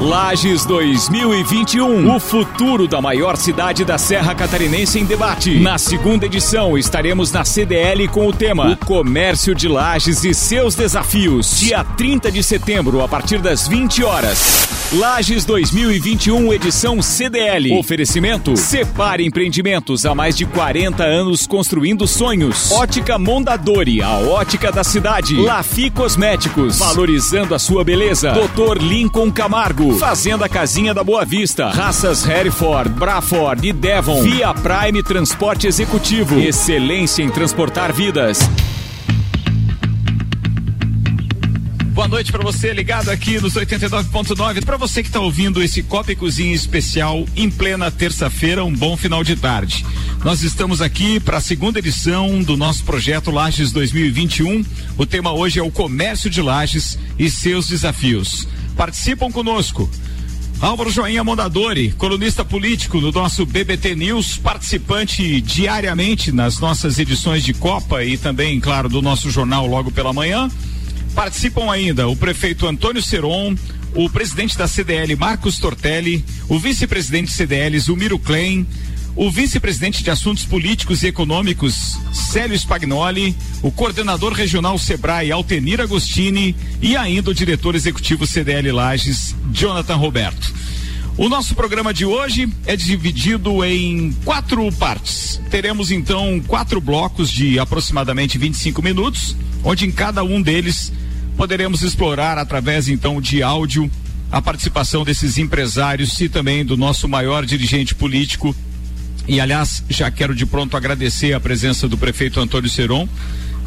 Lages 2021. O futuro da maior cidade da Serra Catarinense em debate. Na segunda edição, estaremos na CDL com o tema O Comércio de Lages e seus desafios. Dia 30 de setembro, a partir das 20 horas. Lages 2021, edição CDL. Oferecimento: Separe Empreendimentos há mais de 40 anos construindo sonhos. Ótica Mondadori, a ótica da cidade. Lafi Cosméticos, valorizando a sua beleza. Doutor Lincoln Camargo. Fazenda Casinha da Boa Vista, Raças Hereford, Braford e Devon, Via Prime Transporte Executivo, excelência em transportar vidas. Boa noite para você ligado aqui nos 89.9. Para você que está ouvindo esse Copa e Cozinha especial em plena terça-feira, um bom final de tarde. Nós estamos aqui para a segunda edição do nosso projeto Lages 2021. O tema hoje é o comércio de Lages e seus desafios. Participam conosco. Álvaro Joinha Mondadori, colunista político do nosso BBT News, participante diariamente nas nossas edições de Copa e também, claro, do nosso jornal logo pela manhã. Participam ainda o prefeito Antônio Seron, o presidente da CDL Marcos Tortelli, o vice-presidente CDL Zumiro Klein, o vice-presidente de Assuntos Políticos e Econômicos, Célio Spagnoli, o coordenador regional Sebrae, Altenir Agostini e ainda o diretor executivo CDL Lages, Jonathan Roberto. O nosso programa de hoje é dividido em quatro partes. Teremos então quatro blocos de aproximadamente 25 minutos, onde em cada um deles poderemos explorar através então de áudio a participação desses empresários e também do nosso maior dirigente político, e aliás, já quero de pronto agradecer a presença do prefeito Antônio Seron,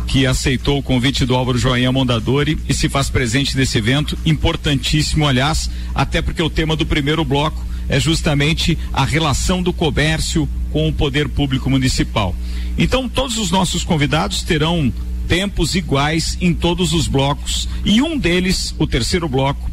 que aceitou o convite do Álvaro Joinha Mondadori e se faz presente nesse evento, importantíssimo, aliás, até porque o tema do primeiro bloco é justamente a relação do comércio com o poder público municipal. Então, todos os nossos convidados terão tempos iguais em todos os blocos e um deles, o terceiro bloco,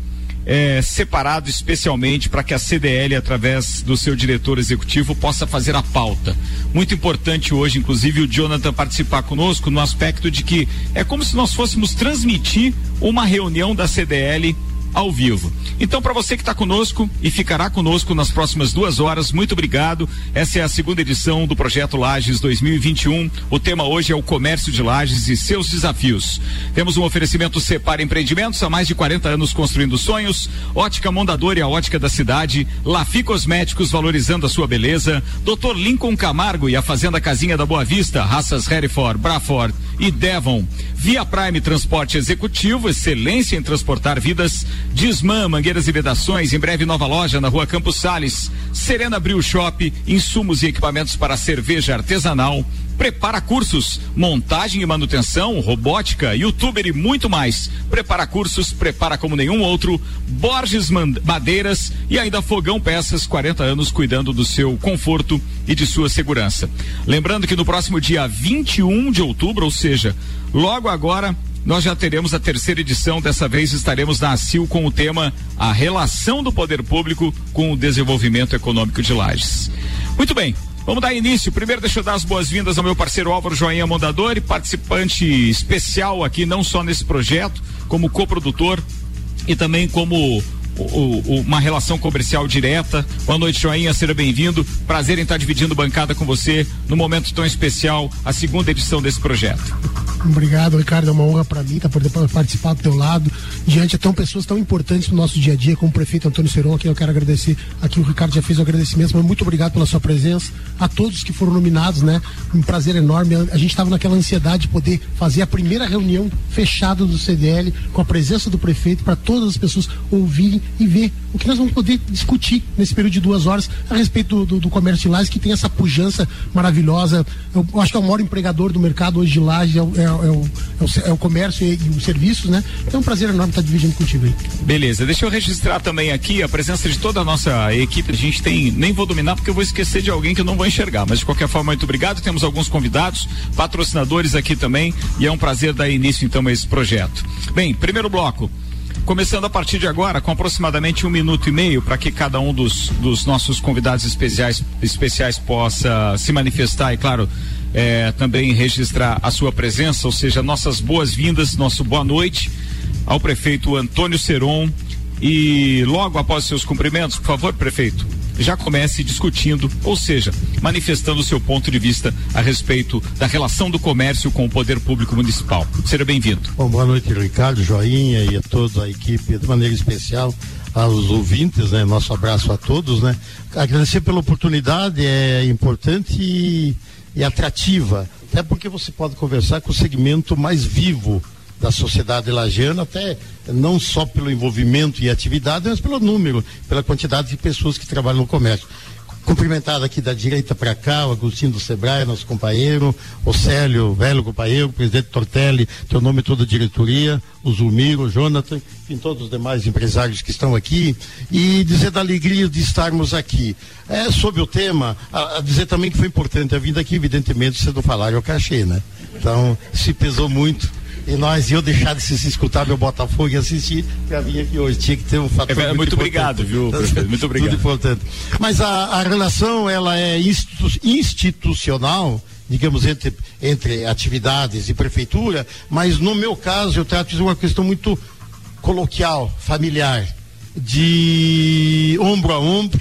é, separado especialmente para que a CDL, através do seu diretor executivo, possa fazer a pauta. Muito importante hoje, inclusive, o Jonathan participar conosco no aspecto de que é como se nós fôssemos transmitir uma reunião da CDL ao vivo. Então, para você que está conosco e ficará conosco nas próximas duas horas, muito obrigado. Essa é a segunda edição do projeto Lages 2021. O tema hoje é o comércio de Lages e seus desafios. Temos um oferecimento Separa Empreendimentos há mais de 40 anos construindo sonhos. Ótica Mondador e a ótica da cidade. Lafi Cosméticos valorizando a sua beleza. Doutor Lincoln Camargo e a Fazenda Casinha da Boa Vista. Raças Hereford, Braford e Devon. Via Prime Transporte Executivo, excelência em transportar vidas. Disman, Mangueiras e Vedações, em breve nova loja na rua Campos Sales. Serena Bril Shop, insumos e equipamentos para cerveja artesanal. Prepara cursos, montagem e manutenção, robótica, youtuber e muito mais. Prepara cursos, prepara como nenhum outro. Borges Madeiras e ainda Fogão Peças, 40 anos cuidando do seu conforto e de sua segurança. Lembrando que no próximo dia 21 de outubro, ou seja, logo agora, nós já teremos a terceira edição. Dessa vez estaremos na ACIL com o tema A relação do poder público com o desenvolvimento econômico de Lages. Muito bem. Vamos dar início. Primeiro, deixa eu dar as boas-vindas ao meu parceiro Álvaro Joinha Mondadori, participante especial aqui, não só nesse projeto, como coprodutor e também como o, o, uma relação comercial direta. Boa noite, Joinha, seja bem-vindo. Prazer em estar dividindo bancada com você no momento tão especial, a segunda edição desse projeto. Obrigado, Ricardo. É uma honra para mim tá, poder participar do teu lado, diante de tão pessoas tão importantes no nosso dia a dia, como o prefeito Antônio Seron, aqui eu quero agradecer. Aqui o Ricardo já fez o agradecimento, mas muito obrigado pela sua presença. A todos que foram nominados, né? Um prazer enorme. A gente estava naquela ansiedade de poder fazer a primeira reunião fechada do CDL, com a presença do prefeito, para todas as pessoas ouvirem e ver o que nós vamos poder discutir nesse período de duas horas a respeito do, do, do comércio de Lages, que tem essa pujança maravilhosa. Eu, eu, acho que é o maior empregador do mercado hoje de Lages, é, é, é, o, é, o, é o comércio e, e os serviços, né? Então é um prazer enorme estar dividindo contigo aí. Beleza, deixa eu registrar também aqui a presença de toda a nossa equipe. A gente tem, nem vou dominar porque eu vou esquecer de alguém que eu não vou enxergar, mas de qualquer forma, muito obrigado. Temos alguns convidados, patrocinadores aqui também, e é um prazer dar início então a esse projeto. Bem, primeiro bloco. Começando a partir de agora, com aproximadamente um minuto e meio, para que cada um dos, dos nossos convidados especiais, especiais possa se manifestar e, claro, é, também registrar a sua presença, ou seja, nossas boas-vindas, nosso boa noite ao prefeito Antônio Seron, e logo após seus cumprimentos, por favor, prefeito, já comece discutindo, ou seja, manifestando seu ponto de vista a respeito da relação do comércio com o poder público municipal. Seja bem-vindo. Boa noite, Ricardo, Joinha e a toda a equipe, de maneira especial aos ouvintes, né? Nosso abraço a todos, né? Agradecer pela oportunidade, é importante e, e atrativa, até porque você pode conversar com o segmento mais vivo da sociedade lagiana, até não só pelo envolvimento e atividade, mas pelo número, pela quantidade de pessoas que trabalham no comércio. Cumprimentar aqui da direita para cá, o Agostinho do Sebrae, nosso companheiro, o Célio, velho companheiro, o presidente Tortelli, teu nome toda a diretoria, o Zulmiro, o Jonathan, enfim, todos os demais empresários que estão aqui, e dizer da alegria de estarmos aqui. É, sobre o tema, a, a dizer também que foi importante a vinda aqui, evidentemente, não falaram o cachê, né? Então, se pesou muito e nós, eu deixar de se, escutar meu Botafogo e assistir para vir aqui hoje. Tinha que ter um fator. É, muito, muito obrigado, viu, prefeito? Muito obrigado. Muito importante. Mas a, a relação, ela é institu institucional digamos, entre, entre atividades e prefeitura, mas no meu caso eu trato de uma questão muito coloquial, familiar, de ombro a ombro,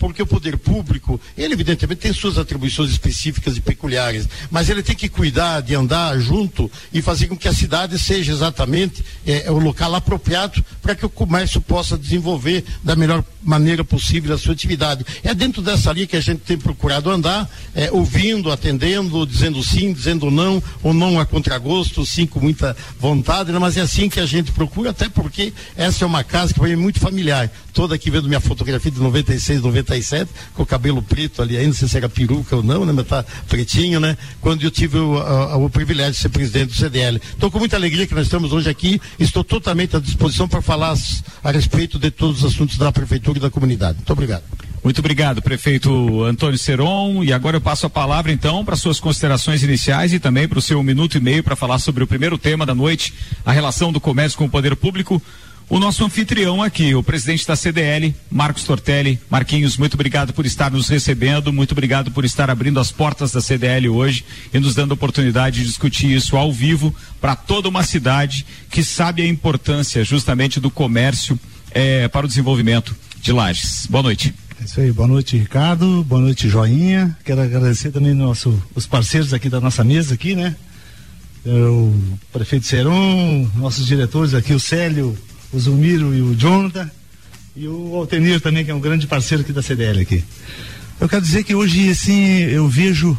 porque o poder público, ele evidentemente tem suas atribuições específicas e peculiares, mas ele tem que cuidar de andar junto e fazer com que a cidade seja exatamente é, o local apropriado para que o comércio possa desenvolver da melhor maneira possível a sua atividade. É dentro dessa linha que a gente tem procurado andar, é, ouvindo, atendendo, dizendo sim, dizendo não, ou não a contragosto, sim com muita vontade, né? mas é assim que a gente procura, até porque essa é uma casa que é muito familiar. Toda aqui vendo minha fotografia de 96, 97 77, com o cabelo preto ali ainda, não sei se era peruca ou não, né? Mas tá pretinho, né? Quando eu tive o, a, o privilégio de ser presidente do CDL. Estou com muita alegria que nós estamos hoje aqui, estou totalmente à disposição para falar a respeito de todos os assuntos da prefeitura e da comunidade. Muito obrigado. Muito obrigado, prefeito Antônio Seron. E agora eu passo a palavra, então, para suas considerações iniciais e também para o seu minuto e meio para falar sobre o primeiro tema da noite, a relação do comércio com o poder público o nosso anfitrião aqui, o presidente da CDL, Marcos Tortelli. Marquinhos, muito obrigado por estar nos recebendo, muito obrigado por estar abrindo as portas da CDL hoje e nos dando a oportunidade de discutir isso ao vivo para toda uma cidade que sabe a importância justamente do comércio eh, para o desenvolvimento de Lages. Boa noite. É isso aí, boa noite, Ricardo, boa noite, Joinha. Quero agradecer também nosso, os parceiros aqui da nossa mesa aqui, né? É o prefeito Seron, nossos diretores aqui, o Célio, o Zulmiro e o Jonathan, e o Altenir também, que é um grande parceiro aqui da CDL aqui. Eu quero dizer que hoje, assim, eu vejo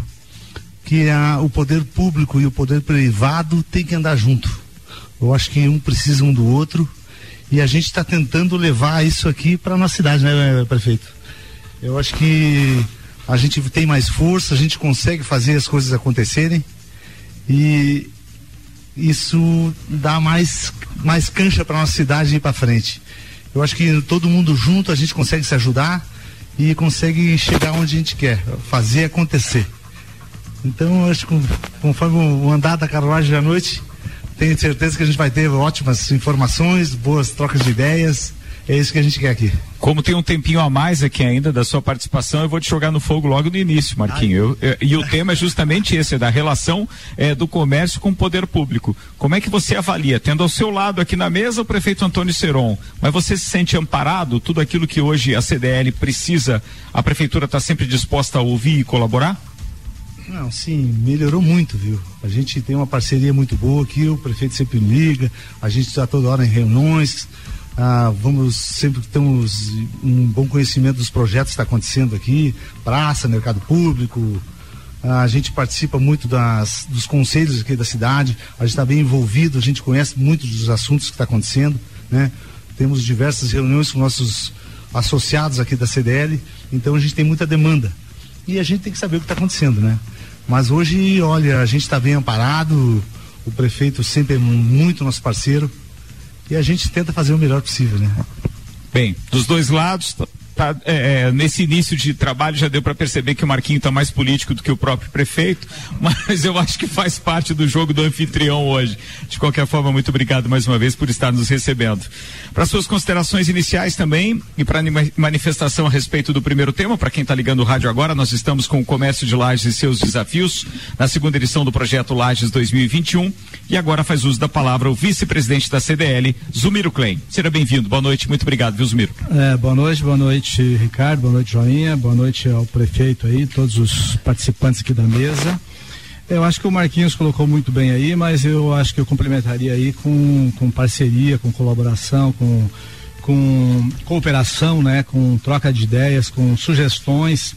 que a, o poder público e o poder privado tem que andar junto. Eu acho que um precisa um do outro e a gente está tentando levar isso aqui para nossa cidade, né, prefeito? Eu acho que a gente tem mais força, a gente consegue fazer as coisas acontecerem e isso dá mais, mais cancha para nossa cidade ir para frente. Eu acho que todo mundo junto a gente consegue se ajudar e consegue chegar onde a gente quer, fazer acontecer. Então, acho que conforme o andar da carruagem à noite, tenho certeza que a gente vai ter ótimas informações, boas trocas de ideias é isso que a gente quer aqui. Como tem um tempinho a mais aqui ainda da sua participação, eu vou te jogar no fogo logo no início, Marquinho. Eu, eu, e o tema é justamente esse, é da relação é, do comércio com o poder público. Como é que você avalia, tendo ao seu lado aqui na mesa o prefeito Antônio Seron, mas você se sente amparado? Tudo aquilo que hoje a CDL precisa, a prefeitura está sempre disposta a ouvir e colaborar? Não, sim, melhorou muito, viu? A gente tem uma parceria muito boa aqui, o prefeito sempre liga, a gente está toda hora em reuniões, ah, vamos sempre temos um bom conhecimento dos projetos que está acontecendo aqui, praça, mercado público. Ah, a gente participa muito das, dos conselhos aqui da cidade, a gente está bem envolvido, a gente conhece muito dos assuntos que está acontecendo, né? Temos diversas reuniões com nossos associados aqui da CDL, então a gente tem muita demanda. E a gente tem que saber o que está acontecendo, né? Mas hoje, olha, a gente está bem amparado, o prefeito sempre é muito nosso parceiro, e a gente tenta fazer o melhor possível, né? Bem, dos dois lados, tá, é, é, nesse início de trabalho já deu para perceber que o Marquinho está mais político do que o próprio prefeito, mas eu acho que faz parte do jogo do anfitrião hoje. De qualquer forma, muito obrigado mais uma vez por estar nos recebendo. Para suas considerações iniciais também e para manifestação a respeito do primeiro tema, para quem está ligando o rádio agora, nós estamos com o comércio de Lages e seus desafios na segunda edição do projeto Lages 2021 e agora faz uso da palavra o vice-presidente da CDL, Zumiro Klein. Seja bem-vindo. Boa noite, muito obrigado, viu, Zumiro? É, boa noite, boa noite, Ricardo, boa noite, Joinha, boa noite ao prefeito aí, todos os participantes aqui da mesa. Eu acho que o Marquinhos colocou muito bem aí, mas eu acho que eu complementaria aí com, com parceria, com colaboração, com, com cooperação, né, com troca de ideias, com sugestões.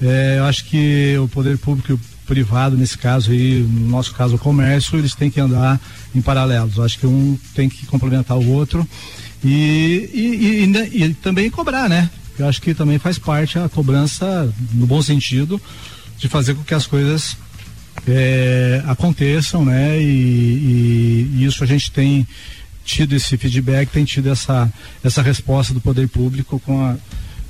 É, eu acho que o poder público privado, nesse caso aí, no nosso caso o comércio, eles têm que andar em paralelos. Acho que um tem que complementar o outro e, e, e, e também cobrar, né? Eu acho que também faz parte a cobrança, no bom sentido, de fazer com que as coisas é, aconteçam, né? E, e, isso a gente tem tido esse feedback, tem tido essa, essa resposta do poder público com a,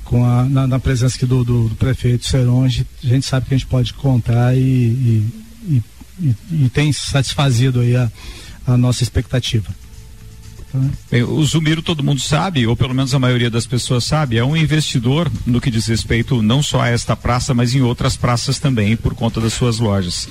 com a, na, na presença aqui do, do, do prefeito Seron, a gente sabe que a gente pode contar e, e, e, e tem satisfazido aí a, a nossa expectativa. Bem, o Zumiro todo mundo sabe, ou pelo menos a maioria das pessoas sabe, é um investidor no que diz respeito não só a esta praça, mas em outras praças também, por conta das suas lojas.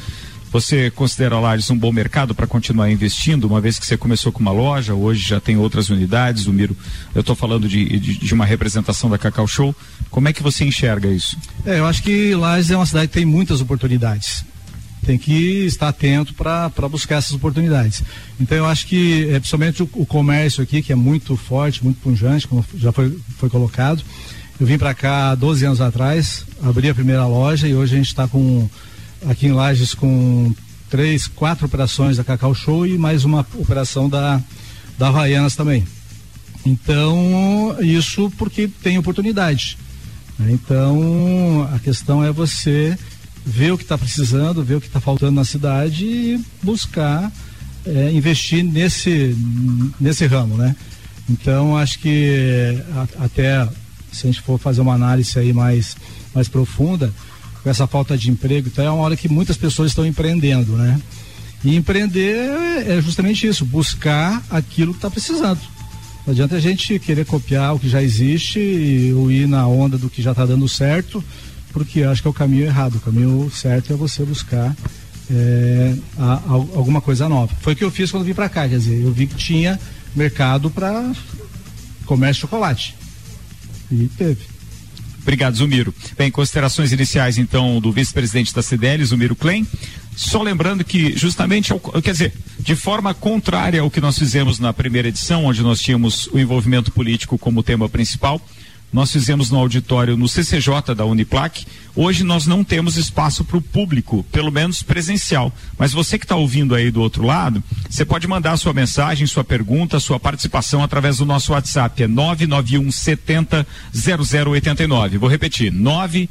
Você considera Lages um bom mercado para continuar investindo, uma vez que você começou com uma loja, hoje já tem outras unidades, Zumiro, eu estou falando de, de, de, uma representação da Cacau Show. Como é que você enxerga isso? É, eu acho que Lages é uma cidade que tem muitas oportunidades tem que estar atento para buscar essas oportunidades. Então eu acho que, é, principalmente o, o, comércio aqui, que é muito forte, muito punjante, como já foi, foi colocado. Eu vim para cá 12 anos atrás, abri a primeira loja e hoje a gente está com, aqui em Lages, com três, quatro operações da Cacau Show e mais uma operação da, da Havaianas também. Então, isso porque tem oportunidade. Né? Então, a questão é você ver o que está precisando, ver o que está faltando na cidade e buscar é, investir nesse, nesse ramo, né? Então acho que a, até se a gente for fazer uma análise aí mais, mais profunda, com essa falta de emprego, então é uma hora que muitas pessoas estão empreendendo, né? E empreender é justamente isso, buscar aquilo que está precisando. Não adianta a gente querer copiar o que já existe ou ir na onda do que já está dando certo porque acho que é o caminho errado. O caminho certo é você buscar é, a, a, alguma coisa nova. Foi o que eu fiz quando vim para cá, quer dizer, eu vi que tinha mercado para comércio de chocolate. E teve. Obrigado, Zumiro. Bem, considerações iniciais, então, do vice-presidente da CDL, Zumiro Klein. Só lembrando que, justamente, quer dizer, de forma contrária ao que nós fizemos na primeira edição, onde nós tínhamos o envolvimento político como tema principal, nós fizemos no auditório no CCJ da Uniplac. Hoje nós não temos espaço para o público, pelo menos presencial. Mas você que está ouvindo aí do outro lado, você pode mandar sua mensagem, sua pergunta, sua participação através do nosso WhatsApp. É 991 70 0089. Vou repetir: 9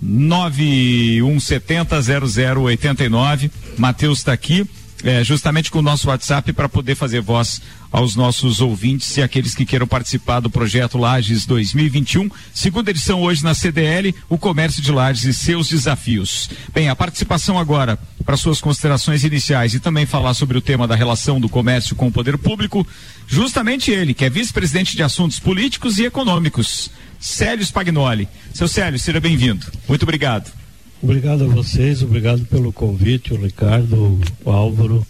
9170 0089. Matheus está aqui é, justamente com o nosso WhatsApp para poder fazer voz aos nossos ouvintes e aqueles que queiram participar do projeto Lages 2021, segunda edição hoje na CDL, o comércio de Lages e seus desafios. Bem, a participação agora para suas considerações iniciais e também falar sobre o tema da relação do comércio com o poder público, justamente ele, que é vice-presidente de assuntos políticos e econômicos, Célio Spagnoli. Seu Célio, seja bem-vindo. Muito obrigado. Obrigado a vocês, obrigado pelo convite, o Ricardo, o Álvaro.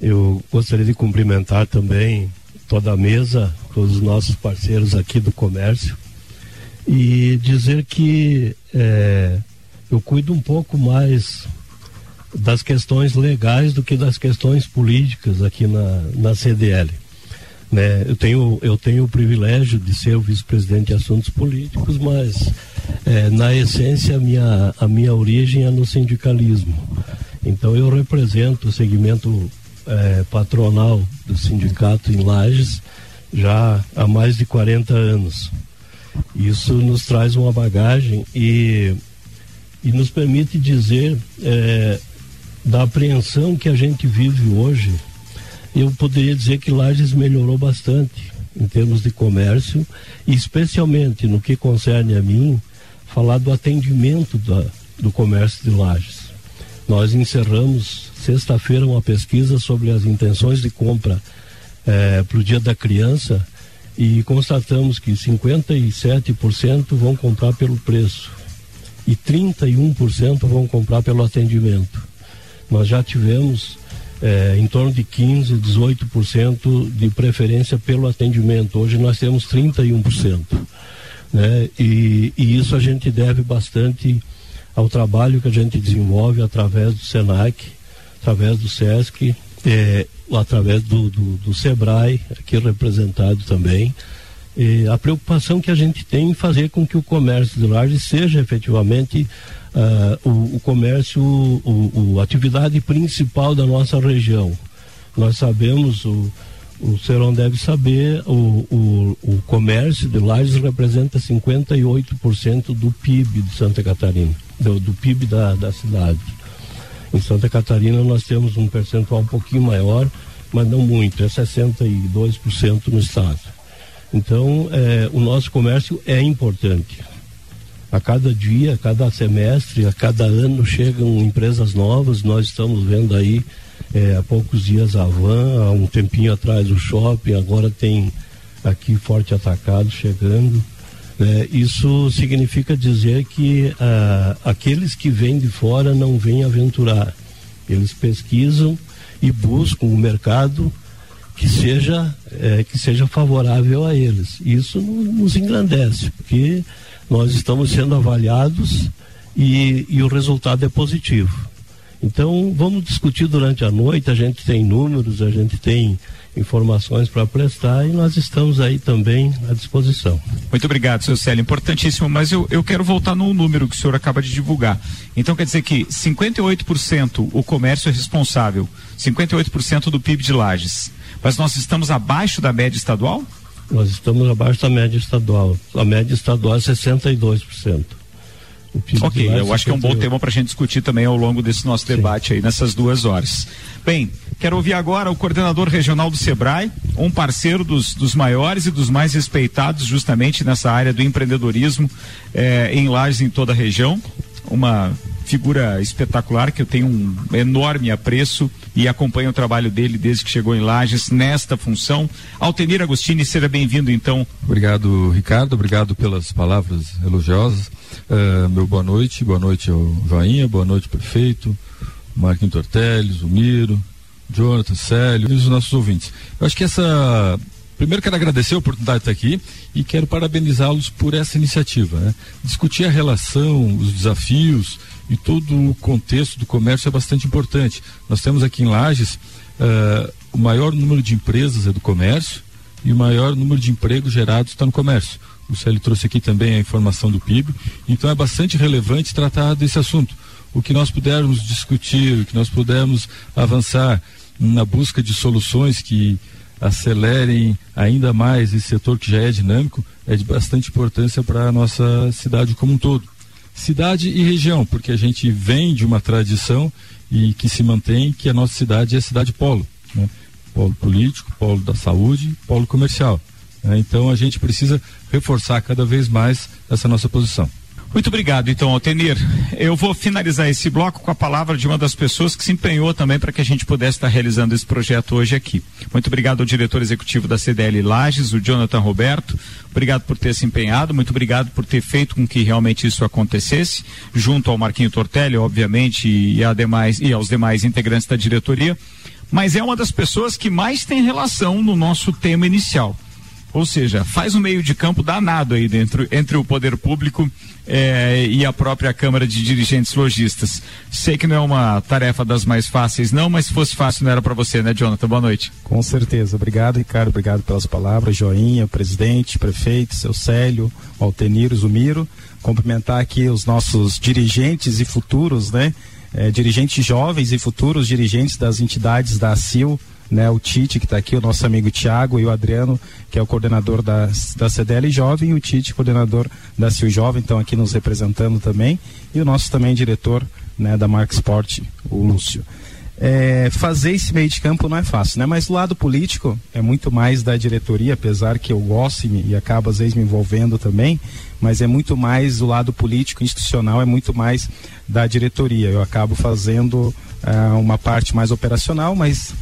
Eu gostaria de cumprimentar também toda a mesa, todos os nossos parceiros aqui do comércio e dizer que é, eu cuido um pouco mais das questões legais do que das questões políticas aqui na, na CDL. Né? Eu, tenho, eu tenho o privilégio de ser o vice-presidente de assuntos políticos, mas é, na essência a minha, a minha origem é no sindicalismo. Então eu represento o segmento é, patronal do sindicato em Lages já há mais de 40 anos. Isso nos traz uma bagagem e, e nos permite dizer é, da apreensão que a gente vive hoje eu poderia dizer que Lages melhorou bastante em termos de comércio, especialmente no que concerne a mim, falar do atendimento da, do comércio de lajes. Nós encerramos sexta-feira uma pesquisa sobre as intenções de compra eh, para o Dia da Criança e constatamos que 57% vão comprar pelo preço e 31% vão comprar pelo atendimento. Nós já tivemos é, em torno de 15, 18% de preferência pelo atendimento. Hoje nós temos 31%. Né? E, e isso a gente deve bastante ao trabalho que a gente desenvolve através do SENAC, através do SESC, é, através do, do, do, SEBRAE, aqui representado também. A preocupação que a gente tem em fazer com que o comércio de laje seja efetivamente uh, o, o, comércio, a atividade principal da nossa região. Nós sabemos, o, o Serão deve saber, o, o, o comércio de lajes representa 58% do PIB de Santa Catarina, do, do PIB da, da cidade. Em Santa Catarina nós temos um percentual um pouquinho maior, mas não muito, é 62% no estado. Então, é, o nosso comércio é importante. A cada dia, a cada semestre, a cada ano chegam empresas novas. Nós estamos vendo aí é, há poucos dias a Van, há um tempinho atrás o shopping, agora tem aqui Forte Atacado chegando. É, isso significa dizer que ah, aqueles que vêm de fora não vêm aventurar. Eles pesquisam e buscam o mercado que seja, é, que seja favorável a eles. Isso nos engrandece, porque nós estamos sendo avaliados e, e o resultado é positivo. Então, vamos discutir durante a noite. A gente tem números, a gente tem informações para prestar e nós estamos aí também à disposição. Muito obrigado, seu Célio. Importantíssimo, mas eu, eu quero voltar no número que o senhor acaba de divulgar. Então, quer dizer que 58% o comércio é responsável, 58% do PIB de Lages. Mas nós estamos abaixo da média estadual? Nós estamos abaixo da média estadual. A média estadual é 62%. Ok, eu acho que é um bom tema para a gente discutir também ao longo desse nosso Sim. debate aí, nessas duas horas. Bem, quero ouvir agora o coordenador regional do SEBRAE, um parceiro dos, dos maiores e dos mais respeitados justamente nessa área do empreendedorismo eh, em lajes em toda a região. Uma figura espetacular que eu tenho um enorme apreço e acompanho o trabalho dele desde que chegou em Lages nesta função. Altenir Agostini, seja bem-vindo então. Obrigado, Ricardo, obrigado pelas palavras elogiosas. Uh, meu boa noite, boa noite ao Joinha, boa noite prefeito, Marquinhos Torteles, o Miro, Jonathan, Célio e os nossos ouvintes. Eu acho que essa Primeiro quero agradecer a oportunidade de estar aqui e quero parabenizá-los por essa iniciativa. Né? Discutir a relação, os desafios e todo o contexto do comércio é bastante importante. Nós temos aqui em Lages uh, o maior número de empresas é do comércio e o maior número de empregos gerados está no comércio. O Célio trouxe aqui também a informação do PIB, então é bastante relevante tratar desse assunto. O que nós pudermos discutir, o que nós pudermos avançar na busca de soluções que acelerem ainda mais esse setor que já é dinâmico, é de bastante importância para a nossa cidade como um todo cidade e região, porque a gente vem de uma tradição e que se mantém que a nossa cidade é cidade polo, né? polo político, polo da saúde, polo comercial. Né? Então a gente precisa reforçar cada vez mais essa nossa posição. Muito obrigado, então, Altenir. Eu vou finalizar esse bloco com a palavra de uma das pessoas que se empenhou também para que a gente pudesse estar realizando esse projeto hoje aqui. Muito obrigado ao diretor executivo da CDL Lages, o Jonathan Roberto. Obrigado por ter se empenhado, muito obrigado por ter feito com que realmente isso acontecesse, junto ao Marquinho Tortelli, obviamente, e, a demais, e aos demais integrantes da diretoria. Mas é uma das pessoas que mais tem relação no nosso tema inicial. Ou seja, faz um meio de campo danado aí dentro entre o poder público é, e a própria Câmara de Dirigentes Logistas. Sei que não é uma tarefa das mais fáceis, não, mas se fosse fácil não era para você, né, Jonathan? Boa noite. Com certeza. Obrigado, Ricardo. Obrigado pelas palavras. Joinha, presidente, prefeito, seu Célio, Alteniro, Zumiro. Cumprimentar aqui os nossos dirigentes e futuros, né? É, dirigentes jovens e futuros dirigentes das entidades da ACIL, né, o Tite, que está aqui, o nosso amigo Tiago, e o Adriano, que é o coordenador da, da CDL Jovem, e o Tite, coordenador da CIL Jovem, estão aqui nos representando também, e o nosso também diretor né, da Marca Sport, o Lúcio. é, fazer esse meio de campo não é fácil, né? Mas o lado político é muito mais da diretoria, apesar que eu gosto e, e acabo às vezes me envolvendo também, mas é muito mais o lado político institucional, é muito mais da diretoria. Eu acabo fazendo uh, uma parte mais operacional, mas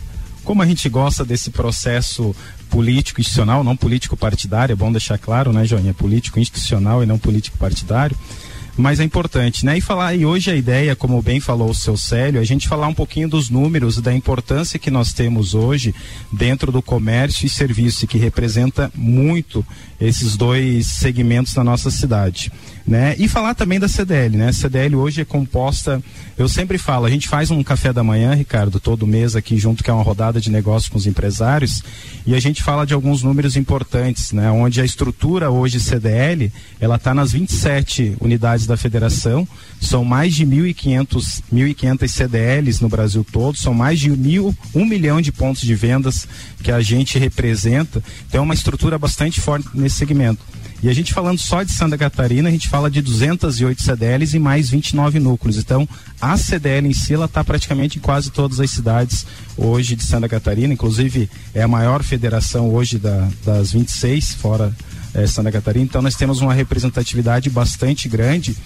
como a gente gosta desse processo político institucional, não político partidário, é bom deixar claro, né, Joinha? Político institucional e não político partidário mas é importante, né? E falar, e hoje a ideia, como bem falou o seu Célio, é a gente falar um pouquinho dos números, da importância que nós temos hoje dentro do comércio e serviço, que representa muito esses dois segmentos na nossa cidade né? E falar também da CDL, né? A CDL hoje é composta, eu sempre falo, a gente faz um café da manhã, Ricardo, todo mês aqui junto que é uma rodada de negócios com os empresários, e a gente fala de alguns números importantes, né? Onde a estrutura hoje CDL, ela está nas 27 unidades da federação, são mais de 1.500 1.500 CDLs no Brasil todo, são mais de mil, um milhão de pontos de vendas que a gente representa, então é uma estrutura bastante forte nesse segmento. E a gente falando só de Santa Catarina, a gente fala de 208 CDLs e mais 29 núcleos. Então, a CDL em si, ela está praticamente em quase todas as cidades hoje de Santa Catarina. Inclusive, é a maior federação hoje da, das 26, fora é, Santa Catarina. Então, nós temos uma representatividade bastante grande.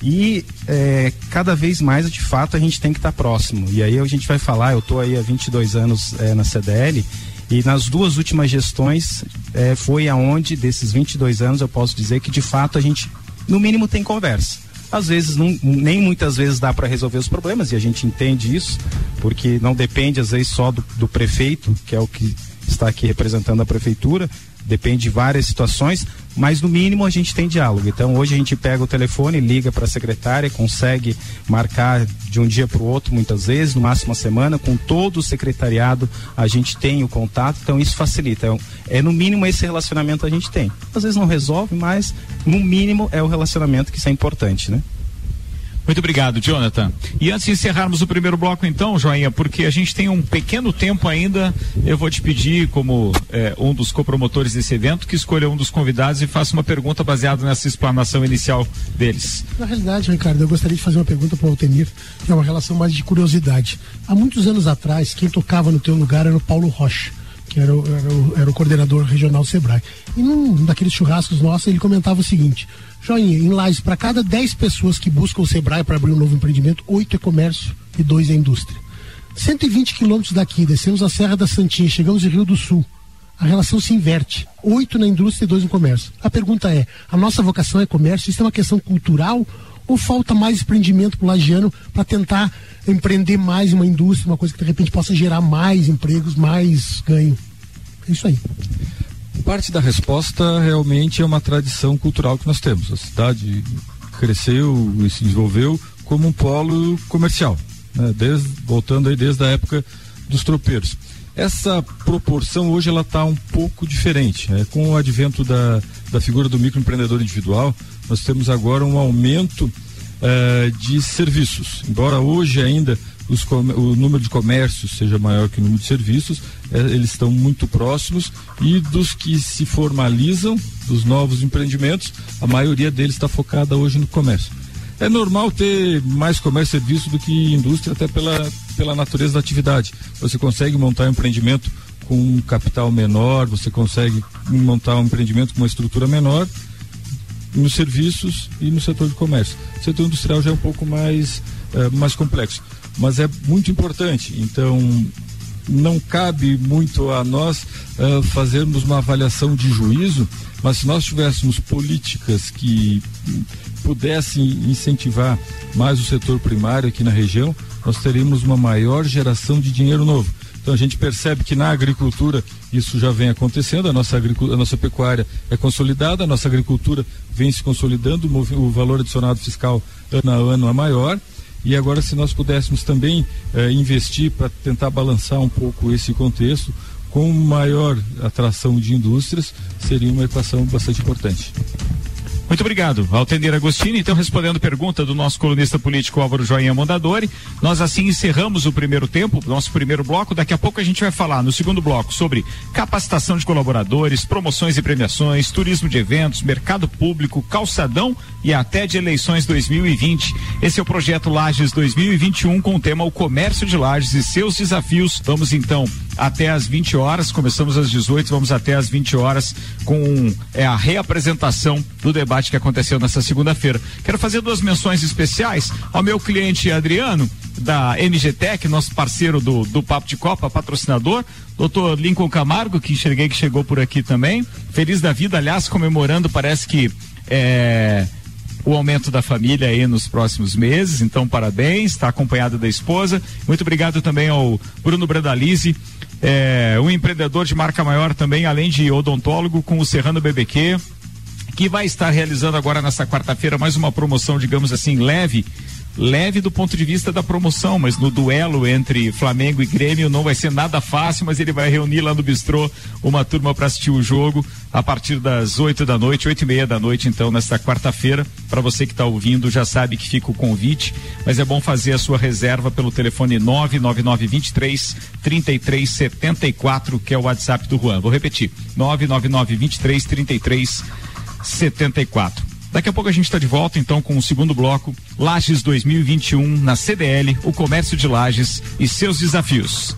E é, cada vez mais, de fato, a gente tem que estar tá próximo. E aí a gente vai falar, eu estou aí há 22 anos é, na CDL e nas duas últimas gestões é, foi aonde, desses 22 anos, eu posso dizer que de fato a gente, no mínimo, tem conversa. Às vezes, não, nem muitas vezes dá para resolver os problemas, e a gente entende isso, porque não depende, às vezes, só do, do prefeito, que é o que está aqui representando a prefeitura, depende de várias situações, mas no mínimo a gente tem diálogo. Então hoje a gente pega o telefone, liga para a secretária, consegue marcar de um dia para o outro muitas vezes, no máximo uma semana, com todo o secretariado a gente tem o contato, então isso facilita. É, é no mínimo esse relacionamento a gente tem. Às vezes não resolve, mas no mínimo é o relacionamento que isso é importante, né? Muito obrigado, Jonathan. E antes de encerrarmos o primeiro bloco, então, Joinha, porque a gente tem um pequeno tempo ainda, eu vou te pedir, como é, um dos copromotores desse evento, que escolha um dos convidados e faça uma pergunta baseada nessa explanação inicial deles. Na realidade, Ricardo, eu gostaria de fazer uma pergunta para o Altemir, que é uma relação mais de curiosidade. Há muitos anos atrás, quem tocava no teu lugar era o Paulo Rocha era o, era o, era o coordenador regional do Sebrae. E num daqueles churrascos nossos, ele comentava o seguinte: Joinha, em Lages, para cada 10 pessoas que buscam o Sebrae para abrir um novo empreendimento, 8 é comércio e 2 é indústria. 120 quilômetros daqui, descemos a Serra da Santinha, chegamos em Rio do Sul. A relação se inverte. Oito na indústria e dois no comércio. A pergunta é: a nossa vocação é comércio? Isso é uma questão cultural ou falta mais empreendimento para o lagiano para tentar empreender mais uma indústria, uma coisa que de repente possa gerar mais empregos, mais ganho? É isso aí. Parte da resposta realmente é uma tradição cultural que nós temos. A cidade cresceu e se desenvolveu como um polo comercial, né? desde, voltando aí desde a época dos tropeiros. Essa proporção hoje ela está um pouco diferente. Né? Com o advento da, da figura do microempreendedor individual, nós temos agora um aumento eh, de serviços. Embora hoje ainda os, o número de comércios seja maior que o número de serviços, eles estão muito próximos e dos que se formalizam, dos novos empreendimentos, a maioria deles está focada hoje no comércio. É normal ter mais comércio e serviço do que indústria, até pela, pela natureza da atividade. Você consegue montar um empreendimento com um capital menor, você consegue montar um empreendimento com uma estrutura menor nos serviços e no setor de comércio. O setor industrial já é um pouco mais, é, mais complexo mas é muito importante. Então, não cabe muito a nós uh, fazermos uma avaliação de juízo, mas se nós tivéssemos políticas que pudessem incentivar mais o setor primário aqui na região, nós teríamos uma maior geração de dinheiro novo. Então a gente percebe que na agricultura isso já vem acontecendo, a nossa, a nossa pecuária é consolidada, a nossa agricultura vem se consolidando, o, o valor adicionado fiscal ano a ano é maior e agora, se nós pudéssemos também eh, investir para tentar balançar um pouco esse contexto, com maior atração de indústrias, seria uma equação bastante importante. Muito obrigado, Altenir Agostini. Então, respondendo pergunta do nosso colunista político Álvaro Joinha Mondadori, nós assim encerramos o primeiro tempo, nosso primeiro bloco. Daqui a pouco a gente vai falar no segundo bloco sobre capacitação de colaboradores, promoções e premiações, turismo de eventos, mercado público, calçadão e até de eleições 2020. Esse é o projeto Lages 2021 com o tema O Comércio de Lages e seus desafios. Vamos então até às 20 horas, começamos às 18, vamos até às 20 horas com é, a reapresentação do debate que aconteceu nessa segunda-feira. Quero fazer duas menções especiais ao meu cliente Adriano, da MGTEC, nosso parceiro do, do Papo de Copa, patrocinador, doutor Lincoln Camargo, que enxerguei que chegou por aqui também. Feliz da vida, aliás, comemorando, parece que é, o aumento da família aí nos próximos meses. Então, parabéns, está acompanhado da esposa. Muito obrigado também ao Bruno Bradalize, é, um empreendedor de marca maior também, além de odontólogo, com o Serrano BBQ, que vai estar realizando agora nessa quarta-feira mais uma promoção, digamos assim, leve leve do ponto de vista da promoção, mas no duelo entre Flamengo e Grêmio não vai ser nada fácil, mas ele vai reunir lá no bistrô uma turma para assistir o jogo a partir das 8 da noite, oito e meia da noite, então, nesta quarta-feira. Para você que está ouvindo, já sabe que fica o convite, mas é bom fazer a sua reserva pelo telefone 99923 3374, que é o WhatsApp do Juan. Vou repetir: 99923 3374. Daqui a pouco a gente está de volta então com o segundo bloco, Lages 2021 na CDL, o comércio de Lages e seus desafios.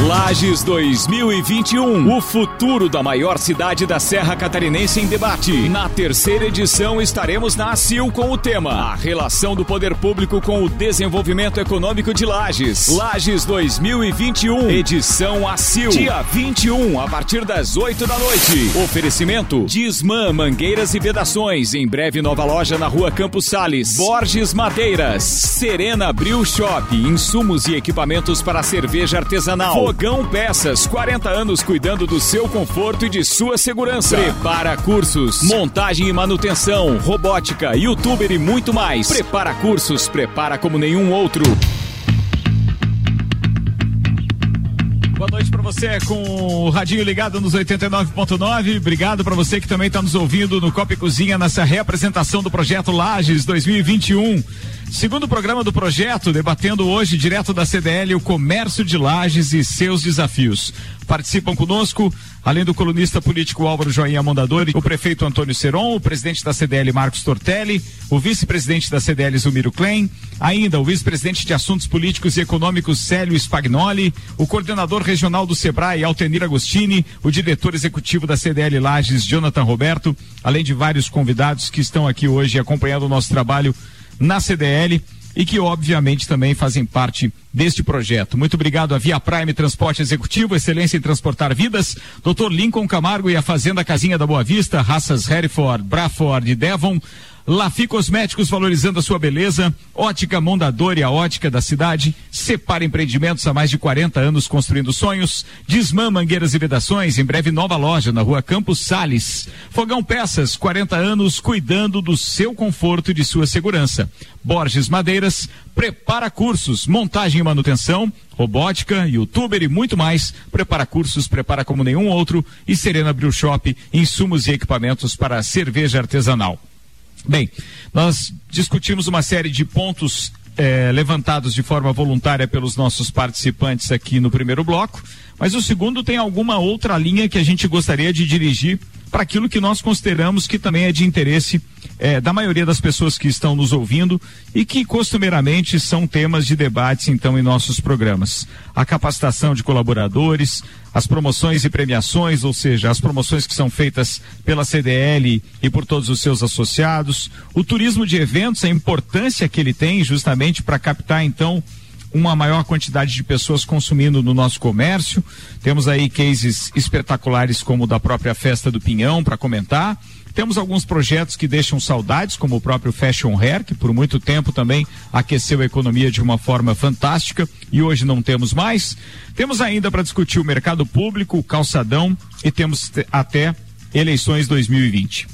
Lages 2021, o futuro da maior cidade da Serra Catarinense em debate. Na terceira edição estaremos na ACIL com o tema A relação do poder público com o desenvolvimento econômico de Lages. Lages 2021, edição ACIL, dia 21, a partir das 8 da noite. Oferecimento Disman Mangueiras e Vedações, em breve nova loja na Rua Campos Sales. Borges Madeiras, Serena Brew Shop, insumos e equipamentos para cerveja artesanal. Fogão Peças, 40 anos cuidando do seu conforto e de sua segurança. Prepara cursos, montagem e manutenção, robótica, youtuber e muito mais. Prepara cursos, prepara como nenhum outro. Boa noite você com o radinho ligado nos 89.9. Obrigado para você que também está nos ouvindo no Copa e Cozinha nessa reapresentação do projeto Lages 2021. Segundo programa do projeto, debatendo hoje direto da CDL o comércio de lajes e seus desafios. Participam conosco, além do colunista político Álvaro Joinha Mondadori, o prefeito Antônio Seron, o presidente da CDL Marcos Tortelli, o vice-presidente da CDL Zumiro Klein, ainda o vice-presidente de Assuntos Políticos e Econômicos Célio Spagnoli, o coordenador regional do Sebrae Altenir Agostini, o diretor executivo da CDL Lages Jonathan Roberto, além de vários convidados que estão aqui hoje acompanhando o nosso trabalho na CDL e que obviamente também fazem parte deste projeto. Muito obrigado a Via Prime Transporte Executivo, excelência em transportar vidas, Dr. Lincoln Camargo e a Fazenda Casinha da Boa Vista, raças Hereford, Braford e Devon, Lafi Cosméticos valorizando a sua beleza, Ótica Mondador e a ótica da cidade, Separa Empreendimentos há mais de 40 anos construindo sonhos, Desmã Mangueiras e Vedações, em breve nova loja na rua Campos Sales, Fogão Peças, 40 anos cuidando do seu conforto e de sua segurança, Borges Madeiras, prepara cursos, montagem e manutenção, robótica, youtuber e muito mais. Prepara cursos, prepara como nenhum outro. E Serena Brew Shop, insumos e equipamentos para cerveja artesanal. Bem, nós discutimos uma série de pontos eh, levantados de forma voluntária pelos nossos participantes aqui no primeiro bloco, mas o segundo tem alguma outra linha que a gente gostaria de dirigir para aquilo que nós consideramos que também é de interesse é, da maioria das pessoas que estão nos ouvindo e que costumeiramente são temas de debates então em nossos programas. A capacitação de colaboradores, as promoções e premiações, ou seja, as promoções que são feitas pela CDL e por todos os seus associados, o turismo de eventos, a importância que ele tem justamente para captar então uma maior quantidade de pessoas consumindo no nosso comércio. Temos aí cases espetaculares como o da própria Festa do Pinhão para comentar. Temos alguns projetos que deixam saudades, como o próprio Fashion Hair, que por muito tempo também aqueceu a economia de uma forma fantástica e hoje não temos mais. Temos ainda para discutir o mercado público, o calçadão e temos até eleições 2020.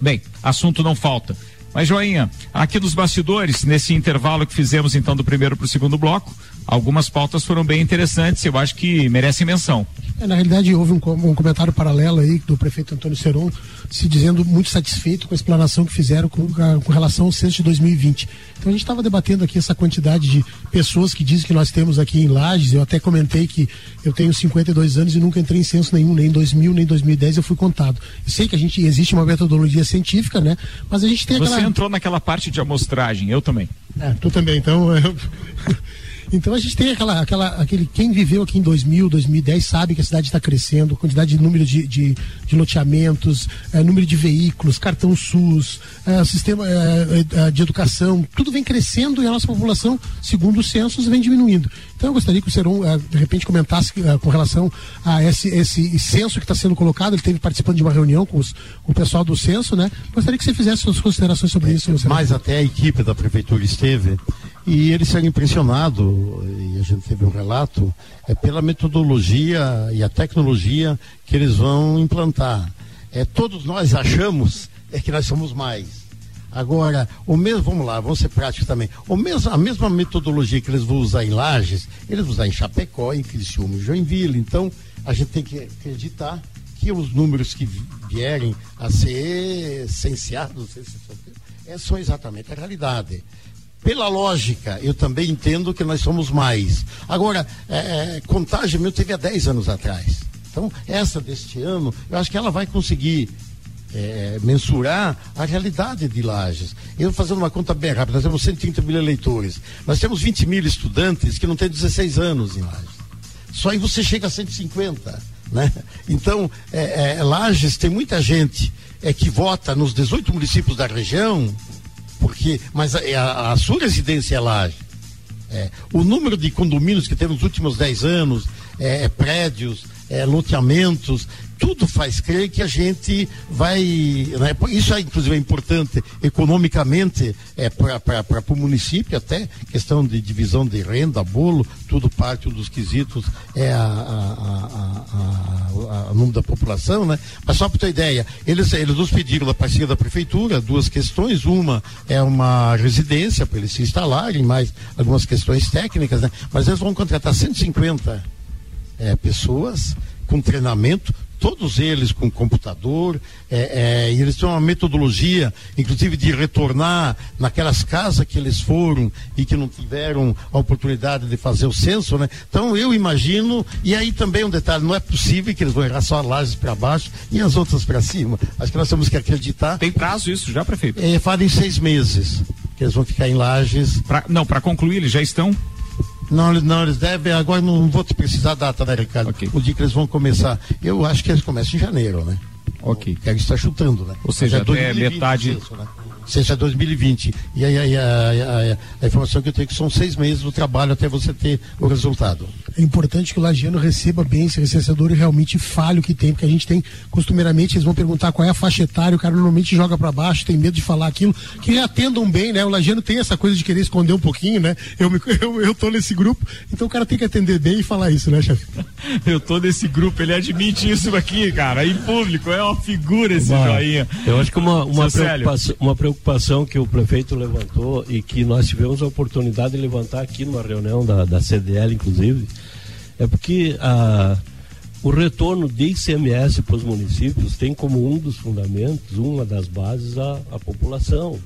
Bem, assunto não falta. Mas, Joinha, aqui nos bastidores, nesse intervalo que fizemos então do primeiro para o segundo bloco, algumas pautas foram bem interessantes, eu acho que merecem menção. É, na realidade, houve um, um, comentário paralelo aí do prefeito Antônio Seron se dizendo muito satisfeito com a explanação que fizeram com, a, com relação ao censo de 2020. Então a gente estava debatendo aqui essa quantidade de pessoas que dizem que nós temos aqui em Lages. Eu até comentei que eu tenho 52 anos e nunca entrei em censo nenhum, nem em 2000, nem em 2010 eu fui contado. Eu sei que a gente existe uma metodologia científica, né? Mas a gente tem aquela... Você entrou naquela parte de amostragem, eu também. É, tu também, então. Eu... Então a gente tem aquela, aquela, aquele quem viveu aqui em 2000, 2010 sabe que a cidade está crescendo, quantidade de número de, de, de loteamentos, é, número de veículos, cartão SUS, é, sistema é, de educação, tudo vem crescendo e a nossa população, segundo os censos, vem diminuindo. Então eu gostaria que o Seron de repente comentasse com relação a esse, esse censo que está sendo colocado. Ele teve participando de uma reunião com, os, com, o pessoal do censo, né? Gostaria que você fizesse suas considerações sobre isso. Mas até a equipe da prefeitura esteve e eles saíram impressionados, e a gente teve um relato, é pela metodologia e a tecnologia que eles vão implantar. É, todos nós achamos é que nós somos mais. Agora, o mesmo, vamos lá, vamos ser práticos também. O mesmo, a mesma metodologia que eles vão usar em Lages, eles vão usar em Chapecó, em Criciúma, em Joinville. Então, a gente tem que acreditar que os números que vierem a ser essenciados é, são exatamente a realidade pela lógica, eu também entendo que nós somos mais. Agora, é, é contagem meu teve há 10 anos atrás. Então, essa deste ano, eu acho que ela vai conseguir é, mensurar a realidade de Lages. Eu fazendo uma conta bem rápida, nós temos 130 mil eleitores. Nós temos 20 mil estudantes que não têm 16 anos em Lages. Só aí você chega a 150. Né? Então, é, é, Lages tem muita gente é, que vota nos 18 municípios da região porque, mas a, a, a sua residência é Laje. É, o número de condomínios que temos nos últimos 10 anos, é, é, prédios, é, loteamentos, tudo faz crer que a gente vai. Né, isso é, inclusive, é importante economicamente é, para o município, até questão de divisão de renda, bolo, tudo parte dos quesitos é a, a, a, a número da população, né? Mas só para ter ideia, eles, eles nos pediram da parceria da prefeitura duas questões. Uma é uma residência para eles se instalarem, mais algumas questões técnicas, né? Mas eles vão contratar 150 é, pessoas com treinamento todos eles com computador, é, é, e eles têm uma metodologia, inclusive de retornar naquelas casas que eles foram e que não tiveram a oportunidade de fazer o censo, né? Então eu imagino, e aí também um detalhe, não é possível que eles vão errar só lajes para baixo e as outras para cima. Acho que nós temos que acreditar. Tem prazo isso já, prefeito? É, fazem seis meses que eles vão ficar em lajes. Pra, não, para concluir, eles já estão não, não, eles devem, agora não vou te precisar da data, né, Ricardo? Okay. O dia que eles vão começar. Eu acho que eles começam em janeiro, né? Ok. Que a gente está chutando, né? Ou seja, é até metade. Né? Seja 2020. E aí, aí a, a, a, informação que eu tenho é que são seis meses do trabalho até você ter o resultado. É importante que o lagiano receba bem esse recenseador e realmente fale o que tem, porque a gente tem, costumeiramente, eles vão perguntar qual é a faixa etária, o cara normalmente joga para baixo, tem medo de falar aquilo, que atendam bem, né? O lagiano tem essa coisa de querer esconder um pouquinho, né? Eu, me, eu, eu tô nesse grupo, então o cara tem que atender bem e falar isso, né, chefe? eu tô nesse grupo, ele admite isso aqui, cara, em público, é uma figura esse joinha. Eu acho que uma, uma, preocupação, uma preocupação preocupação que o prefeito levantou e que nós tivemos a oportunidade de levantar aqui numa reunião da, da CDL, inclusive, é porque a, o retorno de ICMS para os municípios tem como um dos fundamentos, uma das bases, a, a população.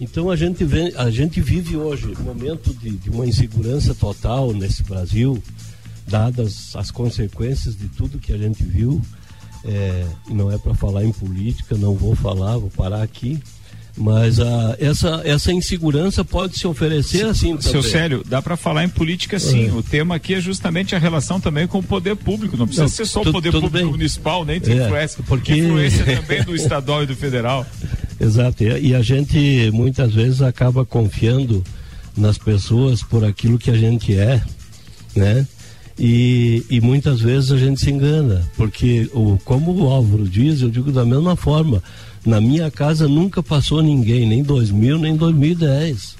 Então a gente, vê, a gente vive hoje um momento de, de uma insegurança total nesse Brasil, dadas as consequências de tudo que a gente viu. É, não é para falar em política, não vou falar, vou parar aqui. Mas a, essa, essa insegurança pode se oferecer assim também. Seu Célio, dá para falar em política sim. É. O tema aqui é justamente a relação também com o poder público. Não precisa Não, ser só o poder público bem. municipal, nem tem é, influência. Porque influência também do estadual e do federal. Exato. E a gente muitas vezes acaba confiando nas pessoas por aquilo que a gente é, né? E, e muitas vezes a gente se engana, porque o, como o Álvaro diz, eu digo da mesma forma, na minha casa nunca passou ninguém, nem 2000, nem 2010.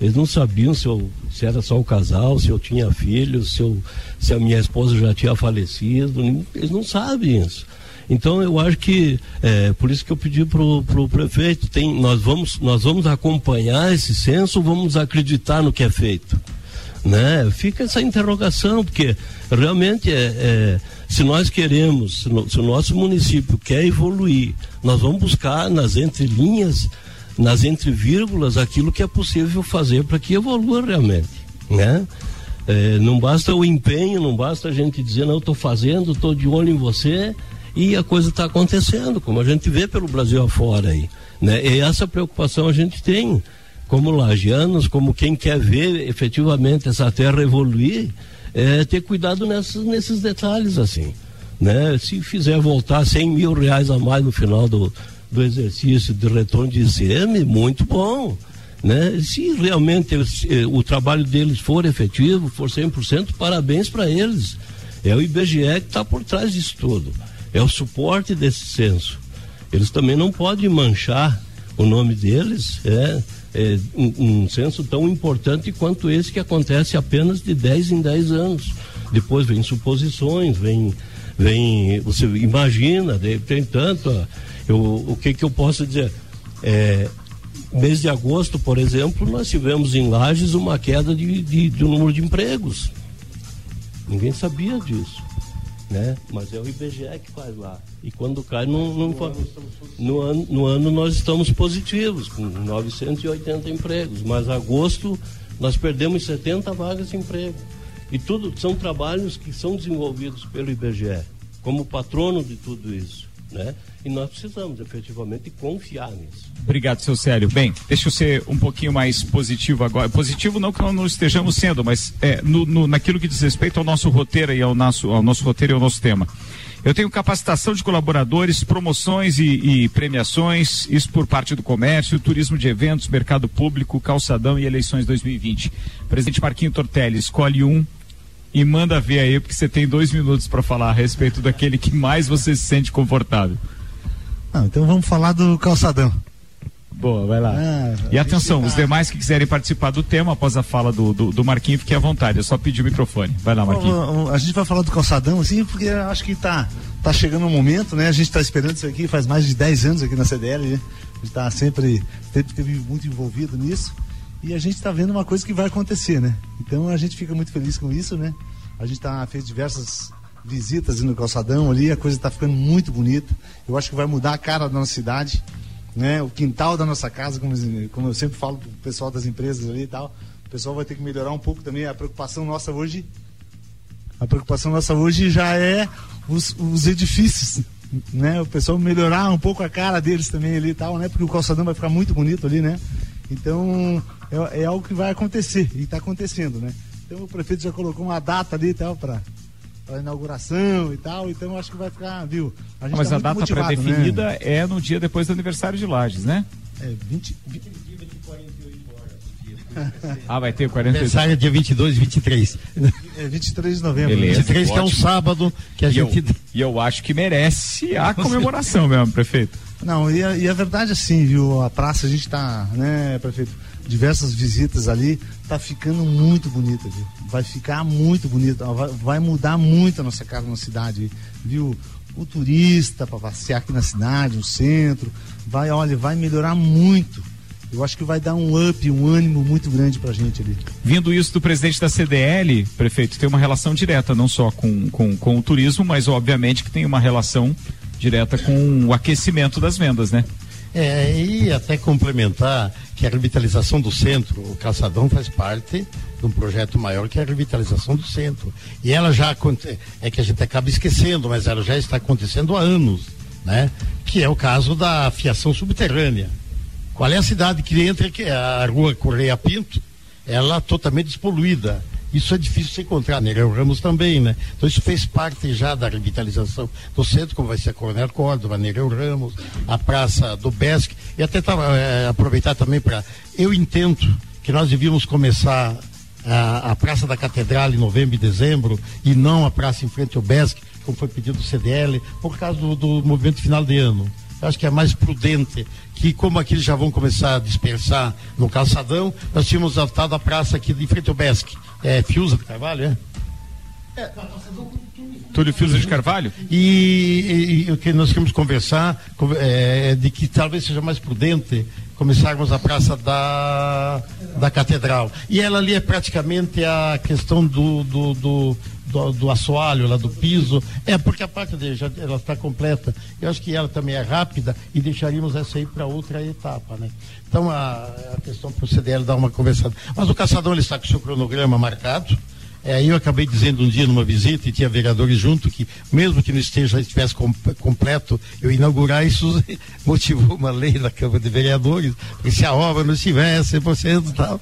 Eles não sabiam se, eu, se era só o casal, se eu tinha filhos, se, se a minha esposa já tinha falecido. Eles não sabem isso. Então eu acho que é por isso que eu pedi para o prefeito, tem, nós, vamos, nós vamos acompanhar esse censo, vamos acreditar no que é feito. Né? Fica essa interrogação, porque realmente é, é se nós queremos, se, no, se o nosso município quer evoluir, nós vamos buscar nas entrelinhas, nas entrevírgulas, aquilo que é possível fazer para que evolua realmente. Né? É, não basta o empenho, não basta a gente dizer, não, estou fazendo, estou de olho em você, e a coisa está acontecendo, como a gente vê pelo Brasil afora aí. Né? E essa preocupação a gente tem, como lagianos, como quem quer ver efetivamente essa terra evoluir, é ter cuidado nessas, nesses detalhes assim. Né? Se fizer voltar 100 mil reais a mais no final do, do exercício de retorno de ICM, muito bom. Né? Se realmente eles, eh, o trabalho deles for efetivo, for 100%, parabéns para eles. É o IBGE que está por trás disso tudo. É o suporte desse censo. Eles também não podem manchar o nome deles. É, é um, um censo tão importante quanto esse que acontece apenas de 10 em 10 anos. Depois vem suposições, vem, vem você imagina, tem tanto. Eu, o que, que eu posso dizer? É, mês de agosto, por exemplo, nós tivemos em Lages uma queda de, de, um número de empregos. Ninguém sabia disso. Né? Mas é o IBGE que faz lá. E quando cai, não, não no, ano, no ano nós estamos positivos, com 980 empregos. Mas agosto nós perdemos 70 vagas de emprego. E tudo são trabalhos que são desenvolvidos pelo IBGE, como patrono de tudo isso. Né? E nós precisamos efetivamente confiar nisso. Obrigado, seu Célio. Bem, deixa eu ser um pouquinho mais positivo agora. Positivo não que não estejamos sendo, mas é, no, no, naquilo que diz respeito ao nosso roteiro e ao nosso, ao nosso roteiro e ao nosso tema. Eu tenho capacitação de colaboradores, promoções e, e, premiações, isso por parte do comércio, turismo de eventos, mercado público, calçadão e eleições 2020. Presidente Marquinho Tortelli, escolhe um e manda ver aí, porque você tem dois minutos para falar a respeito daquele que mais você se sente confortável. Ah, então vamos falar do calçadão. Boa, vai lá. Ah, e atenção, os demais que quiserem participar do tema após a fala do, do, do Marquinhos, fiquem à vontade, é só pedir o microfone. Vai lá, Marquinhos. A gente vai falar do calçadão, assim, porque acho que tá, tá chegando o um momento, né? A gente está esperando isso aqui faz mais de 10 anos aqui na CDL, né? A gente está sempre, sempre muito envolvido nisso e a gente está vendo uma coisa que vai acontecer, né? Então a gente fica muito feliz com isso, né? A gente tá, fez diversas visitas no calçadão ali, a coisa está ficando muito bonita. Eu acho que vai mudar a cara da nossa cidade, né? O quintal da nossa casa, como, como eu sempre falo pro pessoal das empresas ali e tal. O pessoal vai ter que melhorar um pouco também. A preocupação nossa hoje, a preocupação nossa hoje já é os, os edifícios, né? O pessoal melhorar um pouco a cara deles também ali e tal, né? Porque o calçadão vai ficar muito bonito ali, né? Então, é, é algo que vai acontecer e está acontecendo, né? Então o prefeito já colocou uma data ali e tal para a inauguração e tal, então acho que vai ficar, viu? A Mas tá a data pré-definida né? é no dia depois do aniversário de Lages, né? É 20, 20... ah, vai ter 48 Aniversário é dia 22 e 23. É 23 de novembro. Beleza, 23 que é um sábado que a e gente. Eu, e eu acho que merece a comemoração mesmo, prefeito. Não, e a, e a verdade assim, viu? A praça, a gente está, né, prefeito? Diversas visitas ali, tá ficando muito bonita, viu? Vai ficar muito bonita, vai, mudar muito a nossa cara na cidade, viu? O turista para passear aqui na cidade, no centro, vai, olha, vai melhorar muito. Eu acho que vai dar um up, um ânimo muito grande para a gente ali. Vindo isso do presidente da CDL, prefeito, tem uma relação direta, não só com, com, com o turismo, mas obviamente que tem uma relação direta com o aquecimento das vendas, né? É, e até complementar que a revitalização do centro, o Calçadão faz parte de um projeto maior que é a revitalização do centro. E ela já é que a gente acaba esquecendo, mas ela já está acontecendo há anos, né? Que é o caso da fiação subterrânea. Qual é a cidade que entra que é a rua Correia Pinto? Ela totalmente despoluída. Isso é difícil de encontrar, Nereu Ramos também, né? Então isso fez parte já da revitalização do centro, como vai ser a Coronel Córdoba, Nereu Ramos, a Praça do Besc, e até é, aproveitar também para. Eu entendo que nós devíamos começar a, a, Praça da Catedral em novembro e dezembro, e não a praça em frente ao Besc, como foi pedido do CDL, por causa do, do movimento final de ano. Acho que é mais prudente que, como aqui já vão começar a dispersar no calçadão, nós tínhamos adotado a praça aqui de frente ao Besc é, Fiuza de Carvalho, é? é. Túlio Fiuza de Carvalho? E, e, e, o que nós queremos conversar é de que talvez seja mais prudente começarmos a praça da, da catedral. E ela ali é praticamente a questão do, do, do do, do assoalho lá do piso, é porque a parte dele já ela está completa. Eu acho que ela também é rápida e deixaríamos essa aí para outra etapa, né? Então a, a questão para o CDL dar uma conversada. Mas o caçadão ele está com o seu cronograma marcado. É, eu acabei dizendo um dia numa visita e tinha vereadores junto que, mesmo que não esteja, estivesse com, completo, eu inaugurar isso motivou uma lei da Câmara de Vereadores, porque se a obra não estivesse 100% e tal.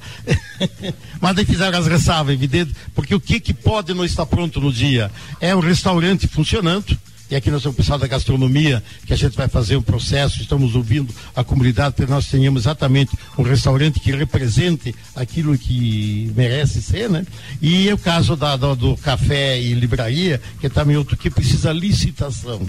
Mas daí fizeram as ressalvas, evidente, porque o que, que pode não estar pronto no dia? É um restaurante funcionando e aqui nós somos o pessoal da gastronomia, que a gente vai fazer um processo, estamos ouvindo a comunidade para que nós tenhamos exatamente um restaurante que represente aquilo que merece ser, né? E é o caso da, do, do café e livraria, que é também outro que precisa licitação.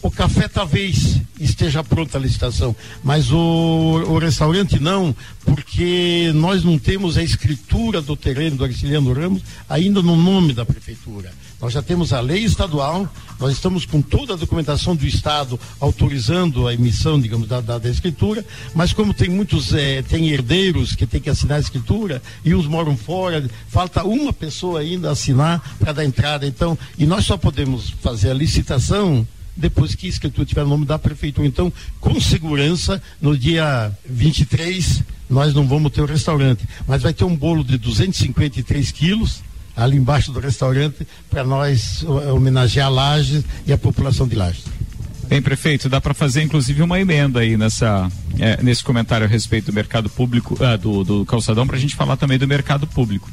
O café talvez esteja pronta a licitação, mas o, o, restaurante não, porque nós não temos a escritura do terreno do Arciliano Ramos ainda no nome da prefeitura. Nós já temos a lei estadual, nós estamos com toda a documentação do Estado autorizando a emissão, digamos, da, da, da escritura, mas como tem muitos, eh, tem herdeiros que têm que assinar a escritura e uns moram fora, falta uma pessoa ainda assinar para dar entrada. Então, e nós só podemos fazer a licitação depois que a escritura tiver o nome da prefeitura. Então, com segurança, no dia 23, nós não vamos ter o restaurante, mas vai ter um bolo de 253 quilos ali embaixo do restaurante para nós homenagear Lages e a população de Lages. Bem, prefeito, dá para fazer inclusive uma emenda aí nessa, é, nesse comentário a respeito do mercado público, ah, do, do calçadão, para a gente falar também do mercado público.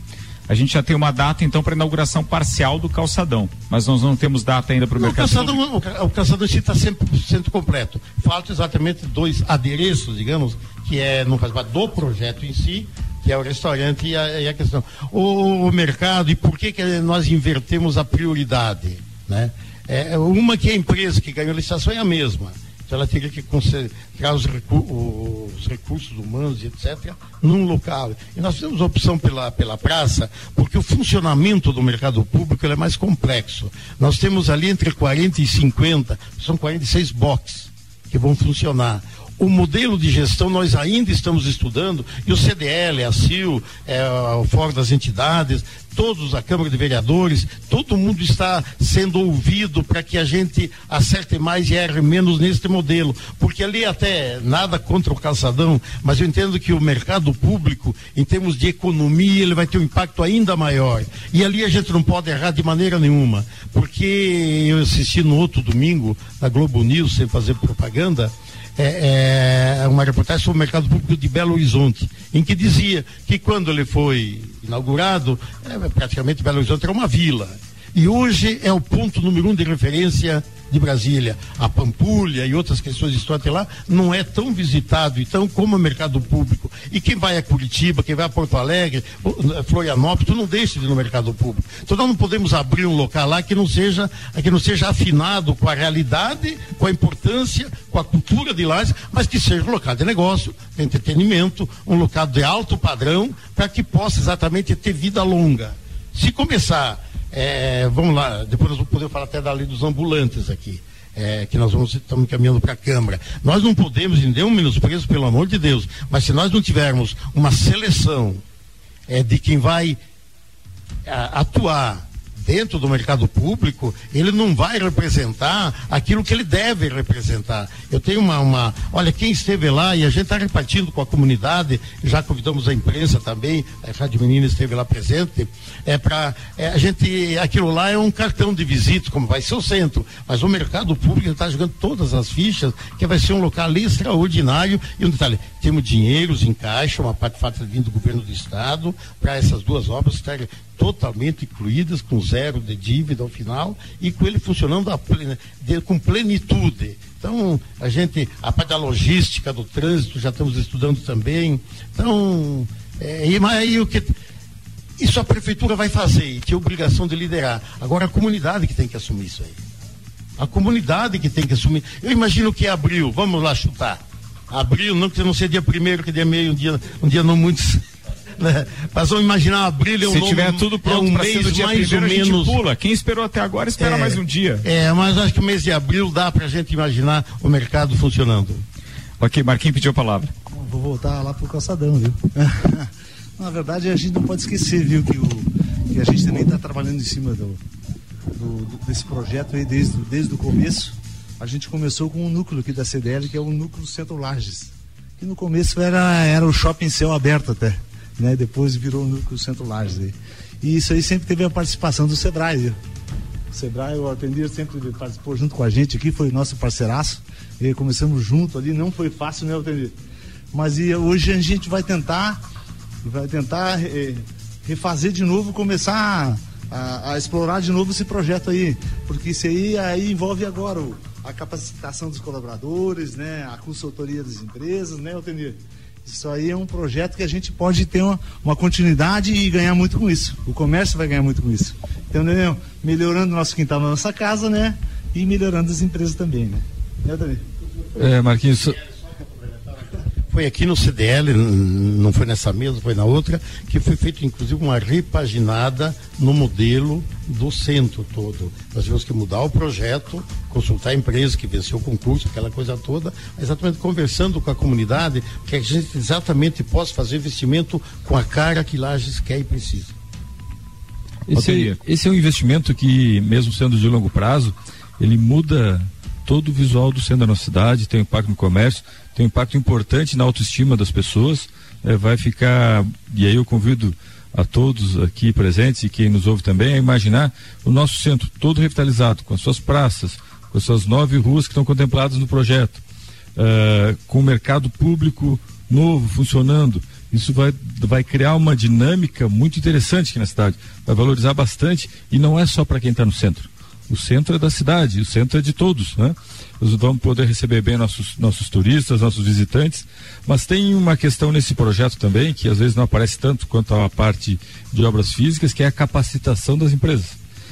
A gente já tem uma data então para inauguração parcial do calçadão, mas nós não temos data ainda para o mercado calçadão, público. O, o calçadão está 100% completo. Falta exatamente dois adereços, digamos, que é, não faz parte do projeto em si, que é o restaurante e a, e a questão. O, o, mercado e por que, que nós invertemos a prioridade, né? É, uma que a empresa que ganhou a licitação é a mesma. Então ela teria que concentrar os, recu os, recursos humanos etc. num local. E nós temos opção pela, pela praça, porque o funcionamento do mercado público é mais complexo. Nós temos ali entre 40 e 50, são 46 boxes que vão funcionar o modelo de gestão nós ainda estamos estudando, e o CDL, a CIL, é, o Fórum das Entidades, todos, a Câmara de Vereadores, todo mundo está sendo ouvido para que a gente acerte mais e erre menos neste modelo. Porque ali até nada contra o calçadão, mas eu entendo que o mercado público, em termos de economia, ele vai ter um impacto ainda maior. E ali a gente não pode errar de maneira nenhuma. Porque eu assisti no outro domingo, na Globo News, sem fazer propaganda, é, é, uma reportagem sobre o mercado público de Belo Horizonte, em que dizia que quando ele foi inaugurado, é, praticamente Belo Horizonte era uma vila. E hoje é o ponto número um de referência de Brasília, a Pampulha e outras questões de história lá, não é tão visitado, então, como o mercado público. E quem vai a Curitiba, quem vai a Porto Alegre, Florianópolis, tu não deixa de ir no mercado público. Então nós não podemos abrir um local lá que não seja, que não seja afinado com a realidade, com a importância, com a cultura de lá, mas que seja um local de negócio, de entretenimento, um local de alto padrão, para que possa exatamente ter vida longa. Se começar é, vamos lá, depois nós vamos poder falar até da lei dos ambulantes aqui. É, que nós vamos estamos caminhando para a Câmara. Nós não podemos, em nenhum menosprezo, pelo amor de Deus, mas se nós não tivermos uma seleção é, de quem vai a, atuar dentro do mercado público, ele não vai representar aquilo que ele deve representar. Eu tenho uma, uma olha, quem esteve lá e a gente está repartindo com a comunidade, já convidamos a imprensa também, a Rádio Menina esteve lá presente, é para é, a gente, aquilo lá é um cartão de visita, como vai ser o centro, mas o mercado público está jogando todas as fichas, que vai ser um local extraordinário e um detalhe, temos dinheiros em caixa, uma parte falta vindo do governo do estado, para essas duas obras estarem totalmente incluídas, com zero de dívida ao final e com ele funcionando de, com plenitude. Então, a gente, a parte da logística do trânsito, já estamos estudando também. Então, é, e, mas aí o que. Isso a prefeitura vai fazer e tem obrigação de liderar. Agora a comunidade que tem que assumir isso aí. A comunidade que tem que assumir. Eu imagino que é abril, vamos lá chutar. Abril, não que não seja dia primeiro, que dia meio, um dia, um dia não muito? Mas vamos imaginar abril é um Se tiver tudo pronto é um para ser do dia mais primeiro, ou menos pula. Quem esperou até agora espera é, mais um dia. É, mas acho que o mês de abril dá para a gente imaginar o mercado funcionando. Ok, Marquinhos pediu a palavra. Vou voltar lá pro calçadão, viu? Na verdade, a gente não pode esquecer, viu, que, o, que a gente também está trabalhando em cima do, do, desse projeto aí desde, desde o começo. A gente começou com um núcleo aqui da CDL, que é o núcleo Centro Lages. Que no começo era, era o shopping céu aberto até, né? Depois virou o núcleo Centro Lages. Aí. E isso aí sempre teve a participação do Sebrae? O Sebrae, o Atendir sempre participou junto com a gente aqui, foi nosso parceiraço. E começamos junto ali, não foi fácil, né, Atendir? Mas e, hoje a gente vai tentar, vai tentar eh, refazer de novo, começar a, a, explorar de novo esse projeto aí, porque isso aí, aí envolve agora o, a capacitação dos colaboradores, né, a consultoria das empresas, né, Altenir? Isso aí é um projeto que a gente pode ter uma, uma continuidade e ganhar muito com isso. O comércio vai ganhar muito com isso. Entendeu? Melhorando o nosso quintal na nossa casa, né? E melhorando as empresas também, né? É, Marquinhos, foi aqui no CDL, não foi nessa mesa, foi na outra, que foi feito inclusive uma repaginada no modelo do centro todo. Nós tivemos que mudar o projeto, consultar a empresa que venceu o concurso, aquela coisa toda, exatamente conversando com a comunidade, que a gente exatamente possa fazer investimento com a cara que Lages quer e precisa. Esse, esse é um investimento que, mesmo sendo de longo prazo, ele muda todo o visual do centro da nossa cidade, tem impacto no comércio, tem um impacto importante na autoestima das pessoas. É, vai ficar, e aí eu convido a todos aqui presentes e quem nos ouve também a imaginar o nosso centro todo revitalizado, com as suas praças, com as suas nove ruas que estão contempladas no projeto, uh, com o mercado público novo funcionando. Isso vai, vai criar uma dinâmica muito interessante aqui na cidade, vai valorizar bastante e não é só para quem está no centro. O centro é da cidade, o centro é de todos, né? Nós vamos poder receber bem nossos, nossos turistas, nossos visitantes, mas tem uma questão nesse projeto também, que às vezes não aparece tanto quanto a parte de obras físicas, que é a capacitação das empresas.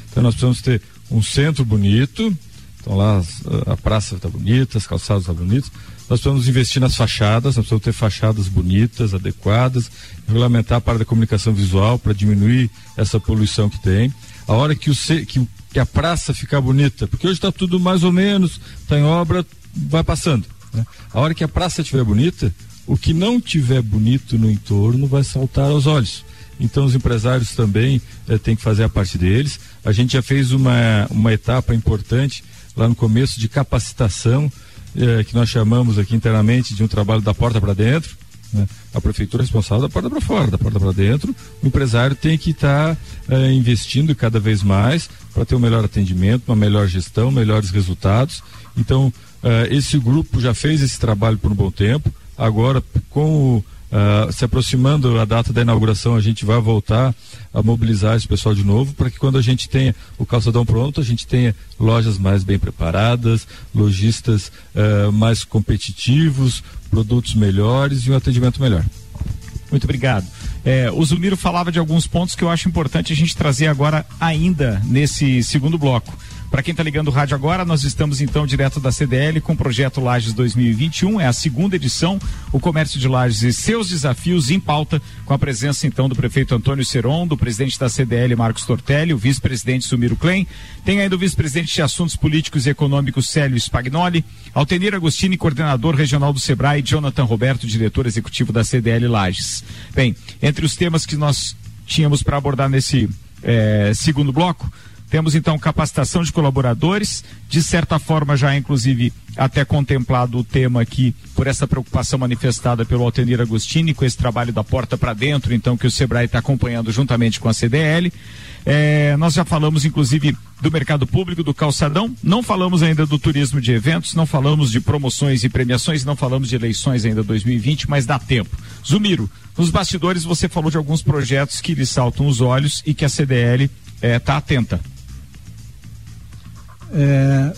Então nós precisamos ter um centro bonito, então lá a praça está bonita, as calçadas estão tá bonitas, nós precisamos investir nas fachadas, nós precisamos ter fachadas bonitas, adequadas, regulamentar a parte da comunicação visual para diminuir essa poluição que tem. A hora que o, que o que a praça ficar bonita, porque hoje está tudo mais ou menos, está em obra, vai passando. Né? A hora que a praça estiver bonita, o que não tiver bonito no entorno vai saltar aos olhos. Então os empresários também eh, têm que fazer a parte deles. A gente já fez uma, uma etapa importante lá no começo de capacitação, eh, que nós chamamos aqui internamente de um trabalho da porta para dentro. Né? A prefeitura é responsável da porta para fora, da porta para dentro. O empresário tem que estar tá, eh, investindo cada vez mais para ter um melhor atendimento, uma melhor gestão, melhores resultados. Então, uh, esse grupo já fez esse trabalho por um bom tempo. Agora, com o, uh, se aproximando a data da inauguração, a gente vai voltar a mobilizar esse pessoal de novo para que quando a gente tenha o calçadão pronto, a gente tenha lojas mais bem preparadas, lojistas mais competitivos, produtos melhores e um atendimento melhor. Muito obrigado. É, o Zumiro falava de alguns pontos que eu acho importante a gente trazer agora ainda nesse segundo bloco. Para quem está ligando o rádio agora, nós estamos então direto da CDL com o projeto Lages 2021, é a segunda edição, o comércio de Lages e seus desafios em pauta, com a presença então do prefeito Antônio Seron, do presidente da CDL Marcos Tortelli, o vice-presidente Sumiro Klein, tem ainda o vice-presidente de assuntos políticos e econômicos Célio Spagnoli, Altenir Agostini, coordenador regional do Sebrae, e Jonathan Roberto, diretor executivo da CDL Lages. Bem, entre os temas que nós tínhamos para abordar nesse eh, segundo bloco, temos então capacitação de colaboradores, de certa forma já inclusive até contemplado o tema aqui por essa preocupação manifestada pelo Altenir Agostini com esse trabalho da porta para dentro, então que o Sebrae está acompanhando juntamente com a CDL. É, nós já falamos inclusive do mercado público, do calçadão, não falamos ainda do turismo de eventos, não falamos de promoções e premiações, não falamos de eleições ainda 2020, mas dá tempo. Zumiro, nos bastidores você falou de alguns projetos que lhe saltam os olhos e que a CDL está é, tá atenta. É,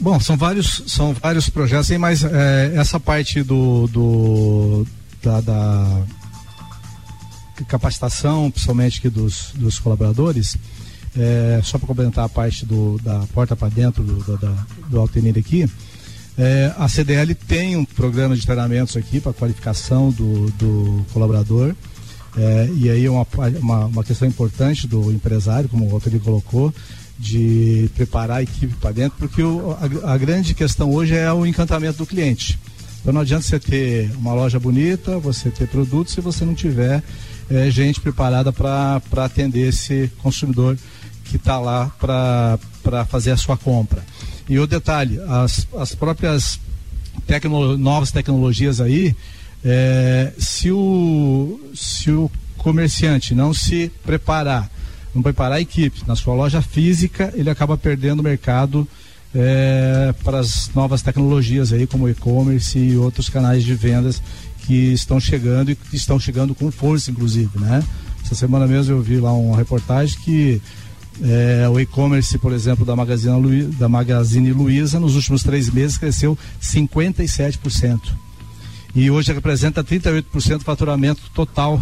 bom, são vários, são vários projetos, mas é, essa parte do, do da, da, capacitação, principalmente aqui dos, dos colaboradores, é, só para complementar a parte do, da porta para dentro do, do, do Altenir aqui, é, a CDL tem um programa de treinamentos aqui para qualificação do, do colaborador. É, e aí é uma, uma, uma, questão importante do empresário, como o Altenir colocou, de preparar a equipe para dentro, porque o, a, a, grande questão hoje é o encantamento do cliente. Então não adianta você ter uma loja bonita, você ter produtos se você não tiver é, gente preparada para atender esse consumidor que está lá para fazer a sua compra. E o detalhe, as, as próprias tecno, novas tecnologias aí, é, se, o, se o comerciante não se preparar, não preparar a equipe na sua loja física, ele acaba perdendo o mercado é, para as novas tecnologias aí, como e-commerce e outros canais de vendas que estão chegando e que estão chegando com força, inclusive, né? Essa semana mesmo eu vi lá uma reportagem que é, o e-commerce, por exemplo, da Magazine, Luiza, da Magazine Luiza, nos últimos três meses cresceu 57%. E hoje representa 38% do faturamento total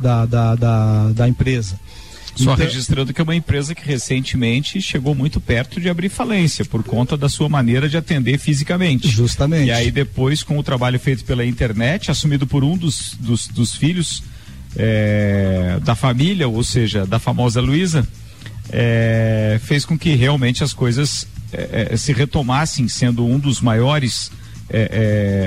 da, da, da, da empresa. Só então... registrando que é uma empresa que recentemente chegou muito perto de abrir falência por conta da sua maneira de atender fisicamente. Justamente. E aí depois, com o trabalho feito pela internet, assumido por um dos, dos, dos filhos é, da família, ou seja, da famosa Luísa, é, fez com que realmente as coisas é, se retomassem, sendo um dos maiores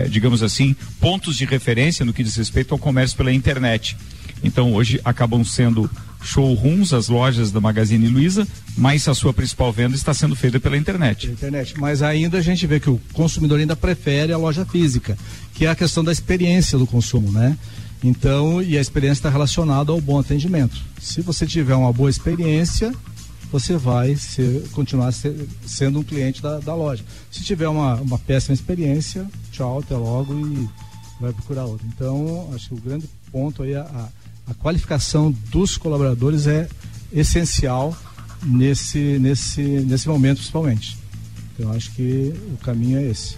digamos assim, pontos de referência no que diz respeito ao comércio pela internet. Então hoje acabam sendo showrooms, as lojas da Magazine Luiza, mas a sua principal venda está sendo feita pela internet. Pela internet. Mas ainda a gente vê que o consumidor ainda prefere a loja física, que é a questão da experiência do consumo, né? Então, e a experiência está relacionada ao bom atendimento. Se você tiver uma boa experiência, você vai ser, continuar ser, sendo um cliente da, da, loja. Se tiver uma, uma péssima experiência, tchau, até logo e vai procurar outra. Então, acho que o grande ponto aí, a, a qualificação dos colaboradores é essencial nesse, nesse, nesse momento, principalmente. Então, acho que o caminho é esse.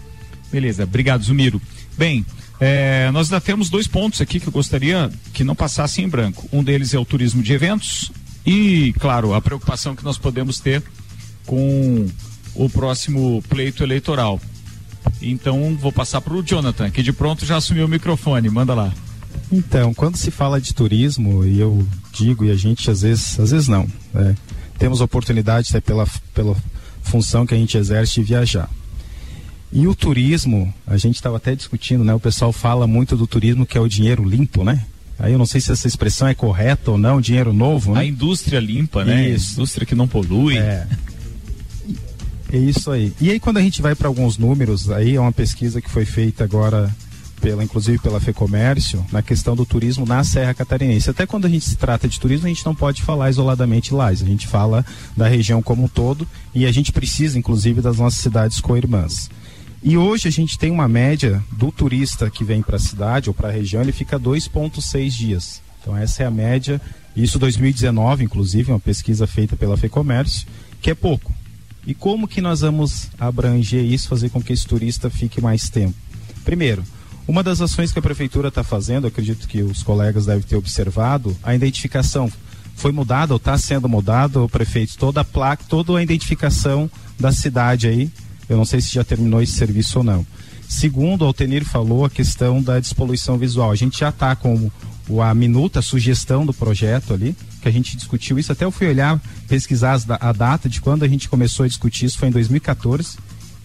Beleza, obrigado, Zumiro. Bem, é, nós ainda temos dois pontos aqui que eu gostaria que não passassem em branco. Um deles é o turismo de eventos, e, claro, a preocupação que nós podemos ter com o próximo pleito eleitoral. Então, vou passar para o Jonathan, que de pronto já assumiu o microfone. Manda lá. Então, quando se fala de turismo, e eu digo, e a gente às vezes, às vezes não, né? temos oportunidade até pela, pela função que a gente exerce de viajar. E o turismo, a gente estava até discutindo, né? O pessoal fala muito do turismo que é o dinheiro limpo, né? Aí eu não sei se essa expressão é correta ou não, dinheiro novo, né? A indústria limpa, né? Isso. Indústria que não polui. É. É isso aí. E aí quando a gente vai para alguns números, aí é uma pesquisa que foi feita agora pela, inclusive pela FEComércio, na questão do turismo na Serra Catarinense. Até quando a gente se trata de turismo, a gente não pode falar isoladamente lá, a gente fala da região como um todo e a gente precisa, inclusive, das nossas cidades co-irmãs. E hoje a gente tem uma média do turista que vem para a cidade ou para a região, ele fica 2,6 dias. Então essa é a média, isso 2019, inclusive, uma pesquisa feita pela FEComércio, que é pouco. E como que nós vamos abranger isso, fazer com que esse turista fique mais tempo? Primeiro, uma das ações que a prefeitura está fazendo, acredito que os colegas devem ter observado, a identificação foi mudada ou está sendo mudada, prefeito, toda a placa, toda a identificação da cidade aí eu não sei se já terminou esse serviço ou não. Segundo, o Altenir falou a questão da despoluição visual. A gente já está com a minuta, a sugestão do projeto ali, que a gente discutiu isso. Até eu fui olhar, pesquisar a data de quando a gente começou a discutir isso, foi em 2014.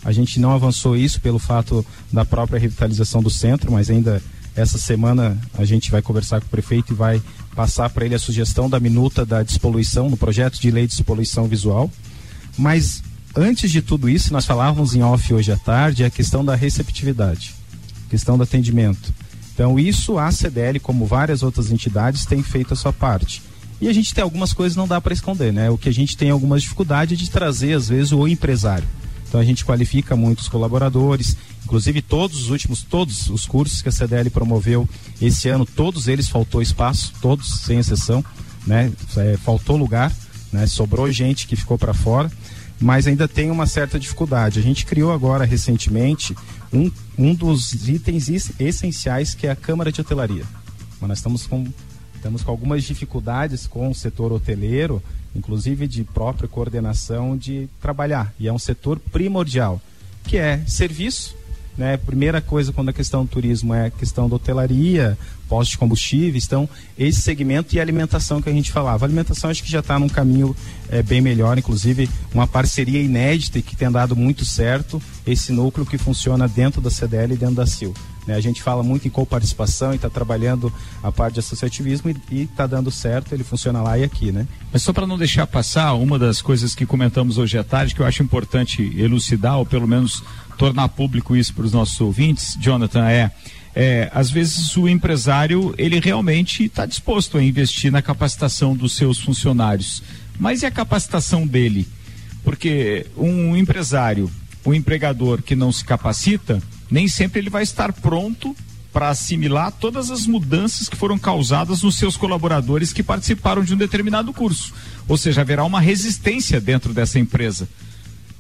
A gente não avançou isso pelo fato da própria revitalização do centro, mas ainda essa semana a gente vai conversar com o prefeito e vai passar para ele a sugestão da minuta da despoluição, no projeto de lei de despoluição visual. Mas antes de tudo isso, nós falávamos em off hoje à tarde, é a questão da receptividade, questão do atendimento. Então, isso a CDL, como várias outras entidades, tem feito a sua parte. E a gente tem algumas coisas não dá para esconder, né? O que a gente tem algumas dificuldades de trazer, às vezes, o empresário. Então, a gente qualifica muitos colaboradores, inclusive todos os últimos, todos os cursos que a CDL promoveu esse ano, todos eles faltou espaço, todos, sem exceção, né? É, faltou lugar, né? Sobrou gente que ficou para fora mas ainda tem uma certa dificuldade. A gente criou agora recentemente um, um dos itens essenciais que é a Câmara de Hotelaria. Mas nós estamos com, estamos com algumas dificuldades com o setor hoteleiro, inclusive de própria coordenação de trabalhar. E é um setor primordial, que é serviço né? Primeira coisa quando a questão do turismo é a questão da hotelaria, postos de combustíveis, então esse segmento e alimentação que a gente falava. A alimentação acho que já está num caminho é, bem melhor, inclusive uma parceria inédita e que tem dado muito certo, esse núcleo que funciona dentro da CDL e dentro da CIL. Né? A gente fala muito em coparticipação e está trabalhando a parte de associativismo e está dando certo, ele funciona lá e aqui, né? Mas só para não deixar passar, uma das coisas que comentamos hoje à tarde, que eu acho importante elucidar, ou pelo menos tornar público isso para os nossos ouvintes, Jonathan, é, é, às vezes o empresário ele realmente está disposto a investir na capacitação dos seus funcionários, mas e a capacitação dele? Porque um empresário, um empregador que não se capacita, nem sempre ele vai estar pronto para assimilar todas as mudanças que foram causadas nos seus colaboradores que participaram de um determinado curso. Ou seja, haverá uma resistência dentro dessa empresa.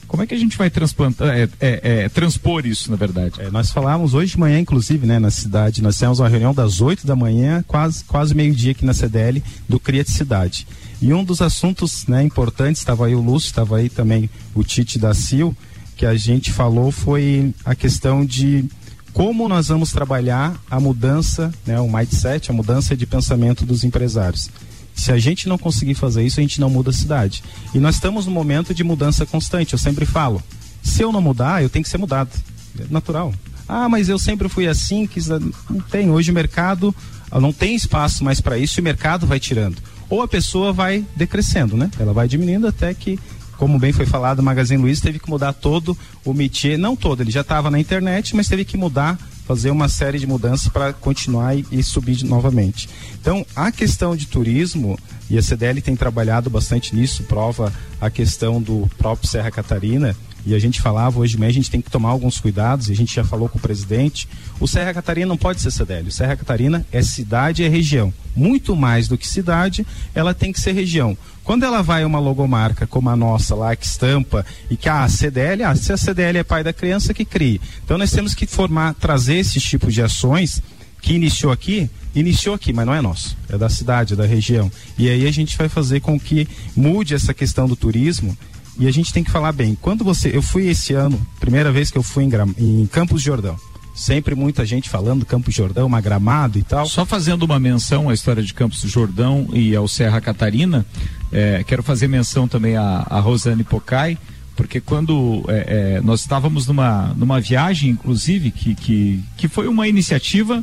Como é que a gente vai transplantar, é, é, é, transpor isso, na verdade? É, nós falávamos hoje de manhã, inclusive, né, na cidade, nós temos uma reunião das 8 da manhã, quase, quase meio-dia aqui na CDL, do Cria de Cidade. E um dos assuntos né, importantes, estava aí o Lúcio, estava aí também o Tite da Sil, que a gente falou foi a questão de como nós vamos trabalhar a mudança, né, o mindset, a mudança de pensamento dos empresários. Se a gente não conseguir fazer isso, a gente não muda a cidade. E nós estamos num momento de mudança constante. Eu sempre falo: se eu não mudar, eu tenho que ser mudado. É natural. Ah, mas eu sempre fui assim, que não tem. Hoje o mercado ah, não tem espaço mais para isso e o mercado vai tirando. Ou a pessoa vai decrescendo, né? Ela vai diminuindo até que, como bem foi falado, o Magazine Luiza teve que mudar todo o métier, não todo, ele já estava na internet, mas teve que mudar fazer uma série de mudanças para continuar e, e subir novamente. Então, a questão de turismo, e a CDL tem trabalhado bastante nisso, prova a questão do próprio Serra Catarina, e a gente falava hoje mesmo, a gente tem que tomar alguns cuidados, e a gente já falou com o presidente, o Serra Catarina não pode ser CDL, o Serra Catarina é cidade e é região. Muito mais do que cidade, ela tem que ser região. Quando ela vai a uma logomarca como a nossa lá, que estampa, e que ah, a CDL, ah, se a CDL é pai da criança, que crie. Então nós temos que formar, trazer esses tipos de ações que iniciou aqui, iniciou aqui, mas não é nosso, é da cidade, é da região. E aí a gente vai fazer com que mude essa questão do turismo e a gente tem que falar bem. Quando você, eu fui esse ano, primeira vez que eu fui em, em Campos Jordão. Sempre muita gente falando Campos Jordão, uma gramado e tal. Só fazendo uma menção à história de Campos Jordão e ao Serra Catarina, é, quero fazer menção também a, a Rosane Pocai, porque quando é, é, nós estávamos numa, numa viagem, inclusive, que, que, que foi uma iniciativa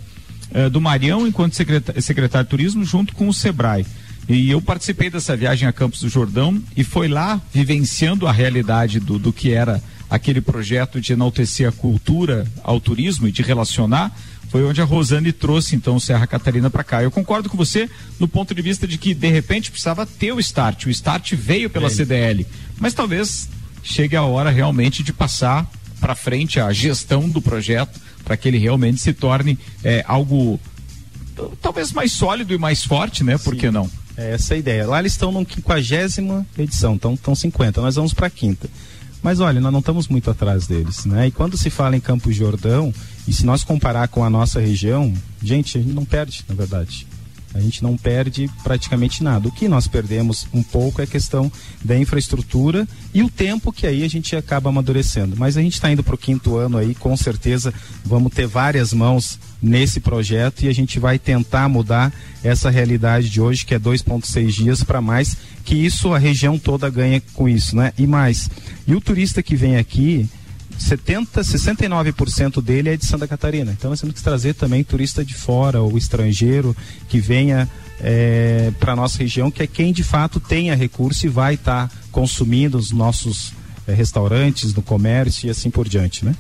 é, do Marião, enquanto secretário, secretário de Turismo, junto com o Sebrae. E eu participei dessa viagem a Campos do Jordão e foi lá vivenciando a realidade do, do que era aquele projeto de enaltecer a cultura ao turismo e de relacionar, foi onde a Rosane trouxe então Serra Catarina para cá. Eu concordo com você no ponto de vista de que de repente precisava ter o start. O start veio pela CDL, mas talvez chegue a hora realmente de passar para frente a gestão do projeto para que ele realmente se torne é, algo talvez mais sólido e mais forte, né? Por Sim. que não? É essa a ideia. Lá eles estão na quinquagésima edição, estão, estão 50, nós vamos para a quinta. Mas olha, nós não estamos muito atrás deles, né? E quando se fala em Campos Jordão, e se nós comparar com a nossa região, gente, a gente não perde, na verdade. A gente não perde praticamente nada. O que nós perdemos um pouco é a questão da infraestrutura e o tempo que aí a gente acaba amadurecendo. Mas a gente está indo para o quinto ano aí, com certeza vamos ter várias mãos nesse projeto e a gente vai tentar mudar essa realidade de hoje, que é 2,6 dias para mais, que isso a região toda ganha com isso, né? E mais. E o turista que vem aqui, 70, 69% dele é de Santa Catarina. Então nós temos que trazer também turista de fora ou estrangeiro que venha é, para nossa região, que é quem de fato tenha recurso e vai estar tá consumindo os nossos é, restaurantes, no comércio e assim por diante, né?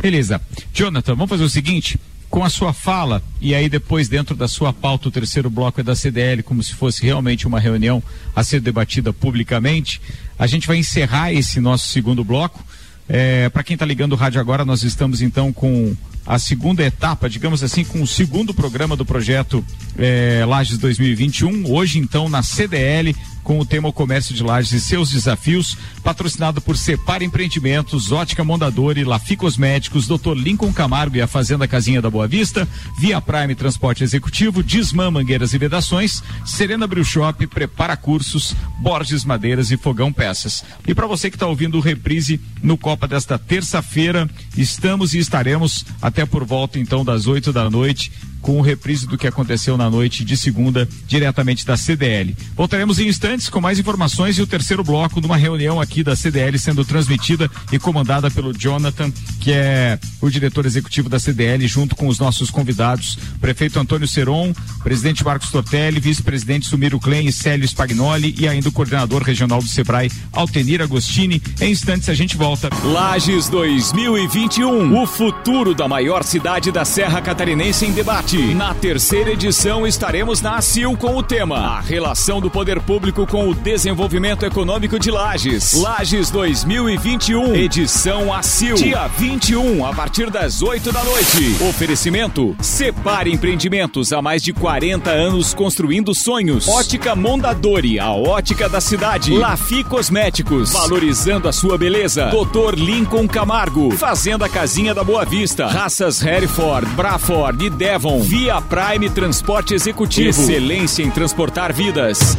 Beleza. Jonathan, vamos fazer o seguinte com a sua fala, e aí depois dentro da sua pauta, o terceiro bloco é da CDL, como se fosse realmente uma reunião a ser debatida publicamente, a gente vai encerrar esse nosso segundo bloco. É, Para quem está ligando o rádio agora, nós estamos então com a segunda etapa, digamos assim, com o segundo programa do projeto é, Lages 2021. Hoje, então, na CDL, com o tema O Comércio de Lages e seus desafios, patrocinado por Separ Empreendimentos, Ótica Mondador e Lafi Cosméticos, Dr. Lincoln Camargo e a Fazenda Casinha da Boa Vista, Via Prime Transporte Executivo, Disman Mangueiras e Vedações, Serena Brew Shop, Prepara Cursos, Borges Madeiras e Fogão Peças. E para você que está ouvindo o reprise no Copa desta terça-feira, estamos e estaremos até por volta então das 8 da noite com o reprise do que aconteceu na noite de segunda, diretamente da CDL. Voltaremos em instantes com mais informações e o terceiro bloco de uma reunião aqui da CDL sendo transmitida e comandada pelo Jonathan, que é o diretor executivo da CDL, junto com os nossos convidados, prefeito Antônio Seron, presidente Marcos Tortelli, vice-presidente Sumiro Klein e Célio Spagnoli e ainda o coordenador regional do Sebrae, Altenir Agostini. Em instantes a gente volta. Lages 2021, o futuro da maior cidade da Serra Catarinense em debate. Na terceira edição estaremos na ACIL com o tema A relação do poder público com o desenvolvimento econômico de Lages. Lages 2021, edição ACIL. Dia 21, a partir das 8 da noite. Oferecimento: Separe Empreendimentos há mais de 40 anos construindo sonhos. Ótica Mondadori, a ótica da cidade. Lafi Cosméticos, valorizando a sua beleza. Doutor Lincoln Camargo, Fazenda Casinha da Boa Vista. Raças Hereford, Braford e Devon. Via Prime Transporte Executivo. Excelência em transportar vidas.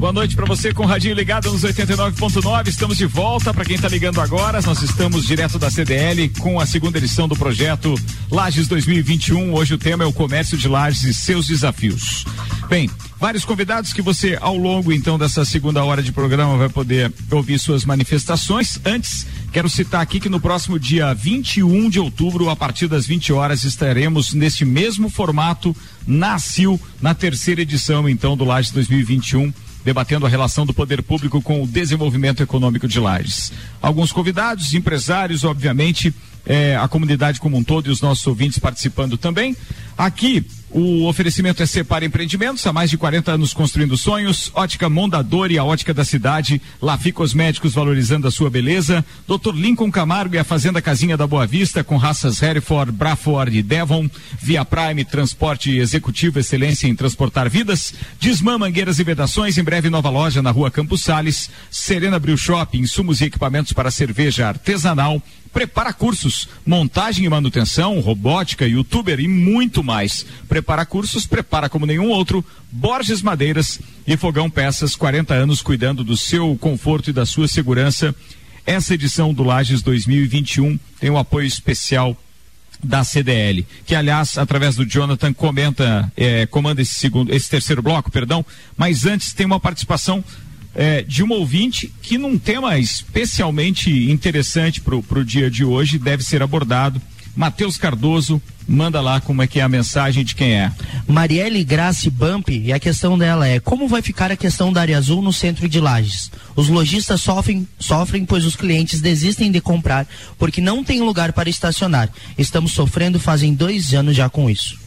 Boa noite para você com o Radinho ligado nos 89.9. Estamos de volta para quem está ligando agora. Nós estamos direto da CDL com a segunda edição do projeto Lages 2021. Hoje o tema é o comércio de Lages e seus desafios. Bem, vários convidados que você ao longo então dessa segunda hora de programa vai poder ouvir suas manifestações. Antes, quero citar aqui que no próximo dia 21 de outubro, a partir das 20 horas, estaremos neste mesmo formato na CIL, na terceira edição então do Lages 2021 debatendo a relação do poder público com o desenvolvimento econômico de Lages. Alguns convidados, empresários, obviamente, é, a comunidade como um todo e os nossos ouvintes participando também. Aqui, o oferecimento é Separa Empreendimentos, há mais de 40 anos construindo sonhos. Ótica Mondador e a ótica da cidade. Lafi Cosméticos valorizando a sua beleza. Dr. Lincoln Camargo e a Fazenda Casinha da Boa Vista com raças Hereford, Braford e Devon. Via Prime Transporte Executivo, excelência em transportar vidas. Desmã Mangueiras e Vedações, em breve nova loja na rua Campos Sales. Serena Brew Shop, insumos e equipamentos para cerveja artesanal prepara cursos, montagem e manutenção, robótica, youtuber e muito mais. Prepara cursos, prepara como nenhum outro. Borges Madeiras e Fogão Peças, 40 anos cuidando do seu conforto e da sua segurança. Essa edição do Lages 2021 tem um apoio especial da CDL, que aliás, através do Jonathan, comenta, eh, comanda esse segundo, esse terceiro bloco, perdão, mas antes tem uma participação é, de um ouvinte que num tema especialmente interessante para o dia de hoje deve ser abordado. Matheus Cardoso, manda lá como é que é a mensagem de quem é. Marielle Grace Bump, e a questão dela é como vai ficar a questão da área azul no centro de Lages? Os lojistas sofrem, sofrem pois os clientes desistem de comprar porque não tem lugar para estacionar. Estamos sofrendo fazem dois anos já com isso.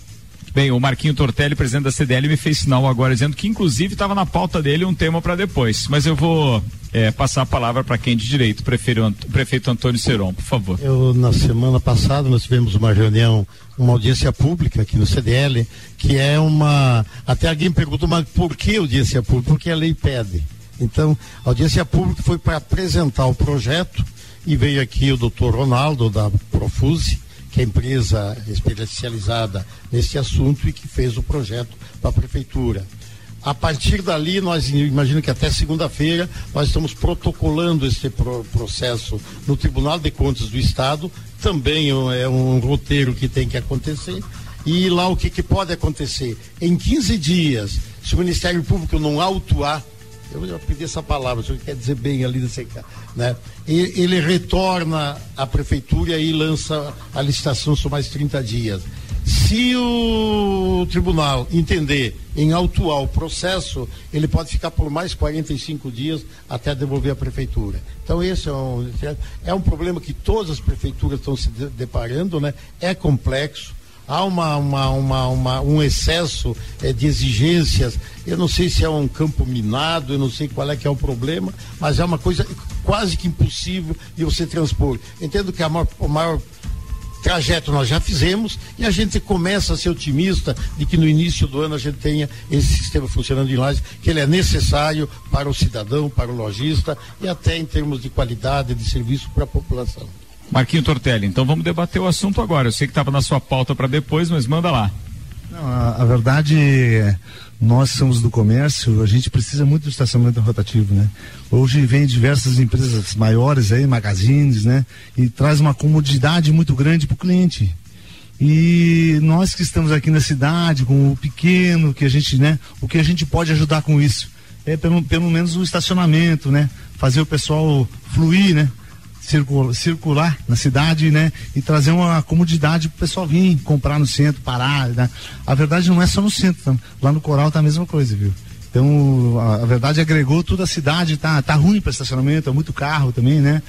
Bem, o Marquinho Tortelli, presidente da CDL, me fez sinal agora dizendo que inclusive estava na pauta dele um tema para depois. Mas eu vou é, passar a palavra para quem de direito, prefeito, prefeito Antônio Seron, por favor. Eu, na semana passada, nós tivemos uma reunião, uma audiência pública aqui no CDL, que é uma. Até alguém perguntou, mas por que audiência pública? Porque a lei pede. Então, a audiência pública foi para apresentar o projeto e veio aqui o doutor Ronaldo, da Profuse, que é a empresa especializada nesse assunto e que fez o projeto para a prefeitura. A partir dali, nós imagino que até segunda-feira nós estamos protocolando esse pro, processo no Tribunal de Contas do Estado. Também é um roteiro que tem que acontecer. E lá o que, que pode acontecer? Em 15 dias, se o Ministério Público não autuar eu já pedi essa palavra, o senhor quer dizer bem ali nesse né? E, ele retorna à prefeitura e lança a licitação são mais 30 dias. Se o tribunal entender em autuar o processo, ele pode ficar por mais 45 dias até devolver à prefeitura. Então esse é um, é um problema que todas as prefeituras estão se deparando, né? É complexo há uma, uma, uma, uma um excesso é, de exigências. Eu não sei se é um campo minado, eu não sei qual é que é o problema, mas é uma coisa quase que impossível de você transpor. Entendo que a maior, maior trajeto nós já fizemos e a gente começa a ser otimista de que no início do ano a gente tenha esse sistema funcionando em Lages, que ele é necessário para o cidadão, para o lojista e até em termos de qualidade de serviço para a população. Marquinho Tortelli, então vamos debater o assunto agora. Eu sei que estava na sua pauta para depois, mas manda lá. Não, a, a, verdade é, nós somos do comércio, a gente precisa muito do estacionamento rotativo, né? Hoje vem diversas empresas maiores aí, magazines, né? E traz uma comodidade muito grande para o cliente. E nós que estamos aqui na cidade, com o pequeno, que a gente, né? O que a gente pode ajudar com isso? É pelo, pelo menos o estacionamento, né? Fazer o pessoal fluir, né? Circular, circular na cidade, né? E trazer uma comodidade para o pessoal vir comprar no centro, parar, né? A verdade não é só no centro, lá no Coral tá a mesma coisa, viu? Então, a, a verdade agregou toda a cidade, tá, tá ruim para estacionamento, é muito carro também, né?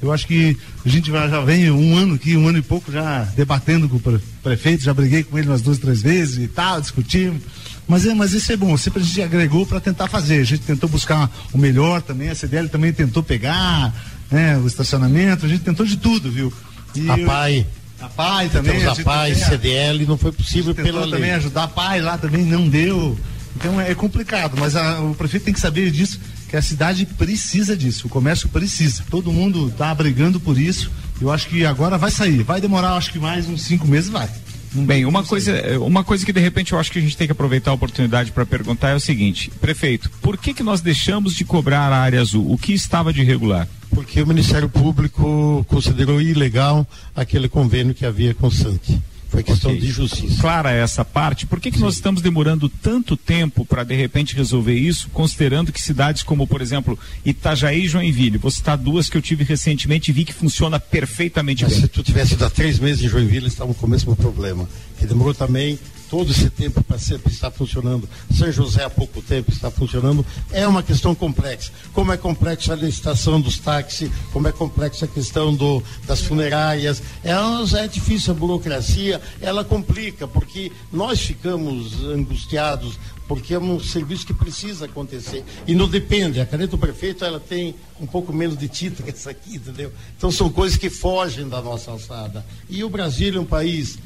Eu acho que a gente já, já vem um ano aqui, um ano e pouco já debatendo com o prefeito, já briguei com ele umas duas, três vezes e tal, discutimos. Mas, é, mas isso é bom, sempre a gente agregou para tentar fazer. A gente tentou buscar o melhor também, a CDL também tentou pegar, né, o estacionamento, a gente tentou de tudo, viu? E a PAI. A PAI também. Temos a, a PAI, CDL, não foi possível pela também lei. ajudar a PAI lá também, não deu. Então é, é complicado, mas a, o prefeito tem que saber disso, que a cidade precisa disso, o comércio precisa. Todo mundo está brigando por isso. Eu acho que agora vai sair. Vai demorar, acho que mais uns cinco meses vai. Bem, uma coisa, uma coisa que de repente eu acho que a gente tem que aproveitar a oportunidade para perguntar é o seguinte, prefeito, por que que nós deixamos de cobrar a área azul? O que estava de irregular? Porque o Ministério Público considerou ilegal aquele convênio que havia com o SANC. Foi questão okay. de justiça. Clara essa parte. Por que, que nós estamos demorando tanto tempo para de repente resolver isso, considerando que cidades como, por exemplo, Itajaí e Joinville, vou citar duas que eu tive recentemente e vi que funciona perfeitamente Mas bem. Se tu tivesse dado três meses em Joinville, estava com o mesmo problema. Que demorou também todo esse tempo para estar funcionando. São José há pouco tempo está funcionando. É uma questão complexa. Como é complexa a licitação dos táxis, como é complexa a questão do, das funerárias. É, é difícil a burocracia, ela complica, porque nós ficamos angustiados porque é um serviço que precisa acontecer. E não depende, a caneta do prefeito ela tem um pouco menos de tinta que essa aqui, entendeu? Então são coisas que fogem da nossa alçada. E o Brasil é um país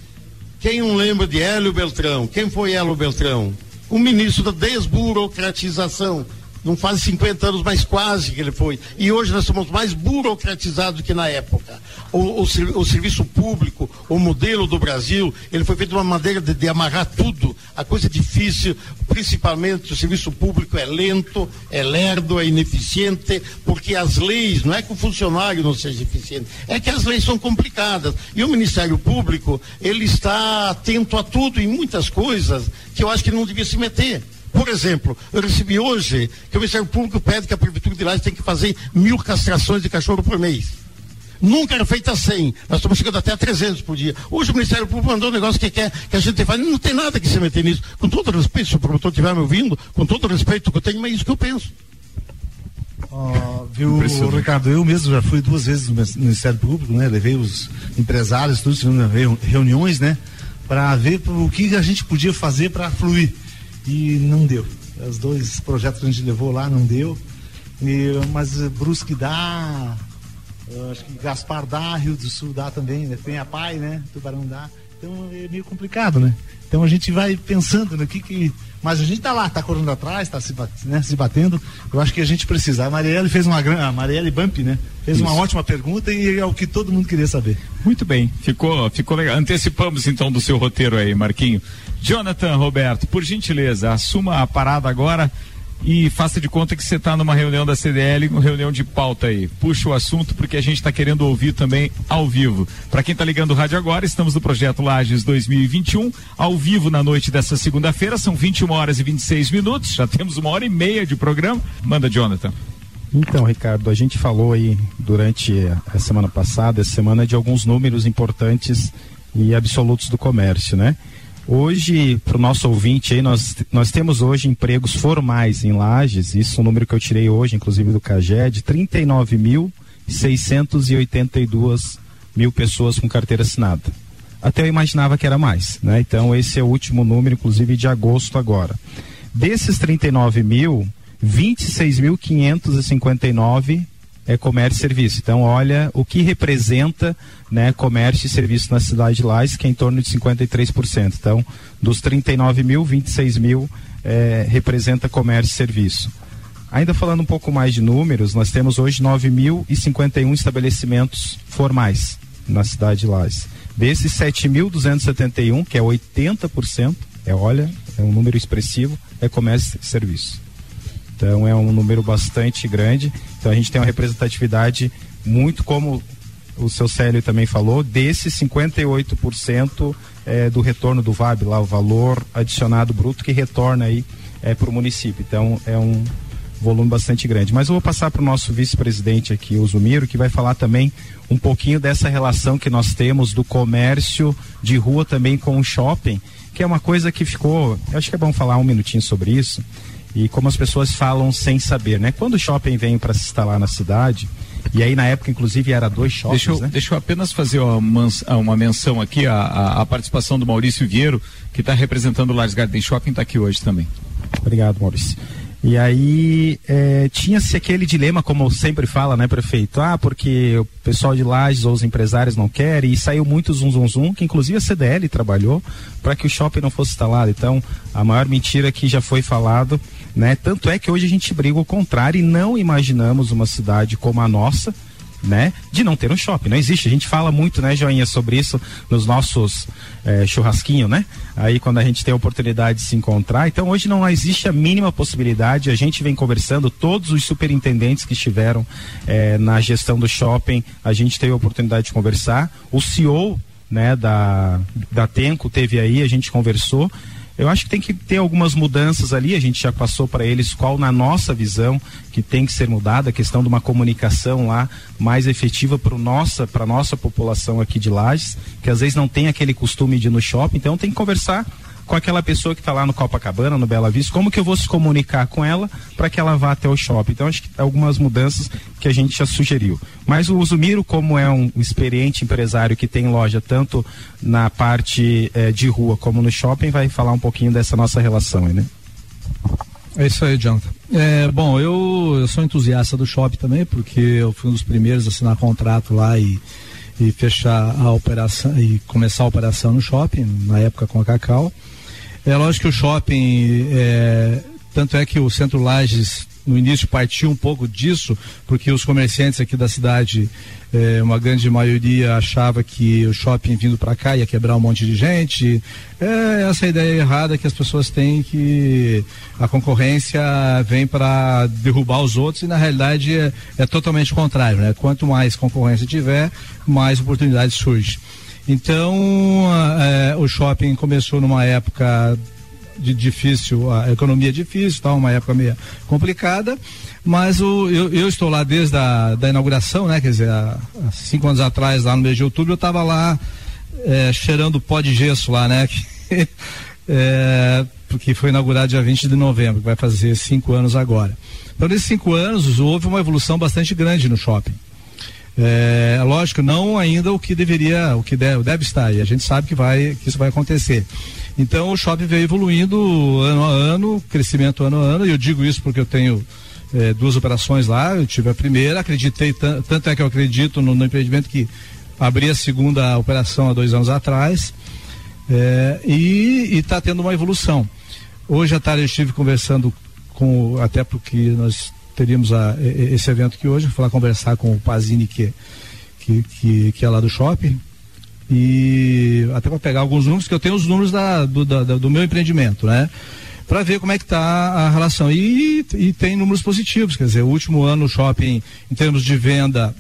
quem não lembra de Hélio Beltrão? Quem foi Hélio Beltrão? O ministro da desburocratização. Não faz 50 anos, mas quase que ele foi. E hoje nós somos mais burocratizados do que na época. O, o, o, serviço público, o modelo do Brasil, ele foi feito de uma maneira de, de amarrar tudo. A coisa difícil, principalmente o serviço público é lento, é lerdo, é ineficiente, porque as leis, não é que o funcionário não seja eficiente, é que as leis são complicadas. E o Ministério Público, ele está atento a tudo e muitas coisas que eu acho que não devia se meter. Por exemplo, eu recebi hoje que o Ministério Público pede que a Prefeitura de Lages tem que fazer mil castrações de cachorro por mês. Nunca era feita 100. Nós estamos chegando até a 300 por dia. Hoje o Ministério Público mandou um negócio que quer que a gente faz. Não tem nada que se meter nisso. Com todo respeito, se o promotor estiver me ouvindo, com todo respeito que eu tenho, mas é isso que eu penso. Uh, viu, Ricardo, eu mesmo já fui duas vezes no Ministério Público, né? Levei os empresários, tudo, reuniões, né? Para ver o que a gente podia fazer para fluir e não deu. Os dois projetos que a gente levou lá não deu. E, mas Brusque dá, acho que Gaspar dá, Rio do Sul dá também, né? Tem a Pai, né? Tubarão dá. Então é meio complicado, né? Então a gente vai pensando no que que. Mas a gente tá lá, tá correndo atrás, tá se, né, se batendo. Eu acho que a gente precisa. A Marielle fez uma grande. A Marielle Bump, né? Fez Isso. uma ótima pergunta e é o que todo mundo queria saber. Muito bem, ficou, ficou legal. Antecipamos então do seu roteiro aí, Marquinho. Jonathan Roberto, por gentileza, assuma a parada agora e faça de conta que você está numa reunião da CDL, uma reunião de pauta aí. Puxa o assunto porque a gente está querendo ouvir também ao vivo. Para quem está ligando o rádio agora, estamos no projeto Lages 2021, ao vivo na noite dessa segunda-feira, são 21 horas e 26 minutos, já temos uma hora e meia de programa. Manda, Jonathan. Então, Ricardo, a gente falou aí durante a semana passada, essa semana, de alguns números importantes e absolutos do comércio, né? Hoje, para o nosso ouvinte aí, nós, nós temos hoje empregos formais em Lages, isso é um número que eu tirei hoje, inclusive do CAGED, 39.682 mil pessoas com carteira assinada. Até eu imaginava que era mais, né? Então esse é o último número, inclusive de agosto agora. Desses 39 mil, 26.559 é comércio e serviço. Então, olha o que representa né, comércio e serviço na cidade de Lages, que é em torno de 53%. Então, dos 39 mil, 26 mil é, representa comércio e serviço. Ainda falando um pouco mais de números, nós temos hoje 9.051 estabelecimentos formais na cidade de Lages. Desses 7.271, que é 80%, é olha, é um número expressivo, é comércio e serviço. Então é um número bastante grande. Então a gente tem uma representatividade muito como o seu Célio também falou, desses 58% é, do retorno do VAB, lá o valor adicionado bruto que retorna aí é, para o município. Então é um volume bastante grande. Mas eu vou passar para o nosso vice-presidente aqui, o Zumiro, que vai falar também um pouquinho dessa relação que nós temos do comércio de rua também com o shopping, que é uma coisa que ficou. Acho que é bom falar um minutinho sobre isso e como as pessoas falam sem saber, né? Quando o shopping vem para se instalar na cidade, e aí na época inclusive era dois shoppings, deixa eu, né? Deixa eu apenas fazer uma, uma menção aqui, a, a participação do Maurício Vieiro, que está representando o Lars Garden Shopping, está aqui hoje também. Obrigado, Maurício. E aí é, tinha-se aquele dilema, como sempre fala, né, prefeito? Ah, porque o pessoal de Lages ou os empresários não querem, e saiu muito zum zum zum, que inclusive a CDL trabalhou para que o shopping não fosse instalado. Então, a maior mentira que já foi falado, né? Tanto é que hoje a gente briga o contrário e não imaginamos uma cidade como a nossa, né? De não ter um shopping. Não existe. A gente fala muito, né, Joinha, sobre isso nos nossos é, churrasquinhos, né? Aí quando a gente tem a oportunidade de se encontrar. Então hoje não existe a mínima possibilidade. A gente vem conversando, todos os superintendentes que estiveram é, na gestão do shopping, a gente teve a oportunidade de conversar. O CEO né, da, da Tenco teve aí, a gente conversou eu acho que tem que ter algumas mudanças ali, a gente já passou para eles qual na nossa visão que tem que ser mudada, a questão de uma comunicação lá mais efetiva para nossa, para nossa população aqui de Lages, que às vezes não tem aquele costume de ir no shopping, então tem que conversar com aquela pessoa que está lá no Copacabana, no Bela Vista, como que eu vou se comunicar com ela para que ela vá até o shopping? Então, acho que algumas mudanças que a gente já sugeriu. Mas o Zumiro, como é um experiente empresário que tem loja tanto na parte eh, de rua como no shopping, vai falar um pouquinho dessa nossa relação aí, né? É isso aí, Jonathan. É, bom, eu, eu sou entusiasta do shopping também, porque eu fui um dos primeiros a assinar contrato lá e, e fechar a operação e começar a operação no shopping, na época com a Cacau. É lógico que o shopping, é, tanto é que o Centro Lages no início partiu um pouco disso, porque os comerciantes aqui da cidade, é, uma grande maioria achava que o shopping vindo para cá ia quebrar um monte de gente. É essa ideia errada que as pessoas têm que a concorrência vem para derrubar os outros e na realidade é, é totalmente o contrário, né? Quanto mais concorrência tiver, mais oportunidades surgem. Então, é, o shopping começou numa época de difícil, a economia é difícil, tá, uma época meio complicada, mas o, eu, eu estou lá desde a da inauguração, né? Quer dizer, há, há cinco anos atrás, lá no mês de outubro, eu estava lá é, cheirando pó de gesso lá, né? é, porque foi inaugurado dia 20 de novembro, que vai fazer cinco anos agora. Então, nesses cinco anos, houve uma evolução bastante grande no shopping. É, lógico, não ainda o que deveria, o que deve, deve estar, e a gente sabe que, vai, que isso vai acontecer. Então o shopping veio evoluindo ano a ano, crescimento ano a ano, e eu digo isso porque eu tenho é, duas operações lá, eu tive a primeira, acreditei, tanto é que eu acredito no, no empreendimento que abri a segunda operação há dois anos atrás, é, e está tendo uma evolução. Hoje à tarde eu estive conversando com, até porque nós teríamos a, esse evento aqui hoje, fui lá conversar com o Pazini, que, que, que, que é lá do shopping, e até para pegar alguns números, que eu tenho os números da, do, da, do meu empreendimento, né? Para ver como é que está a relação. E, e tem números positivos, quer dizer, o último ano o shopping, em termos de venda,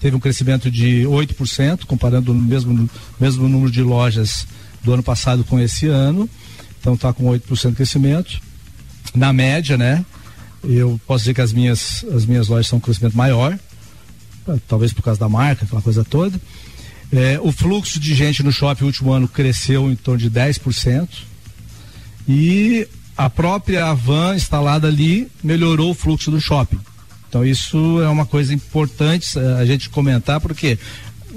teve um crescimento de 8%, comparando o mesmo, mesmo número de lojas do ano passado com esse ano. Então está com 8% de crescimento. Na média, né? Eu posso dizer que as minhas, as minhas lojas são um crescimento maior, talvez por causa da marca, aquela coisa toda. É, o fluxo de gente no shopping no último ano cresceu em torno de 10%. E a própria van instalada ali melhorou o fluxo do shopping. Então isso é uma coisa importante a gente comentar, porque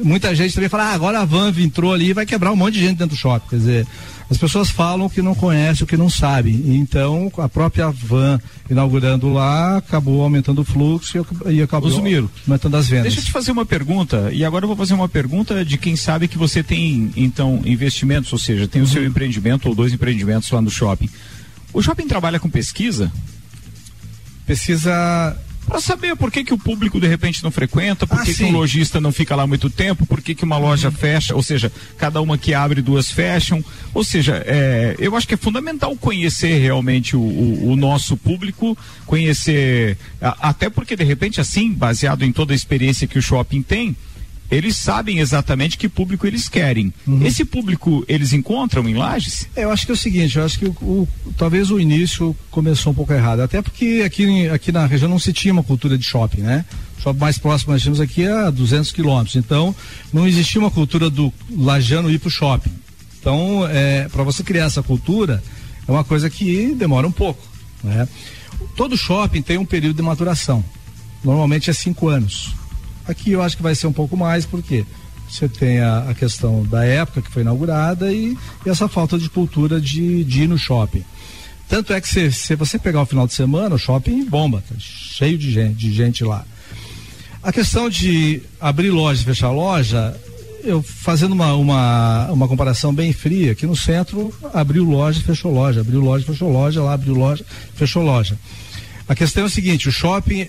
muita gente também fala, ah, agora a van entrou ali e vai quebrar um monte de gente dentro do shopping. Quer dizer, as pessoas falam que não conhecem o que não sabem. Então, a própria van inaugurando lá acabou aumentando o fluxo e, acabou aumentando as vendas. Deixa eu te fazer uma pergunta, e agora eu vou fazer uma pergunta de quem sabe que você tem, então, investimentos, ou seja, tem o seu uhum. empreendimento ou dois empreendimentos lá no shopping. O shopping trabalha com pesquisa? Pesquisa para saber por que, que o público de repente não frequenta, por ah, que, que um lojista não fica lá muito tempo, por que, que uma loja uhum. fecha, ou seja, cada uma que abre, duas fecham. Ou seja, é, eu acho que é fundamental conhecer realmente o, o, o nosso público, conhecer, a, até porque de repente assim, baseado em toda a experiência que o shopping tem, eles sabem exatamente que público eles querem. Uhum. Esse público eles encontram em Lages? Eu acho que é o seguinte, eu acho que o, o, talvez o início começou um pouco errado, até porque aqui, aqui na região não se tinha uma cultura de shopping, né? O shopping mais próximo nós tínhamos aqui é a 200 quilômetros, então não existia uma cultura do lajano ir para o shopping. Então, é, para você criar essa cultura, é uma coisa que demora um pouco, né? Todo shopping tem um período de maturação, normalmente é cinco anos. Aqui eu acho que vai ser um pouco mais, porque você tem a, a questão da época que foi inaugurada e, e essa falta de cultura de, de, ir no shopping. Tanto é que se, se você pegar o final de semana, o shopping bomba, tá cheio de gente, de gente lá. A questão de abrir loja e fechar loja, eu fazendo uma, uma, uma comparação bem fria, aqui no centro abriu loja e fechou loja, abriu loja e fechou loja, lá abriu loja, fechou loja. A questão é o seguinte, o shopping,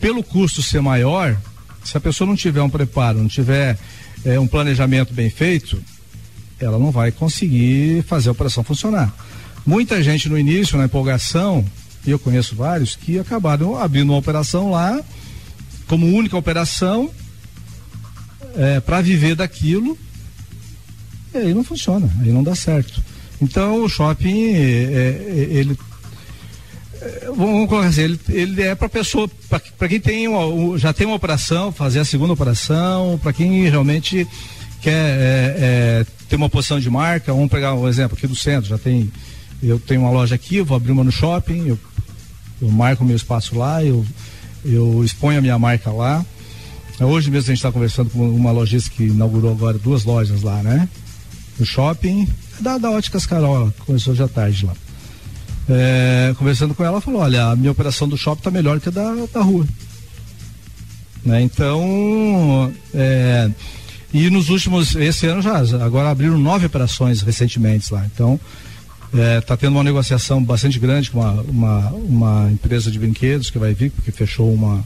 pelo custo ser maior, se a pessoa não tiver um preparo, não tiver é, um planejamento bem feito, ela não vai conseguir fazer a operação funcionar. Muita gente no início, na empolgação, e eu conheço vários, que acabaram abrindo uma operação lá, como única operação, é, para viver daquilo, e aí não funciona, aí não dá certo. Então o shopping, é, é ele vamos colocar assim, ele, ele é para pessoa, para quem tem uma, já tem uma operação, fazer a segunda operação, para quem realmente quer é, é, ter uma posição de marca, vamos pegar um exemplo aqui do centro, já tem, eu tenho uma loja aqui, vou abrir uma no shopping, eu, eu marco meu espaço lá, eu, eu exponho a minha marca lá. Hoje mesmo a gente está conversando com uma lojista que inaugurou agora duas lojas lá, né? No shopping, da, da Óticas Carol, começou já tarde lá é, conversando com ela, falou: olha, a minha operação do shopping está melhor que a da, da rua. Né? Então, é, e nos últimos, esse ano já, agora abriram nove operações recentemente lá. Então, está é, tendo uma negociação bastante grande com uma, uma, uma, empresa de brinquedos que vai vir, porque fechou uma,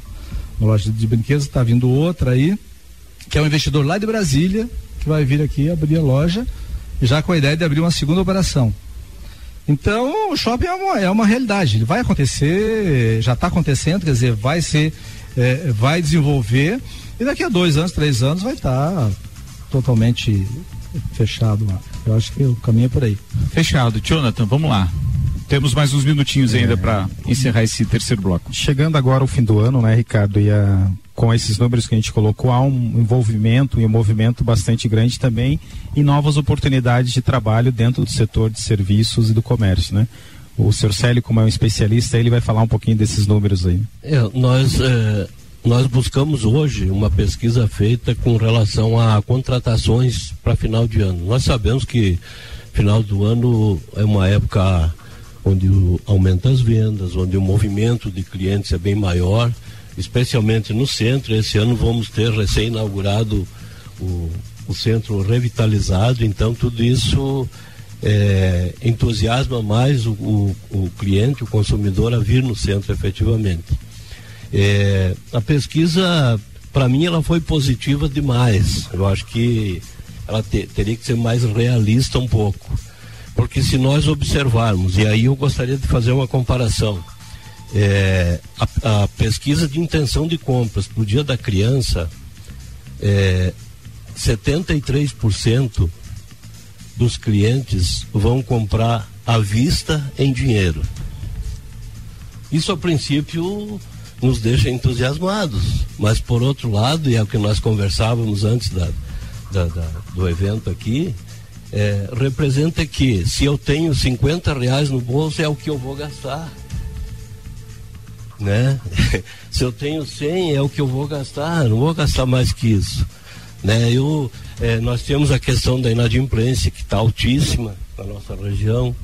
uma loja de brinquedos, está vindo outra aí, que é um investidor lá de Brasília, que vai vir aqui abrir a loja, já com a ideia de abrir uma segunda operação. Então, o shopping é uma, é uma realidade. Ele vai acontecer, já está acontecendo, quer dizer, vai ser, é, vai desenvolver e daqui a dois anos, três anos vai estar tá totalmente fechado lá. Eu acho que o caminho é por aí. Fechado. Jonathan, vamos lá. Temos mais uns minutinhos ainda é... para encerrar esse terceiro bloco. Chegando agora ao fim do ano, né, Ricardo? E a, com esses números que a gente colocou, há um envolvimento e um movimento bastante grande também em novas oportunidades de trabalho dentro do setor de serviços e do comércio, né? O senhor Célio, como é um especialista, ele vai falar um pouquinho desses números aí. É, nós, é, nós buscamos hoje uma pesquisa feita com relação a contratações para final de ano. Nós sabemos que final do ano é uma época onde aumenta as vendas, onde o movimento de clientes é bem maior, especialmente no centro. Esse ano vamos ter recém-inaugurado o, o centro revitalizado, então tudo isso é, entusiasma mais o, o, o, cliente, o consumidor a vir no centro efetivamente. É, a pesquisa, para mim, ela foi positiva demais. Eu acho que ela te, teria que ser mais realista um pouco. Porque se nós observarmos, e aí eu gostaria de fazer uma comparação, é, a, a, pesquisa de intenção de compras para o dia da criança, é, 73% dos clientes vão comprar à vista em dinheiro. Isso a princípio nos deixa entusiasmados, mas por outro lado, e é o que nós conversávamos antes da, da, da do evento aqui, é, representa que se eu tenho 50 reais no bolso é o que eu vou gastar. Né? se eu tenho 100 é o que eu vou gastar, não vou gastar mais que isso. Né? Eu, é, nós temos a questão da inadimplência que está altíssima na nossa região.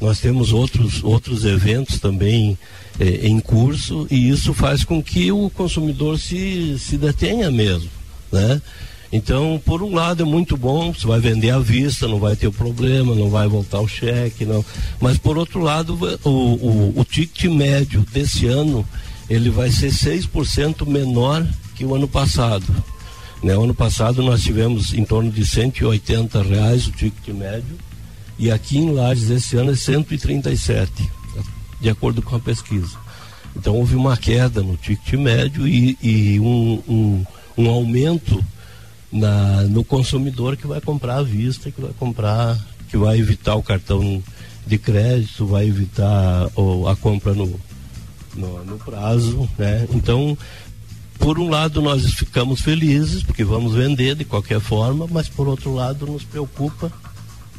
Nós temos outros, outros eventos também é, em curso e isso faz com que o consumidor se, se detenha mesmo. Né? Então, por um lado é muito bom, você vai vender à vista, não vai ter problema, não vai voltar o cheque, não. Mas por outro lado, o, o, o ticket médio desse ano ele vai ser 6% menor que o ano passado. Né? O ano passado nós tivemos em torno de 180 reais o ticket médio e aqui em Lages esse ano é 137, de acordo com a pesquisa. Então houve uma queda no ticket médio e, e um, um, um aumento na, no consumidor que vai comprar à vista, que vai comprar, que vai evitar o cartão de crédito, vai evitar ou, a compra no, no, no prazo, né? Então, por um lado nós ficamos felizes porque vamos vender de qualquer forma, mas por outro lado nos preocupa,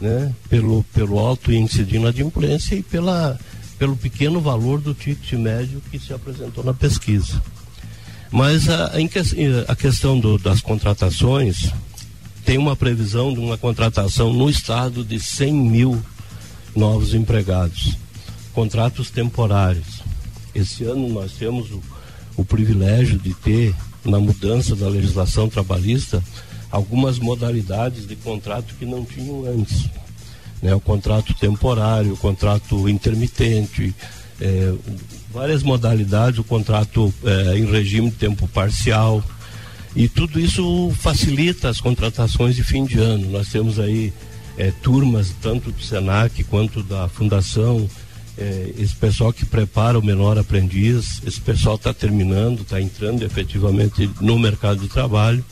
né? Pelo pelo alto índice de inadimplência e pela pelo pequeno valor do ticket médio que se apresentou na pesquisa. Mas a, a questão do, das contratações, tem uma previsão de uma contratação no estado de 100 mil novos empregados, contratos temporários. Esse ano nós temos o, o privilégio de ter, na mudança da legislação trabalhista, algumas modalidades de contrato que não tinham antes. Né? O contrato temporário, o contrato intermitente, é, várias modalidades, o contrato é, em regime de tempo parcial. E tudo isso facilita as contratações de fim de ano. Nós temos aí é, turmas, tanto do SENAC quanto da Fundação, é, esse pessoal que prepara o menor aprendiz, esse pessoal está terminando, está entrando efetivamente no mercado de trabalho.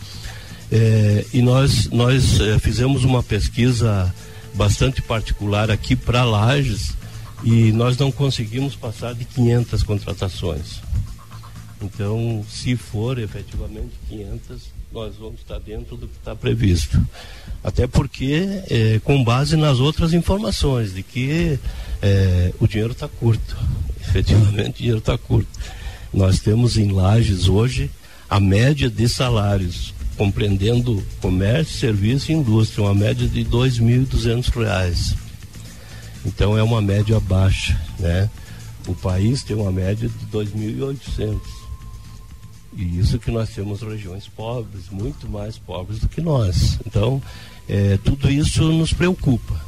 E nós, nós fizemos uma pesquisa bastante particular aqui para Lages, e nós não conseguimos passar de 500 contratações. Então, se for efetivamente 500, nós vamos estar dentro do que está previsto. Até porque, é, com base nas outras informações, de que é, o dinheiro está curto. Efetivamente, o dinheiro está curto. Nós temos em Lages hoje a média de salários, compreendendo comércio, serviço e indústria, uma média de R$ 2.200 então é uma média baixa, né? O país tem uma média de 2.800. E isso que nós temos regiões pobres, muito mais pobres do que nós. Então, é, tudo isso nos preocupa.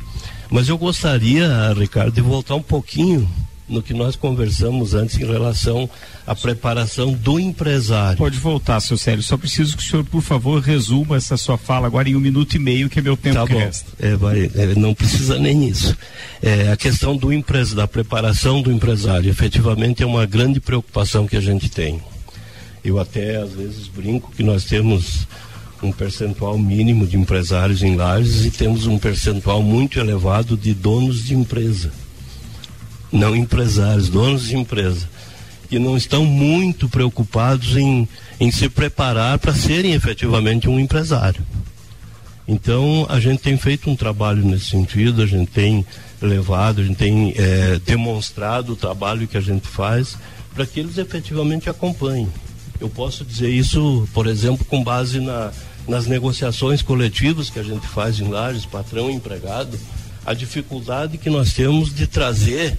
Mas eu gostaria, Ricardo, de voltar um pouquinho no que nós conversamos antes em relação à preparação do empresário. Pode voltar, seu Célio. Só preciso que o senhor, por favor, resuma essa sua fala agora em um minuto e meio, que é meu tempo tá bom. resta. É, vai, é, não precisa nem isso. É, a questão do empres, da preparação do empresário, efetivamente é uma grande preocupação que a gente tem. Eu até às vezes brinco que nós temos um percentual mínimo de empresários em lajes e temos um percentual muito elevado de donos de empresa não empresários, donos de empresa, que não estão muito preocupados em, em se preparar para serem efetivamente um empresário. Então, a gente tem feito um trabalho nesse sentido, a gente tem levado, a gente tem é, demonstrado o trabalho que a gente faz para que eles efetivamente acompanhem. Eu posso dizer isso, por exemplo, com base na, nas negociações coletivas que a gente faz em lares, patrão e empregado, a dificuldade que nós temos de trazer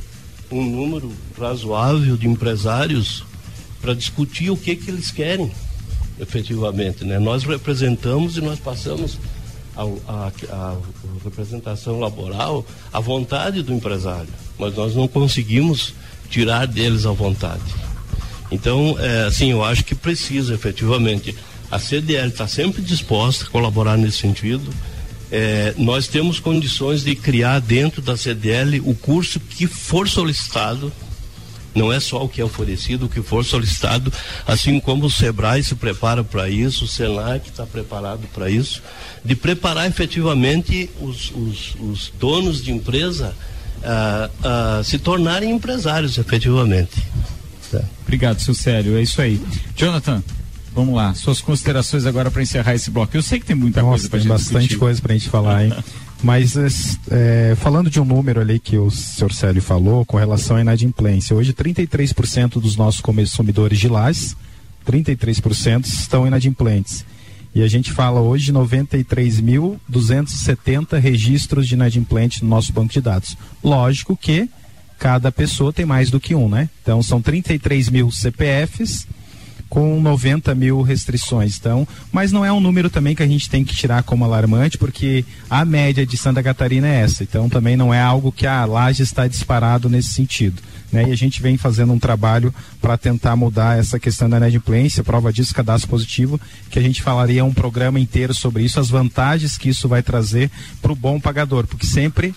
um número razoável de empresários para discutir o que que eles querem efetivamente, né? Nós representamos e nós passamos a, a, a, representação laboral à vontade do empresário, mas nós não conseguimos tirar deles a vontade. Então, é, assim, eu acho que precisa efetivamente. A CDL está sempre disposta a colaborar nesse sentido é, nós temos condições de criar dentro da CDL o curso que for solicitado, não é só o que é oferecido, o que for solicitado, assim como o SEBRAE se prepara para isso, o SENAC está preparado para isso, de preparar efetivamente os, os, os donos de empresa a, se tornarem empresários efetivamente. Tá. Obrigado, seu Célio, é isso aí. Jonathan. Vamos lá, suas considerações agora para encerrar esse bloco. Eu sei que tem muita Nossa, coisa para gente bastante discutir. coisa para a gente falar, hein? Mas é, falando de um número ali que o senhor Célio falou com relação à inadimplência, hoje 33% dos nossos consumidores de lajes, 33% estão inadimplentes. E a gente fala hoje de 93.270 registros de inadimplente no nosso banco de dados. Lógico que cada pessoa tem mais do que um, né? Então são 33 mil CPFs com 90 mil restrições. Então, mas não é um número também que a gente tem que tirar como alarmante, porque a média de Santa Catarina é essa. Então, também não é algo que a laje está disparado nesse sentido. Né? E a gente vem fazendo um trabalho para tentar mudar essa questão da inadimplência, prova disso, cadastro positivo, que a gente falaria um programa inteiro sobre isso, as vantagens que isso vai trazer para o bom pagador, porque sempre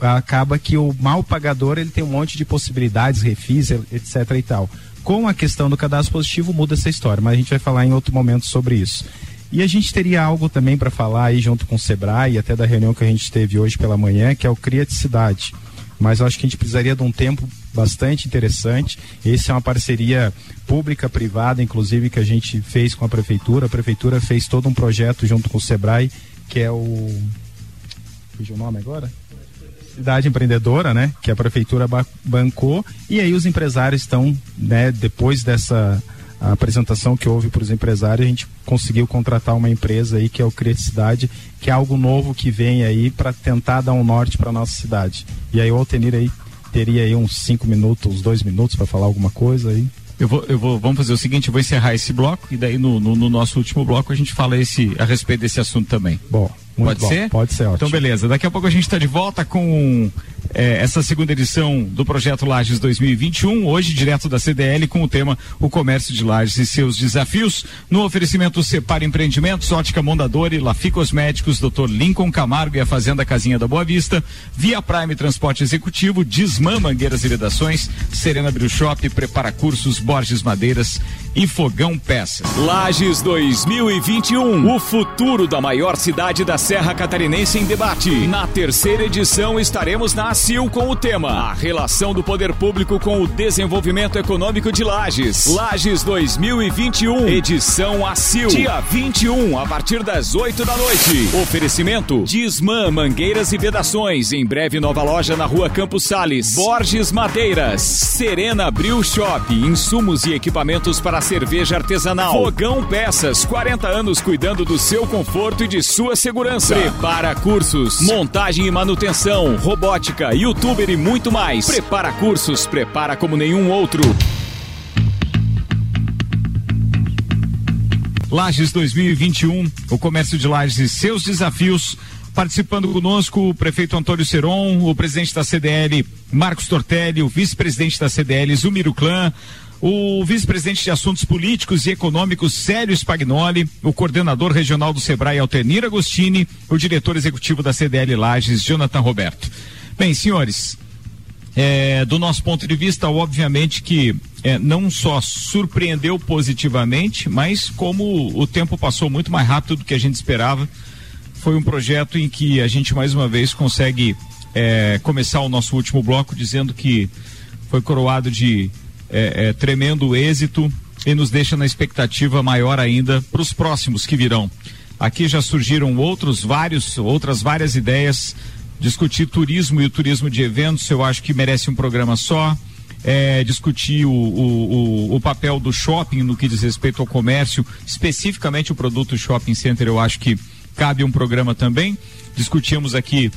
acaba que o mal pagador ele tem um monte de possibilidades, refis, etc e tal. Com a questão do cadastro positivo muda essa história, mas a gente vai falar em outro momento sobre isso. E a gente teria algo também para falar aí junto com o Sebrae até da reunião que a gente teve hoje pela manhã, que é o Criaticidade. Mas acho que a gente precisaria de um tempo bastante interessante. Esse é uma parceria pública-privada, inclusive, que a gente fez com a prefeitura. A prefeitura fez todo um projeto junto com o Sebrae, que é o. Fugiu o nome agora? Cidade empreendedora, né, que a prefeitura bancou, e aí os empresários estão, né, depois dessa apresentação que houve para os empresários, a gente conseguiu contratar uma empresa aí que é o Criaticidade, que é algo novo que vem aí para tentar dar um norte para nossa cidade. E aí o Altenir aí teria aí uns cinco minutos, uns dois minutos para falar alguma coisa aí. Eu vou, eu vou, vamos fazer o seguinte, eu vou encerrar esse bloco e daí no, no, no nosso último bloco a gente fala esse, a respeito desse assunto também. Bom. Muito Pode bom. ser? Pode ser, ótimo. Então, beleza. Daqui a pouco a gente está de volta com é, essa segunda edição do Projeto Lages 2021, hoje direto da CDL com o tema O Comércio de Lages e seus desafios. No oferecimento Separa Empreendimentos, Ótica Mondador e Lafi Cosméticos, Dr. Lincoln Camargo e a Fazenda Casinha da Boa Vista, Via Prime Transporte Executivo, Desmã Mangueiras e Vedações, Serena Bril Shop, Prepara Cursos, Borges Madeiras e Fogão Peças. Lages 2021, o futuro da maior cidade da Serra Catarinense em debate. Na terceira edição estaremos na ACIL com o tema A relação do poder público com o desenvolvimento econômico de Lages. Lages 2021, edição ACIL. Dia 21, a partir das 8 da noite. Oferecimento Disman Mangueiras e Vedações. Em breve nova loja na rua Campos Sales. Borges Madeiras. Serena Bril Shop. Insumos e equipamentos para cerveja artesanal. Fogão Peças. 40 anos cuidando do seu conforto e de sua segurança. Prepara cursos, montagem e manutenção, robótica, youtuber e muito mais. Prepara cursos, prepara como nenhum outro. Lages 2021, o comércio de Lages e seus desafios. Participando conosco o prefeito Antônio Seron, o presidente da CDL Marcos Tortelli, o vice-presidente da CDL Zumiro Clã, o vice-presidente de Assuntos Políticos e Econômicos Célio Spagnoli, o coordenador regional do Sebrae Altenir Agostini, o diretor executivo da CDL Lages, Jonathan Roberto. Bem, senhores, é, do nosso ponto de vista, obviamente que é, não só surpreendeu positivamente, mas como o tempo passou muito mais rápido do que a gente esperava, foi um projeto em que a gente mais uma vez consegue é, começar o nosso último bloco dizendo que foi coroado de é, é, tremendo êxito e nos deixa na expectativa maior ainda para os próximos que virão. Aqui já surgiram outros vários, outras várias ideias. Discutir turismo e o turismo de eventos, eu acho que merece um programa só. É, discutir o, o, o, o, papel do shopping no que diz respeito ao comércio, especificamente o produto shopping center, eu acho que cabe um programa também. Discutimos aqui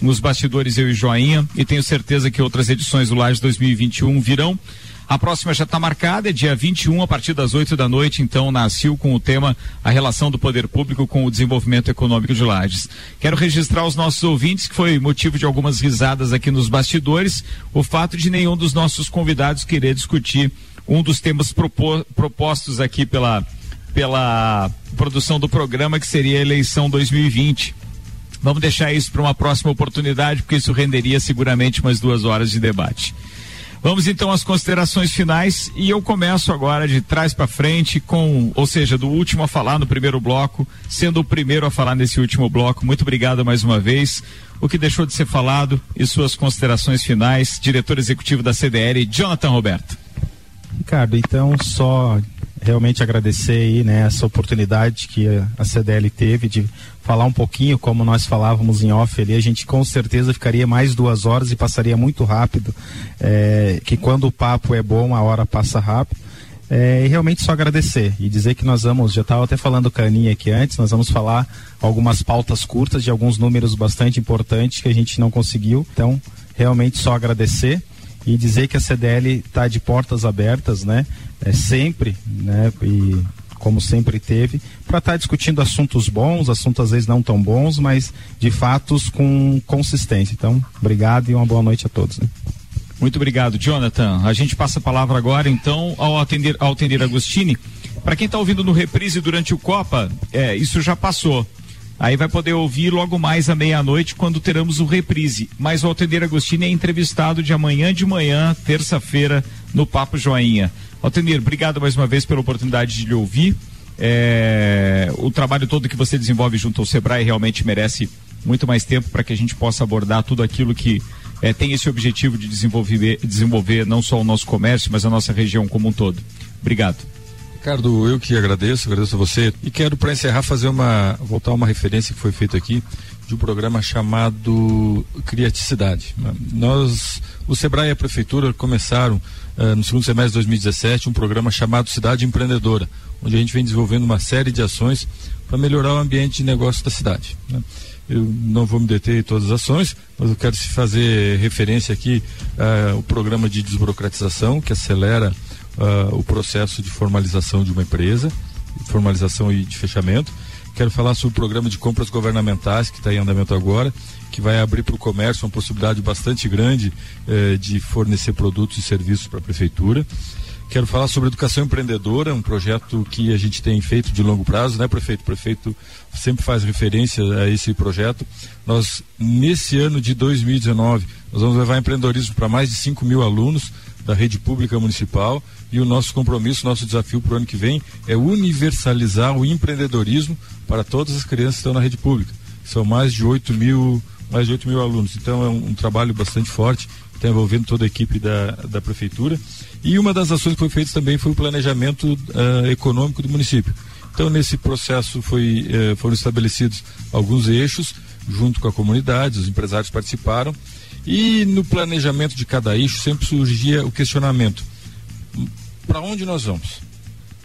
nos bastidores eu e Joinha e tenho certeza que outras edições do Laje 2021 virão. A próxima já está marcada, é dia 21, a partir das 8 da noite, então, na CIL, com o tema A relação do poder público com o desenvolvimento econômico de Lages. Quero registrar os nossos ouvintes, que foi motivo de algumas risadas aqui nos bastidores, o fato de nenhum dos nossos convidados querer discutir um dos temas propostos aqui pela, pela produção do programa, que seria a eleição 2020. Vamos deixar isso para uma próxima oportunidade, porque isso renderia seguramente umas duas horas de debate. Vamos então às considerações finais e eu começo agora de trás para frente com, ou seja, do último a falar no primeiro bloco, sendo o primeiro a falar nesse último bloco. Muito obrigado mais uma vez. O que deixou de ser falado e suas considerações finais, diretor executivo da CDL, Jonathan Roberto. Ricardo, então só realmente agradecer aí, né, essa oportunidade que a CDL teve de falar um pouquinho, como nós falávamos em off ali, a gente com certeza ficaria mais duas horas e passaria muito rápido, é, que quando o papo é bom, a hora passa rápido. é, e realmente só agradecer e dizer que nós vamos, já estava até falando com a Aninha aqui antes, nós vamos falar algumas pautas curtas de alguns números bastante importantes que a gente não conseguiu. Então, realmente só agradecer e dizer que a CDL está de portas abertas, né? É sempre, né? E como sempre teve, para estar tá discutindo assuntos bons, assuntos às vezes não tão bons, mas de fatos com consistência. Então, obrigado e uma boa noite a todos. Né? Muito obrigado, Jonathan. A gente passa a palavra agora, então, ao atender, ao atender Agostini. Para quem está ouvindo no reprise durante o Copa, é, isso já passou. Aí vai poder ouvir logo mais à meia-noite, quando teremos o reprise. Mas o Altenir Agostini é entrevistado de amanhã de manhã, terça-feira, no Papo Joinha. Altenir, obrigado mais uma vez pela oportunidade de lhe ouvir. É, o trabalho todo que você desenvolve junto ao Sebrae realmente merece muito mais tempo para que a gente possa abordar tudo aquilo que é, tem esse objetivo de desenvolver, desenvolver não só o nosso comércio, mas a nossa região como um todo. Obrigado. Ricardo, eu que agradeço, agradeço a você e quero para encerrar fazer uma voltar uma referência que foi feita aqui de um programa chamado Criaticidade. Nós, o Sebrae e a prefeitura começaram uh, no segundo semestre de 2017 um programa chamado Cidade Empreendedora, onde a gente vem desenvolvendo uma série de ações para melhorar o ambiente de negócio da cidade. Né? Eu não vou me deter em todas as ações, mas eu quero fazer referência aqui ao uh, programa de desburocratização, que acelera uh, o processo de formalização de uma empresa, formalização e de fechamento. Quero falar sobre o programa de compras governamentais que está em andamento agora, que vai abrir para o comércio uma possibilidade bastante grande eh, de fornecer produtos e serviços para a prefeitura. Quero falar sobre educação empreendedora, um projeto que a gente tem feito de longo prazo, né, prefeito? O prefeito sempre faz referência a esse projeto. Nós, nesse ano de 2019, nós vamos levar empreendedorismo para mais de 5 mil alunos da rede pública municipal e o nosso compromisso, nosso desafio para o ano que vem é universalizar o empreendedorismo para todas as crianças que estão na rede pública. São mais de 8 mil, mais de 8 mil alunos. Então é um, um trabalho bastante forte, está envolvendo toda a equipe da, da prefeitura. E uma das ações que foi feita também foi o planejamento uh, econômico do município. Então, nesse processo foi, uh, foram estabelecidos alguns eixos, junto com a comunidade, os empresários participaram. E no planejamento de cada eixo sempre surgia o questionamento: para onde nós vamos?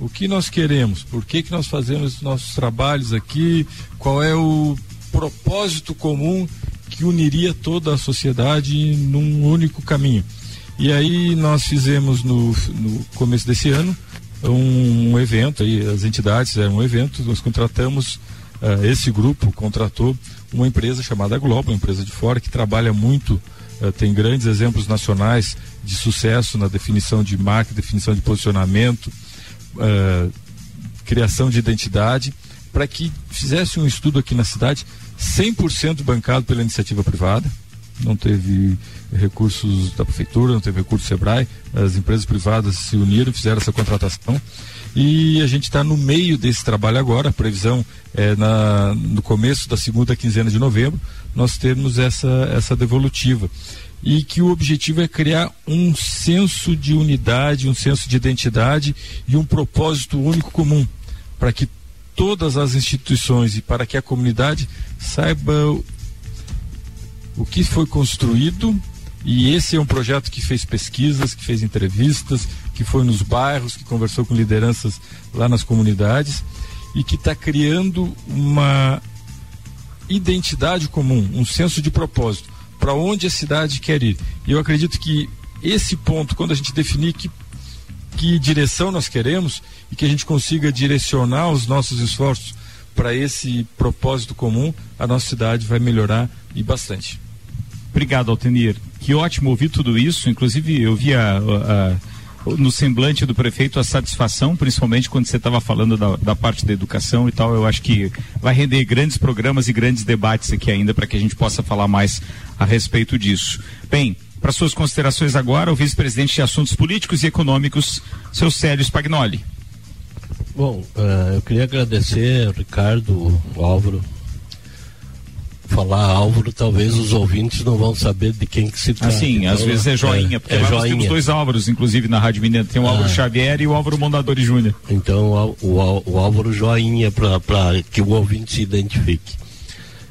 O que nós queremos? Por que, que nós fazemos nossos trabalhos aqui? Qual é o propósito comum que uniria toda a sociedade num único caminho? E aí nós fizemos no, no começo desse ano um, um, evento, aí as entidades fizeram um evento, nós contratamos, uh, esse grupo contratou uma empresa chamada Globo, uma empresa de fora que trabalha muito, uh, tem grandes exemplos nacionais de sucesso na definição de marca, definição de posicionamento, uh, criação de identidade, para que fizesse um estudo aqui na cidade 100% bancado pela iniciativa privada, não teve recursos da prefeitura, não teve recurso do Sebrae, as empresas privadas se uniram, fizeram essa contratação. E a gente está no meio desse trabalho agora, a previsão é na, no começo da segunda quinzena de novembro, nós termos essa, essa devolutiva. E que o objetivo é criar um senso de unidade, um senso de identidade e um propósito único comum, para que todas as instituições e para que a comunidade saiba o que foi construído. E esse é um projeto que fez pesquisas, que fez entrevistas, que foi nos bairros, que conversou com lideranças lá nas comunidades e que está criando uma identidade comum, um senso de propósito para onde a cidade quer ir. E eu acredito que esse ponto, quando a gente definir que, que direção nós queremos e que a gente consiga direcionar os nossos esforços para esse propósito comum, a nossa cidade vai melhorar e bastante. Obrigado, Altenir. Que ótimo ouvir tudo isso. Inclusive, eu vi a, a, no semblante do prefeito a satisfação, principalmente quando você estava falando da, da, parte da educação e tal. Eu acho que vai render grandes programas e grandes debates aqui ainda para que a gente possa falar mais a respeito disso. Bem, para suas considerações agora, o vice-presidente de Assuntos Políticos e Econômicos, seu Célio Spagnoli. Bom, uh, eu queria agradecer, Ricardo, Álvaro, falar Álvaro, talvez os ouvintes não vão saber de quem que se trata. Assim, então, às vezes é joinha, porque é, lá joinha. nós temos dois Álvaros, inclusive na Rádio Mineira, tem o Álvaro ah. Xavier e o Álvaro Mondadori Júnior. Então, o, o, o Álvaro Joinha, para que o ouvinte se identifique.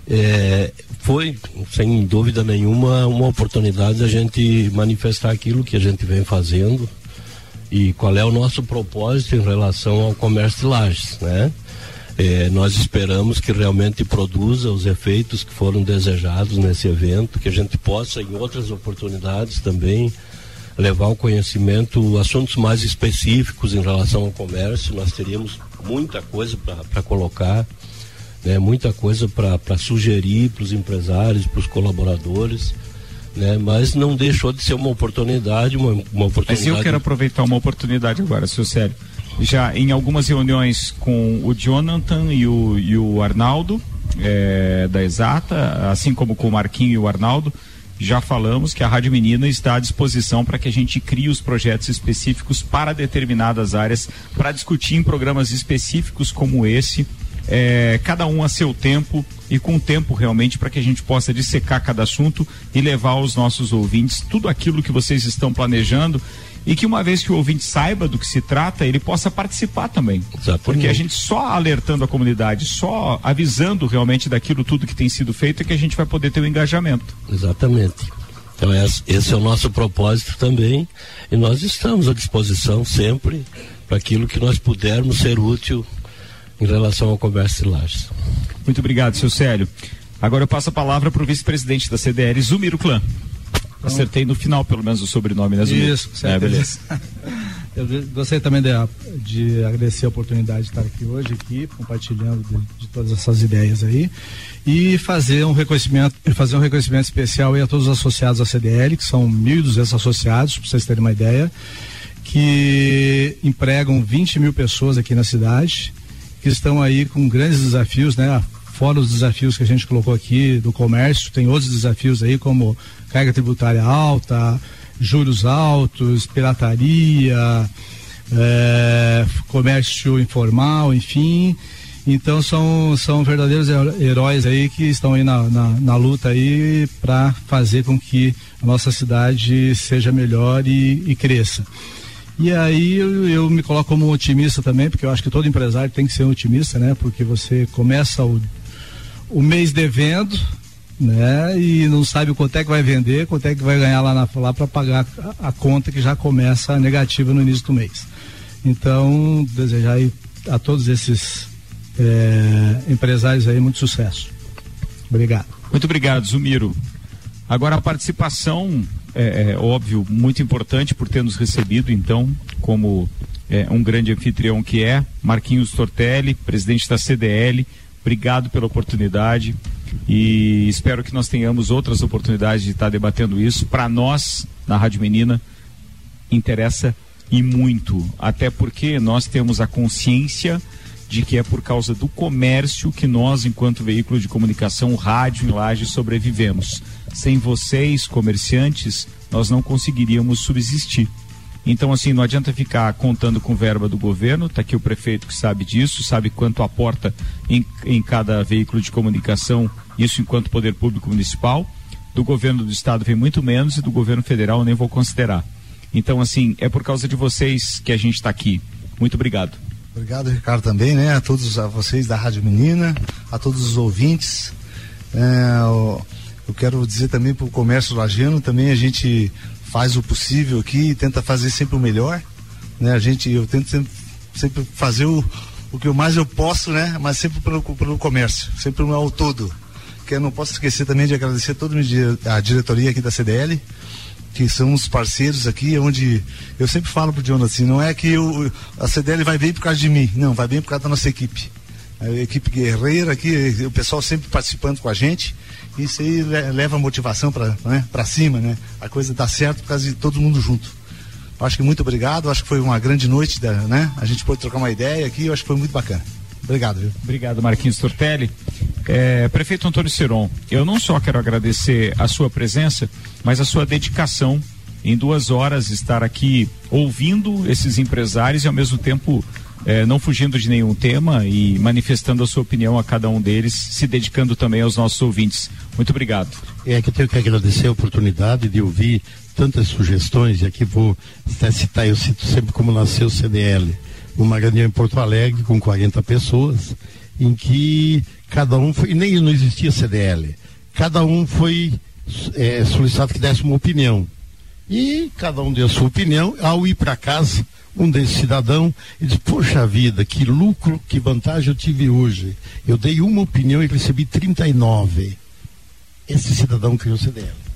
É, foi, sem dúvida nenhuma, uma oportunidade de a gente manifestar aquilo que a gente vem fazendo E qual é o nosso propósito em relação ao comércio de lajes, né? É, nós esperamos que realmente produza os efeitos que foram desejados nesse evento, que a gente possa, em outras oportunidades também, levar ao conhecimento assuntos mais específicos em relação ao comércio. Nós teríamos muita coisa para colocar, né, muita coisa para sugerir para os empresários, para os colaboradores. Né, mas não deixou de ser uma oportunidade, uma, uma oportunidade. Mas eu quero aproveitar uma oportunidade agora, seu Célio já em algumas reuniões com o Jonathan e o, e o Arnaldo é, da Exata, assim como com o Marquinho e o Arnaldo, já falamos que a Rádio Menina está à disposição para que a gente crie os projetos específicos para determinadas áreas, para discutir em programas específicos como esse, é, cada um a seu tempo e com tempo realmente para que a gente possa dissecar cada assunto e levar aos nossos ouvintes tudo aquilo que vocês estão planejando e que uma vez que o ouvinte saiba do que se trata, ele possa participar também. Exatamente. Porque a gente só alertando a comunidade, só avisando realmente daquilo tudo que tem sido feito é que a gente vai poder ter o um engajamento. Exatamente. Então esse é o nosso propósito também e nós estamos à disposição sempre para aquilo que nós pudermos ser útil em relação ao comércio de lajes. Muito obrigado, seu Célio. Agora eu passo a palavra para o vice-presidente da CDL, Zumiro Clã. Acertei no final, pelo menos, o sobrenome, né, Zumiro? Isso, certo. É, beleza. Eu gostaria também de, de, agradecer a oportunidade de estar aqui hoje, aqui, compartilhando de, de, todas essas ideias aí, e fazer um reconhecimento, fazer um reconhecimento especial a todos os associados à CDL, que são 1.200 associados, para vocês terem uma ideia, que empregam 20 mil pessoas aqui na cidade, que estão aí com grandes desafios, né? Fora os desafios que a gente colocou aqui do comércio, tem outros desafios aí como carga tributária alta, juros altos, pirataria, é, comércio informal, enfim. Então são, são verdadeiros heróis aí que estão aí na, na, na luta aí para fazer com que a nossa cidade seja melhor e, e cresça. E aí eu, eu, me coloco como otimista também, porque eu acho que todo empresário tem que ser um otimista, né? Porque você começa o, o mês devendo, né? E não sabe quanto é que vai vender, quanto é que vai ganhar lá, lá para pagar a, a, conta que já começa negativa no início do mês. Então, desejar aí a todos esses é, empresários aí muito sucesso. Obrigado. Muito obrigado, Zumiro. Agora a participação, é, é óbvio, muito importante por ter nos recebido, então, como é, um grande anfitrião que é, Marquinhos Tortelli, presidente da CDL, obrigado pela oportunidade e espero que nós tenhamos outras oportunidades de estar debatendo isso. Para nós, na Rádio Menina, interessa e muito, até porque nós temos a consciência de que é por causa do comércio que nós, enquanto veículo de comunicação, rádio em laje, sobrevivemos. Sem vocês, comerciantes, nós não conseguiríamos subsistir. Então, assim, não adianta ficar contando com verba do governo, está aqui o prefeito que sabe disso, sabe quanto aporta em, em cada veículo de comunicação, isso enquanto poder público municipal. Do governo do estado vem muito menos e do governo federal nem vou considerar. Então, assim, é por causa de vocês que a gente está aqui. Muito obrigado. Obrigado, Ricardo, também, né? A todos a vocês da Rádio Menina, a todos os ouvintes. É, eu, eu quero dizer também para o comércio lajano, também a gente faz o possível aqui tenta fazer sempre o melhor, né? A gente, eu tento sempre, sempre fazer o, o que mais eu posso, né? Mas sempre pelo, pelo comércio, sempre ao todo. Que eu não posso esquecer também de agradecer toda a diretoria aqui da CDL, que são os parceiros aqui, onde eu sempre falo pro Jonas assim, não é que eu, a CDL vai bem por causa de mim, não, vai bem por causa da nossa equipe. A equipe guerreira aqui, o pessoal sempre participando com a gente isso aí leva motivação para né, cima, né? A coisa dá certo por causa de todo mundo junto. Acho que muito obrigado, acho que foi uma grande noite, da, né? A gente pôde trocar uma ideia aqui, eu acho que foi muito bacana. Obrigado, viu? Obrigado, Marquinhos Tortelli. É, Prefeito Antônio Seron, eu não só quero agradecer a sua presença, mas a sua dedicação em duas horas estar aqui ouvindo esses empresários e ao mesmo tempo é, não fugindo de nenhum tema e manifestando a sua opinião a cada um deles, se dedicando também aos nossos ouvintes. Muito obrigado. É que eu tenho que agradecer a oportunidade de ouvir tantas sugestões, e aqui vou até citar, eu cito sempre como nasceu o CDL, uma reunião em Porto Alegre com 40 pessoas, em que cada um foi, nem não existia CDL, cada um foi é, solicitado que desse uma opinião. E cada um deu a sua opinião. Ao ir para casa, um desse cidadão e disse, poxa vida, que lucro, que vantagem eu tive hoje. Eu dei uma opinião e recebi 39. Esse cidadão criou o CDL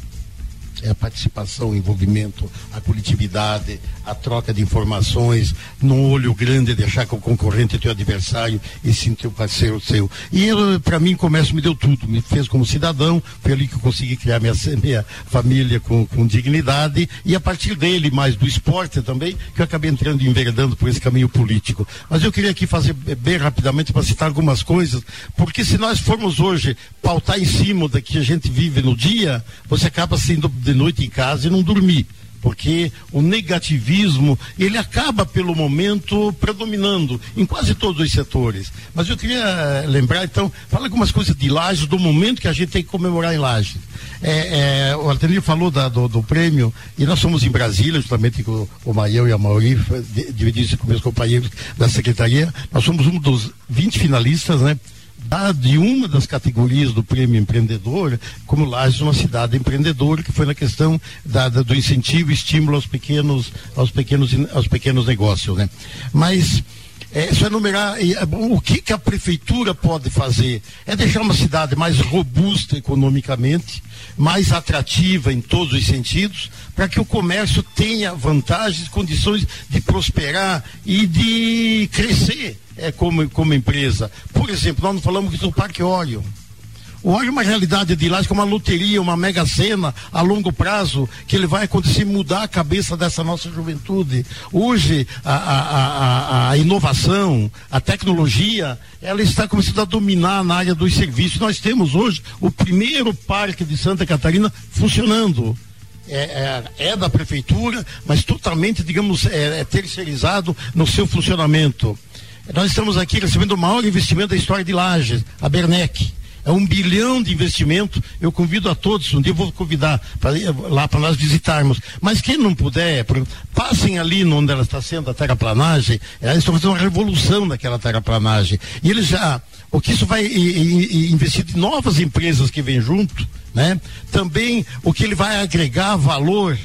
é a participação, o envolvimento, a coletividade, a troca de informações, no olho grande de achar que o concorrente é teu adversário e sim teu parceiro seu. E para mim, comércio me deu tudo, me fez como cidadão, foi ali que eu consegui criar minha, minha família com, com dignidade e a partir dele, mais do esporte também, que eu acabei entrando e enveredando por esse caminho político. Mas eu queria aqui fazer bem rapidamente para citar algumas coisas, porque se nós formos hoje pautar em cima da que a gente vive no dia, você acaba sendo de noite em casa e não dormir porque o negativismo ele acaba pelo momento predominando em quase todos os setores. Mas eu queria eh, lembrar então, fala algumas coisas de Lages do momento que a gente tem que comemorar em Lages. É, é, o Artenir falou da, do, do, prêmio e nós somos em Brasília, justamente com o Maião e a Mauri, dividindo isso com meus companheiros da secretaria. Nós somos um dos 20 finalistas, né? De uma das categorias do prêmio empreendedor, como Lages uma cidade empreendedora, que foi na questão da, da, do incentivo e estímulo aos pequenos, aos pequenos, aos pequenos negócios, né? Mas é, só enumerar é, o que, que a prefeitura pode fazer é deixar uma cidade mais robusta economicamente, mais atrativa em todos os sentidos, para que o comércio tenha vantagens, condições de prosperar e de crescer é, como, como empresa. Por exemplo, nós não falamos do Parque Orion. É uma realidade de lá, como uma loteria, uma mega cena a longo prazo, que ele vai acontecer mudar a cabeça dessa nossa juventude. Hoje, a, a, a, a inovação, a tecnologia, ela está começando a dominar na área dos serviços. Nós temos hoje o primeiro parque de Santa Catarina funcionando. É, é, é, da prefeitura, mas totalmente, digamos, é, é, terceirizado no seu funcionamento. Nós estamos aqui recebendo o maior investimento da história de Lages, a Bernec. É um bilhão de investimento. Eu convido a todos, um dia eu vou convidar lá para nós visitarmos. Mas quem não puder, passem ali onde ela está sendo a terraplanagem. Eles estão fazendo uma revolução naquela terraplanagem. E eles já. O que isso vai investir em novas empresas que vêm junto, né? Também o que ele vai agregar valor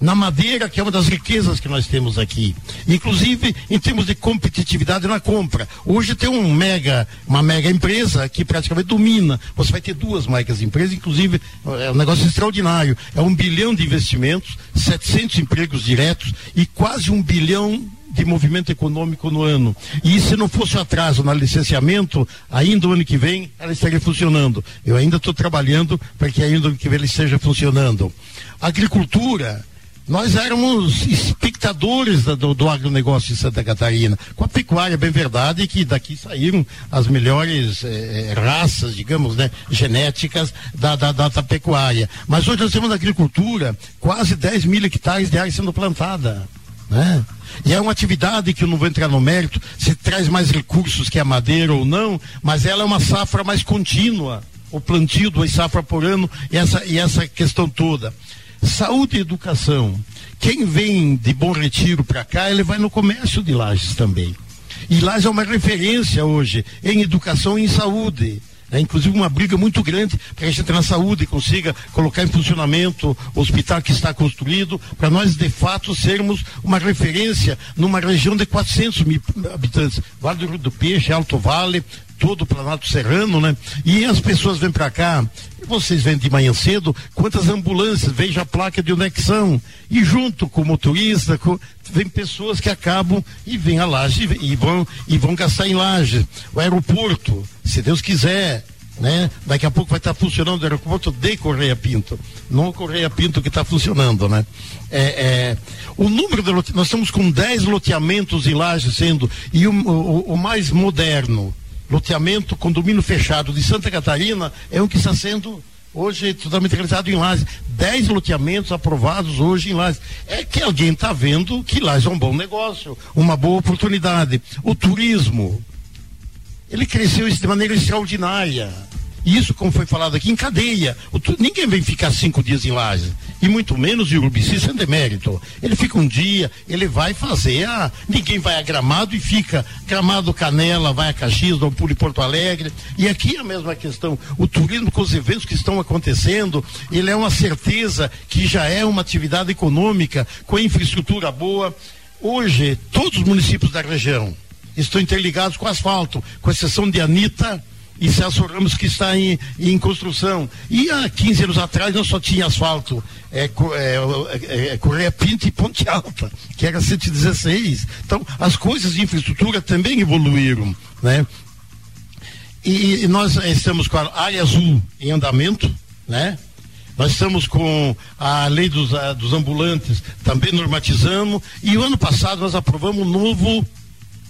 na madeira, que é uma das riquezas que nós temos aqui. Inclusive em termos de competitividade na compra. Hoje tem um mega, uma mega empresa que praticamente domina. Você vai ter duas megas empresas, inclusive é um negócio extraordinário. É um bilhão de investimentos, 700 empregos diretos e quase um bilhão de movimento econômico no ano. E se não fosse atraso no licenciamento, ainda o ano que vem ela estaria funcionando. Eu ainda estou trabalhando para que ainda o ano que vem ela esteja funcionando. Agricultura, nós éramos espectadores do, do agronegócio de Santa Catarina. Com a pecuária, bem verdade, que daqui saíram as melhores eh, eh, raças, digamos, né, genéticas da, da, da, da, pecuária. Mas hoje nós temos na agricultura quase 10 mil hectares de área sendo plantada. Né? E é uma atividade que eu não vou entrar no mérito, se traz mais recursos que a madeira ou não, mas ela é uma safra mais contínua. O plantio, duas safras por ano, e essa, e essa questão toda. Saúde e educação. Quem vem de Bom Retiro para cá, ele vai no comércio de Lages também. E Lages é uma referência hoje em educação e em saúde. É, inclusive uma briga muito grande para a gente entrar na saúde e consiga colocar em funcionamento o hospital que está construído, para nós de fato sermos uma referência numa região de 400 mil habitantes. Vale do Rio do Peixe, Alto Vale, todo o Planalto Serrano, né? E as pessoas vêm para cá, vocês vêm de manhã cedo, quantas ambulâncias, veja a placa de anexão, e junto com o motorista, com, vem pessoas que acabam e vêm a laje e vão, e vão gastar em laje. O aeroporto, se Deus quiser, né? Daqui a pouco vai estar funcionando o aeroporto de Correia Pinto, não Correia Pinto que está funcionando, né? É, é, o número de lote... nós estamos com 10 loteamentos em laje sendo, e o, o, o mais moderno, loteamento, condomínio fechado de Santa Catarina é um que está sendo hoje totalmente realizado em Lages. Dez loteamentos aprovados hoje em Lages. É que alguém está vendo que Lages é um bom negócio, uma boa oportunidade. O turismo, ele cresceu de maneira extraordinária. Isso, como foi falado aqui, em cadeia. O, ninguém vem ficar cinco dias em Lages. E muito menos de Urubici sem demérito. Ele fica um dia, ele vai fazer a. Ninguém vai a Gramado e fica Gramado Canela, vai a Caxias, Dom Pulo e Porto Alegre. E aqui é a mesma questão. O turismo com os eventos que estão acontecendo, ele é uma certeza que já é uma atividade econômica com infraestrutura boa. Hoje, todos os municípios da região estão interligados com asfalto, com exceção de Anitta e Celso Ramos que está em, em construção. E há 15 anos atrás nós só tinha asfalto é, é, é, é, Correia Pinto e Ponte Alta, que era 116. Então as coisas de infraestrutura também evoluíram, né? E, e nós estamos com a área azul em andamento, né? Nós estamos com a lei dos, a, dos ambulantes também normatizamos e o ano passado nós aprovamos um novo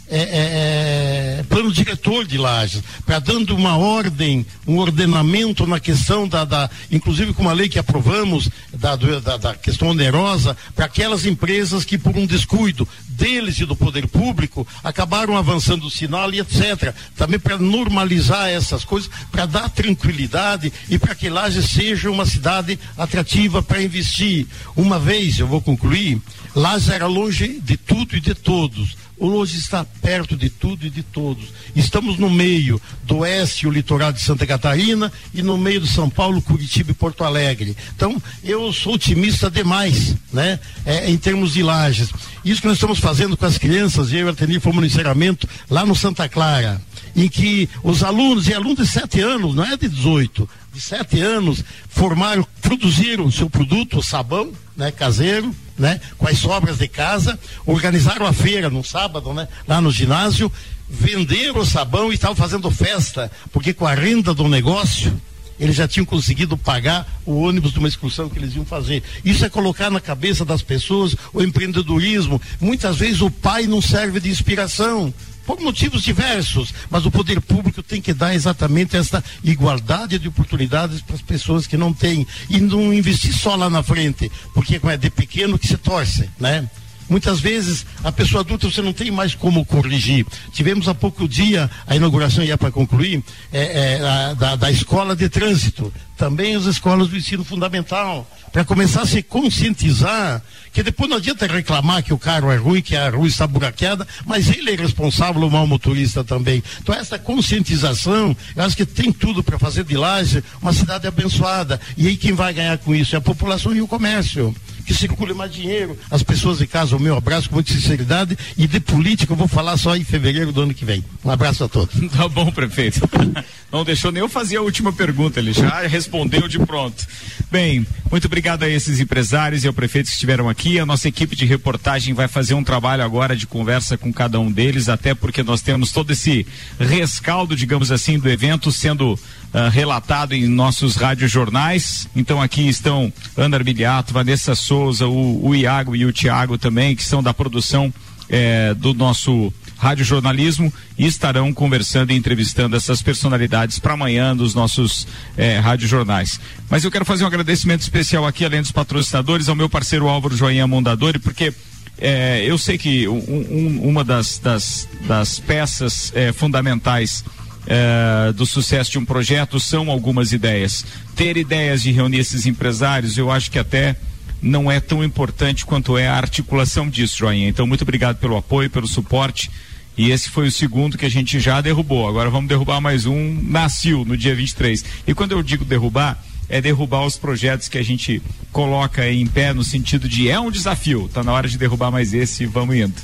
é, é, é, plano diretor de Lages, para dando uma ordem, um ordenamento na questão da, da inclusive com uma lei que aprovamos da, da, da questão onerosa, para aquelas empresas que por um descuido deles e do poder público acabaram avançando o sinal e etc. Também para normalizar essas coisas, para dar tranquilidade e para que Lages seja uma cidade atrativa para investir. Uma vez, eu vou concluir, Lages era longe de tudo e de todos hoje está perto de tudo e de todos. Estamos no meio do oeste, o litoral de Santa Catarina, e no meio de São Paulo, Curitiba e Porto Alegre. Então, eu sou otimista demais, né? É, em termos de lajes. Isso que nós estamos fazendo com as crianças, eu e o Artenir fomos no encerramento lá no Santa Clara, em que os alunos, e alunos de 7 anos, não é de 18, de 7 anos, formaram, produziram seu produto, o sabão, né, caseiro, né, com as sobras de casa, organizaram a feira no sábado, né, lá no ginásio, venderam o sabão e estavam fazendo festa, porque com a renda do negócio, eles já tinham conseguido pagar o ônibus de uma excursão que eles iam fazer. Isso é colocar na cabeça das pessoas o empreendedorismo. Muitas vezes o pai não serve de inspiração por motivos diversos, mas o poder público tem que dar exatamente essa igualdade de oportunidades para as pessoas que não têm e não investir só lá na frente, porque é de pequeno que se torce, né? Muitas vezes a pessoa adulta você não tem mais como corrigir. Tivemos há pouco dia a inauguração, ia para concluir, é, é, da, da escola de trânsito, também as escolas do ensino fundamental, para começar a se conscientizar que depois não adianta reclamar que o carro é ruim, que a rua está buraqueada, mas ele é responsável, o mau motorista também. Então essa conscientização, eu acho que tem tudo para fazer de Laje uma cidade abençoada. E aí quem vai ganhar com isso é a população e o comércio que circule mais dinheiro. As pessoas de casa, o meu abraço com muita sinceridade e de política eu vou falar só em fevereiro do ano que vem. Um abraço a todos. Tá bom, prefeito. Não deixou nem eu fazer a última pergunta, ele já respondeu de pronto. Bem, muito obrigado a esses empresários e ao prefeito que estiveram aqui. A nossa equipe de reportagem vai fazer um trabalho agora de conversa com cada um deles, até porque nós temos todo esse rescaldo, digamos assim, do evento sendo uh, relatado em nossos radiojornais. Então aqui estão Ana Armiliato, Vanessa Souza, o, o Iago e o Tiago também, que são da produção eh, do nosso rádio jornalismo e estarão conversando e entrevistando essas personalidades para amanhã nos nossos eh, rádio jornais. Mas eu quero fazer um agradecimento especial aqui, além dos patrocinadores, ao meu parceiro Álvaro Joinha Mondadori, porque eh, eu sei que um, um, uma das, das, das peças fundamentais eh, do sucesso de um projeto são algumas ideias. Ter ideias de reunir esses empresários, eu acho que até não é tão importante quanto é a articulação disso, Joinha. Então, muito obrigado pelo apoio, pelo suporte. E esse foi o segundo que a gente já derrubou. Agora vamos derrubar mais um, nasceu no dia 23. E quando eu digo derrubar, é derrubar os projetos que a gente coloca em pé no sentido de é um desafio. Tá na hora de derrubar mais esse e vamos indo.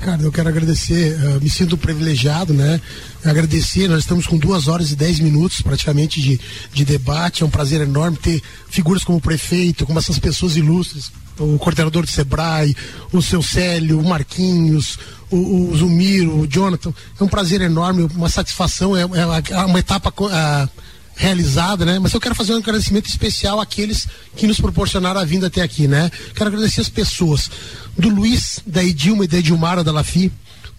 Cara, eu quero agradecer, uh, me sinto privilegiado, né? Agradecer, nós estamos com duas horas e dez minutos praticamente de, de debate. É um prazer enorme ter figuras como o prefeito, como essas pessoas ilustres, o coordenador do Sebrae, o seu Célio, o Marquinhos, o, o Zumiro, o Jonathan. É um prazer enorme, uma satisfação, é, é uma etapa. Uh, realizada, né? Mas eu quero fazer um agradecimento especial àqueles que nos proporcionaram a vinda até aqui, né? Quero agradecer as pessoas do Luiz, da Edilma e da Edilmara da Lafi,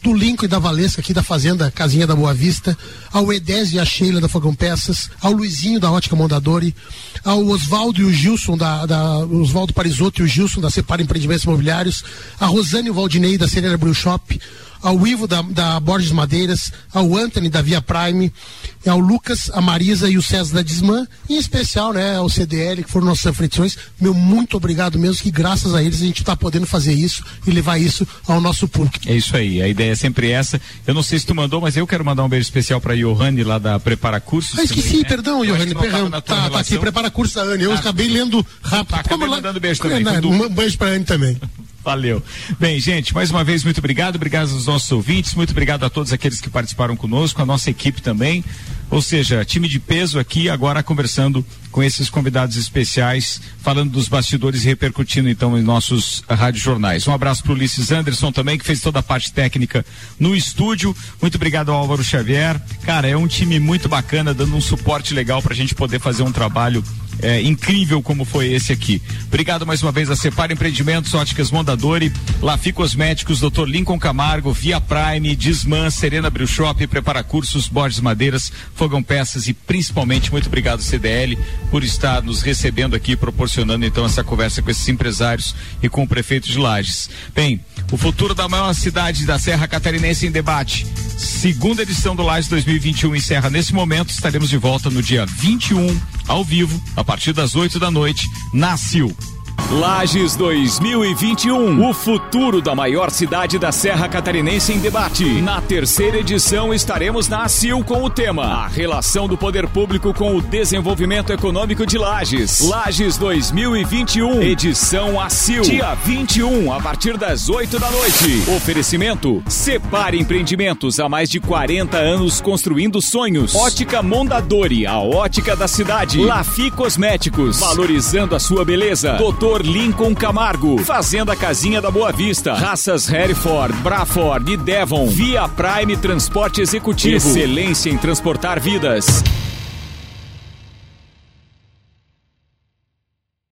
do Lincoln e da Valesca, aqui da Fazenda Casinha da Boa Vista, ao Edésio e a Sheila da Fogão Peças, ao Luizinho da Ótica Mondadori, ao Oswaldo e o Gilson da, da Oswaldo Parisotto e o Gilson da Separa Empreendimentos Imobiliários, a Rosane e o Valdinei da Serena Brew Shop, ao Ivo da, da Borges Madeiras, ao Anthony da Via Prime, ao Lucas, a Marisa e o César da Disman, em especial, né, ao CDL, que foram nossas aflições. Meu muito obrigado mesmo, que graças a eles a gente está podendo fazer isso e levar isso ao nosso público. É isso aí, a ideia é sempre essa. Eu não sei se tu mandou, mas eu quero mandar um beijo especial para Johanne lá da Prepara Cursos. Ah, esqueci, também, né? perdão, Eu Johanne, perdão. Tá, tá aqui, prepara curso da Anne. Eu Ah, acabei lendo rápido. Tá, acabei lá- mandando beijo também, Não, foi Um beijo pra Anne também. Valeu. Bem, gente, mais uma vez, muito obrigado. Obrigado aos nossos ouvintes. Muito obrigado a todos aqueles que participaram conosco, a nossa equipe também. Ou seja, time de peso aqui, agora conversando com esses convidados especiais, falando dos bastidores e repercutindo então em nossos rádios. Um abraço para o Ulisses Anderson também, que fez toda a parte técnica no estúdio. Muito obrigado ao Álvaro Xavier. Cara, é um time muito bacana, dando um suporte legal para a gente poder fazer um trabalho é, incrível como foi esse aqui. Obrigado mais uma vez a Separa Empreendimentos, Óticas Mondadori, Lafi Cosméticos, Dr. Lincoln Camargo, Via Prime, Disman, Serena Brew Shop, Prepara Cursos, Borges Madeiras, Fogão Peças e principalmente muito obrigado CDL por estar nos recebendo aqui, proporcionando então essa conversa com esses empresários e com o prefeito de Lages. Bem, o futuro da maior cidade da Serra Catarinense em debate. Segunda edição do Lages 2021 encerra nesse momento. Estaremos de volta no dia 21, ao vivo, a partir das 8 da noite, na CIL. Lages 2021, o futuro da maior cidade da Serra Catarinense em debate. Na terceira edição estaremos na ACIL com o tema A relação do poder público com o desenvolvimento econômico de Lages. Lages 2021, edição ACIL. Dia 21, a partir das 8 da noite. Oferecimento: Separe Empreendimentos há mais de 40 anos construindo sonhos. Ótica Mondadori, a ótica da cidade. Lafi Cosméticos, valorizando a sua beleza. Doutor Lincoln Camargo, Fazenda Casinha da Boa Vista. Raças Hereford, Braford e Devon. Via Prime Transporte Executivo. Excelência em transportar vidas.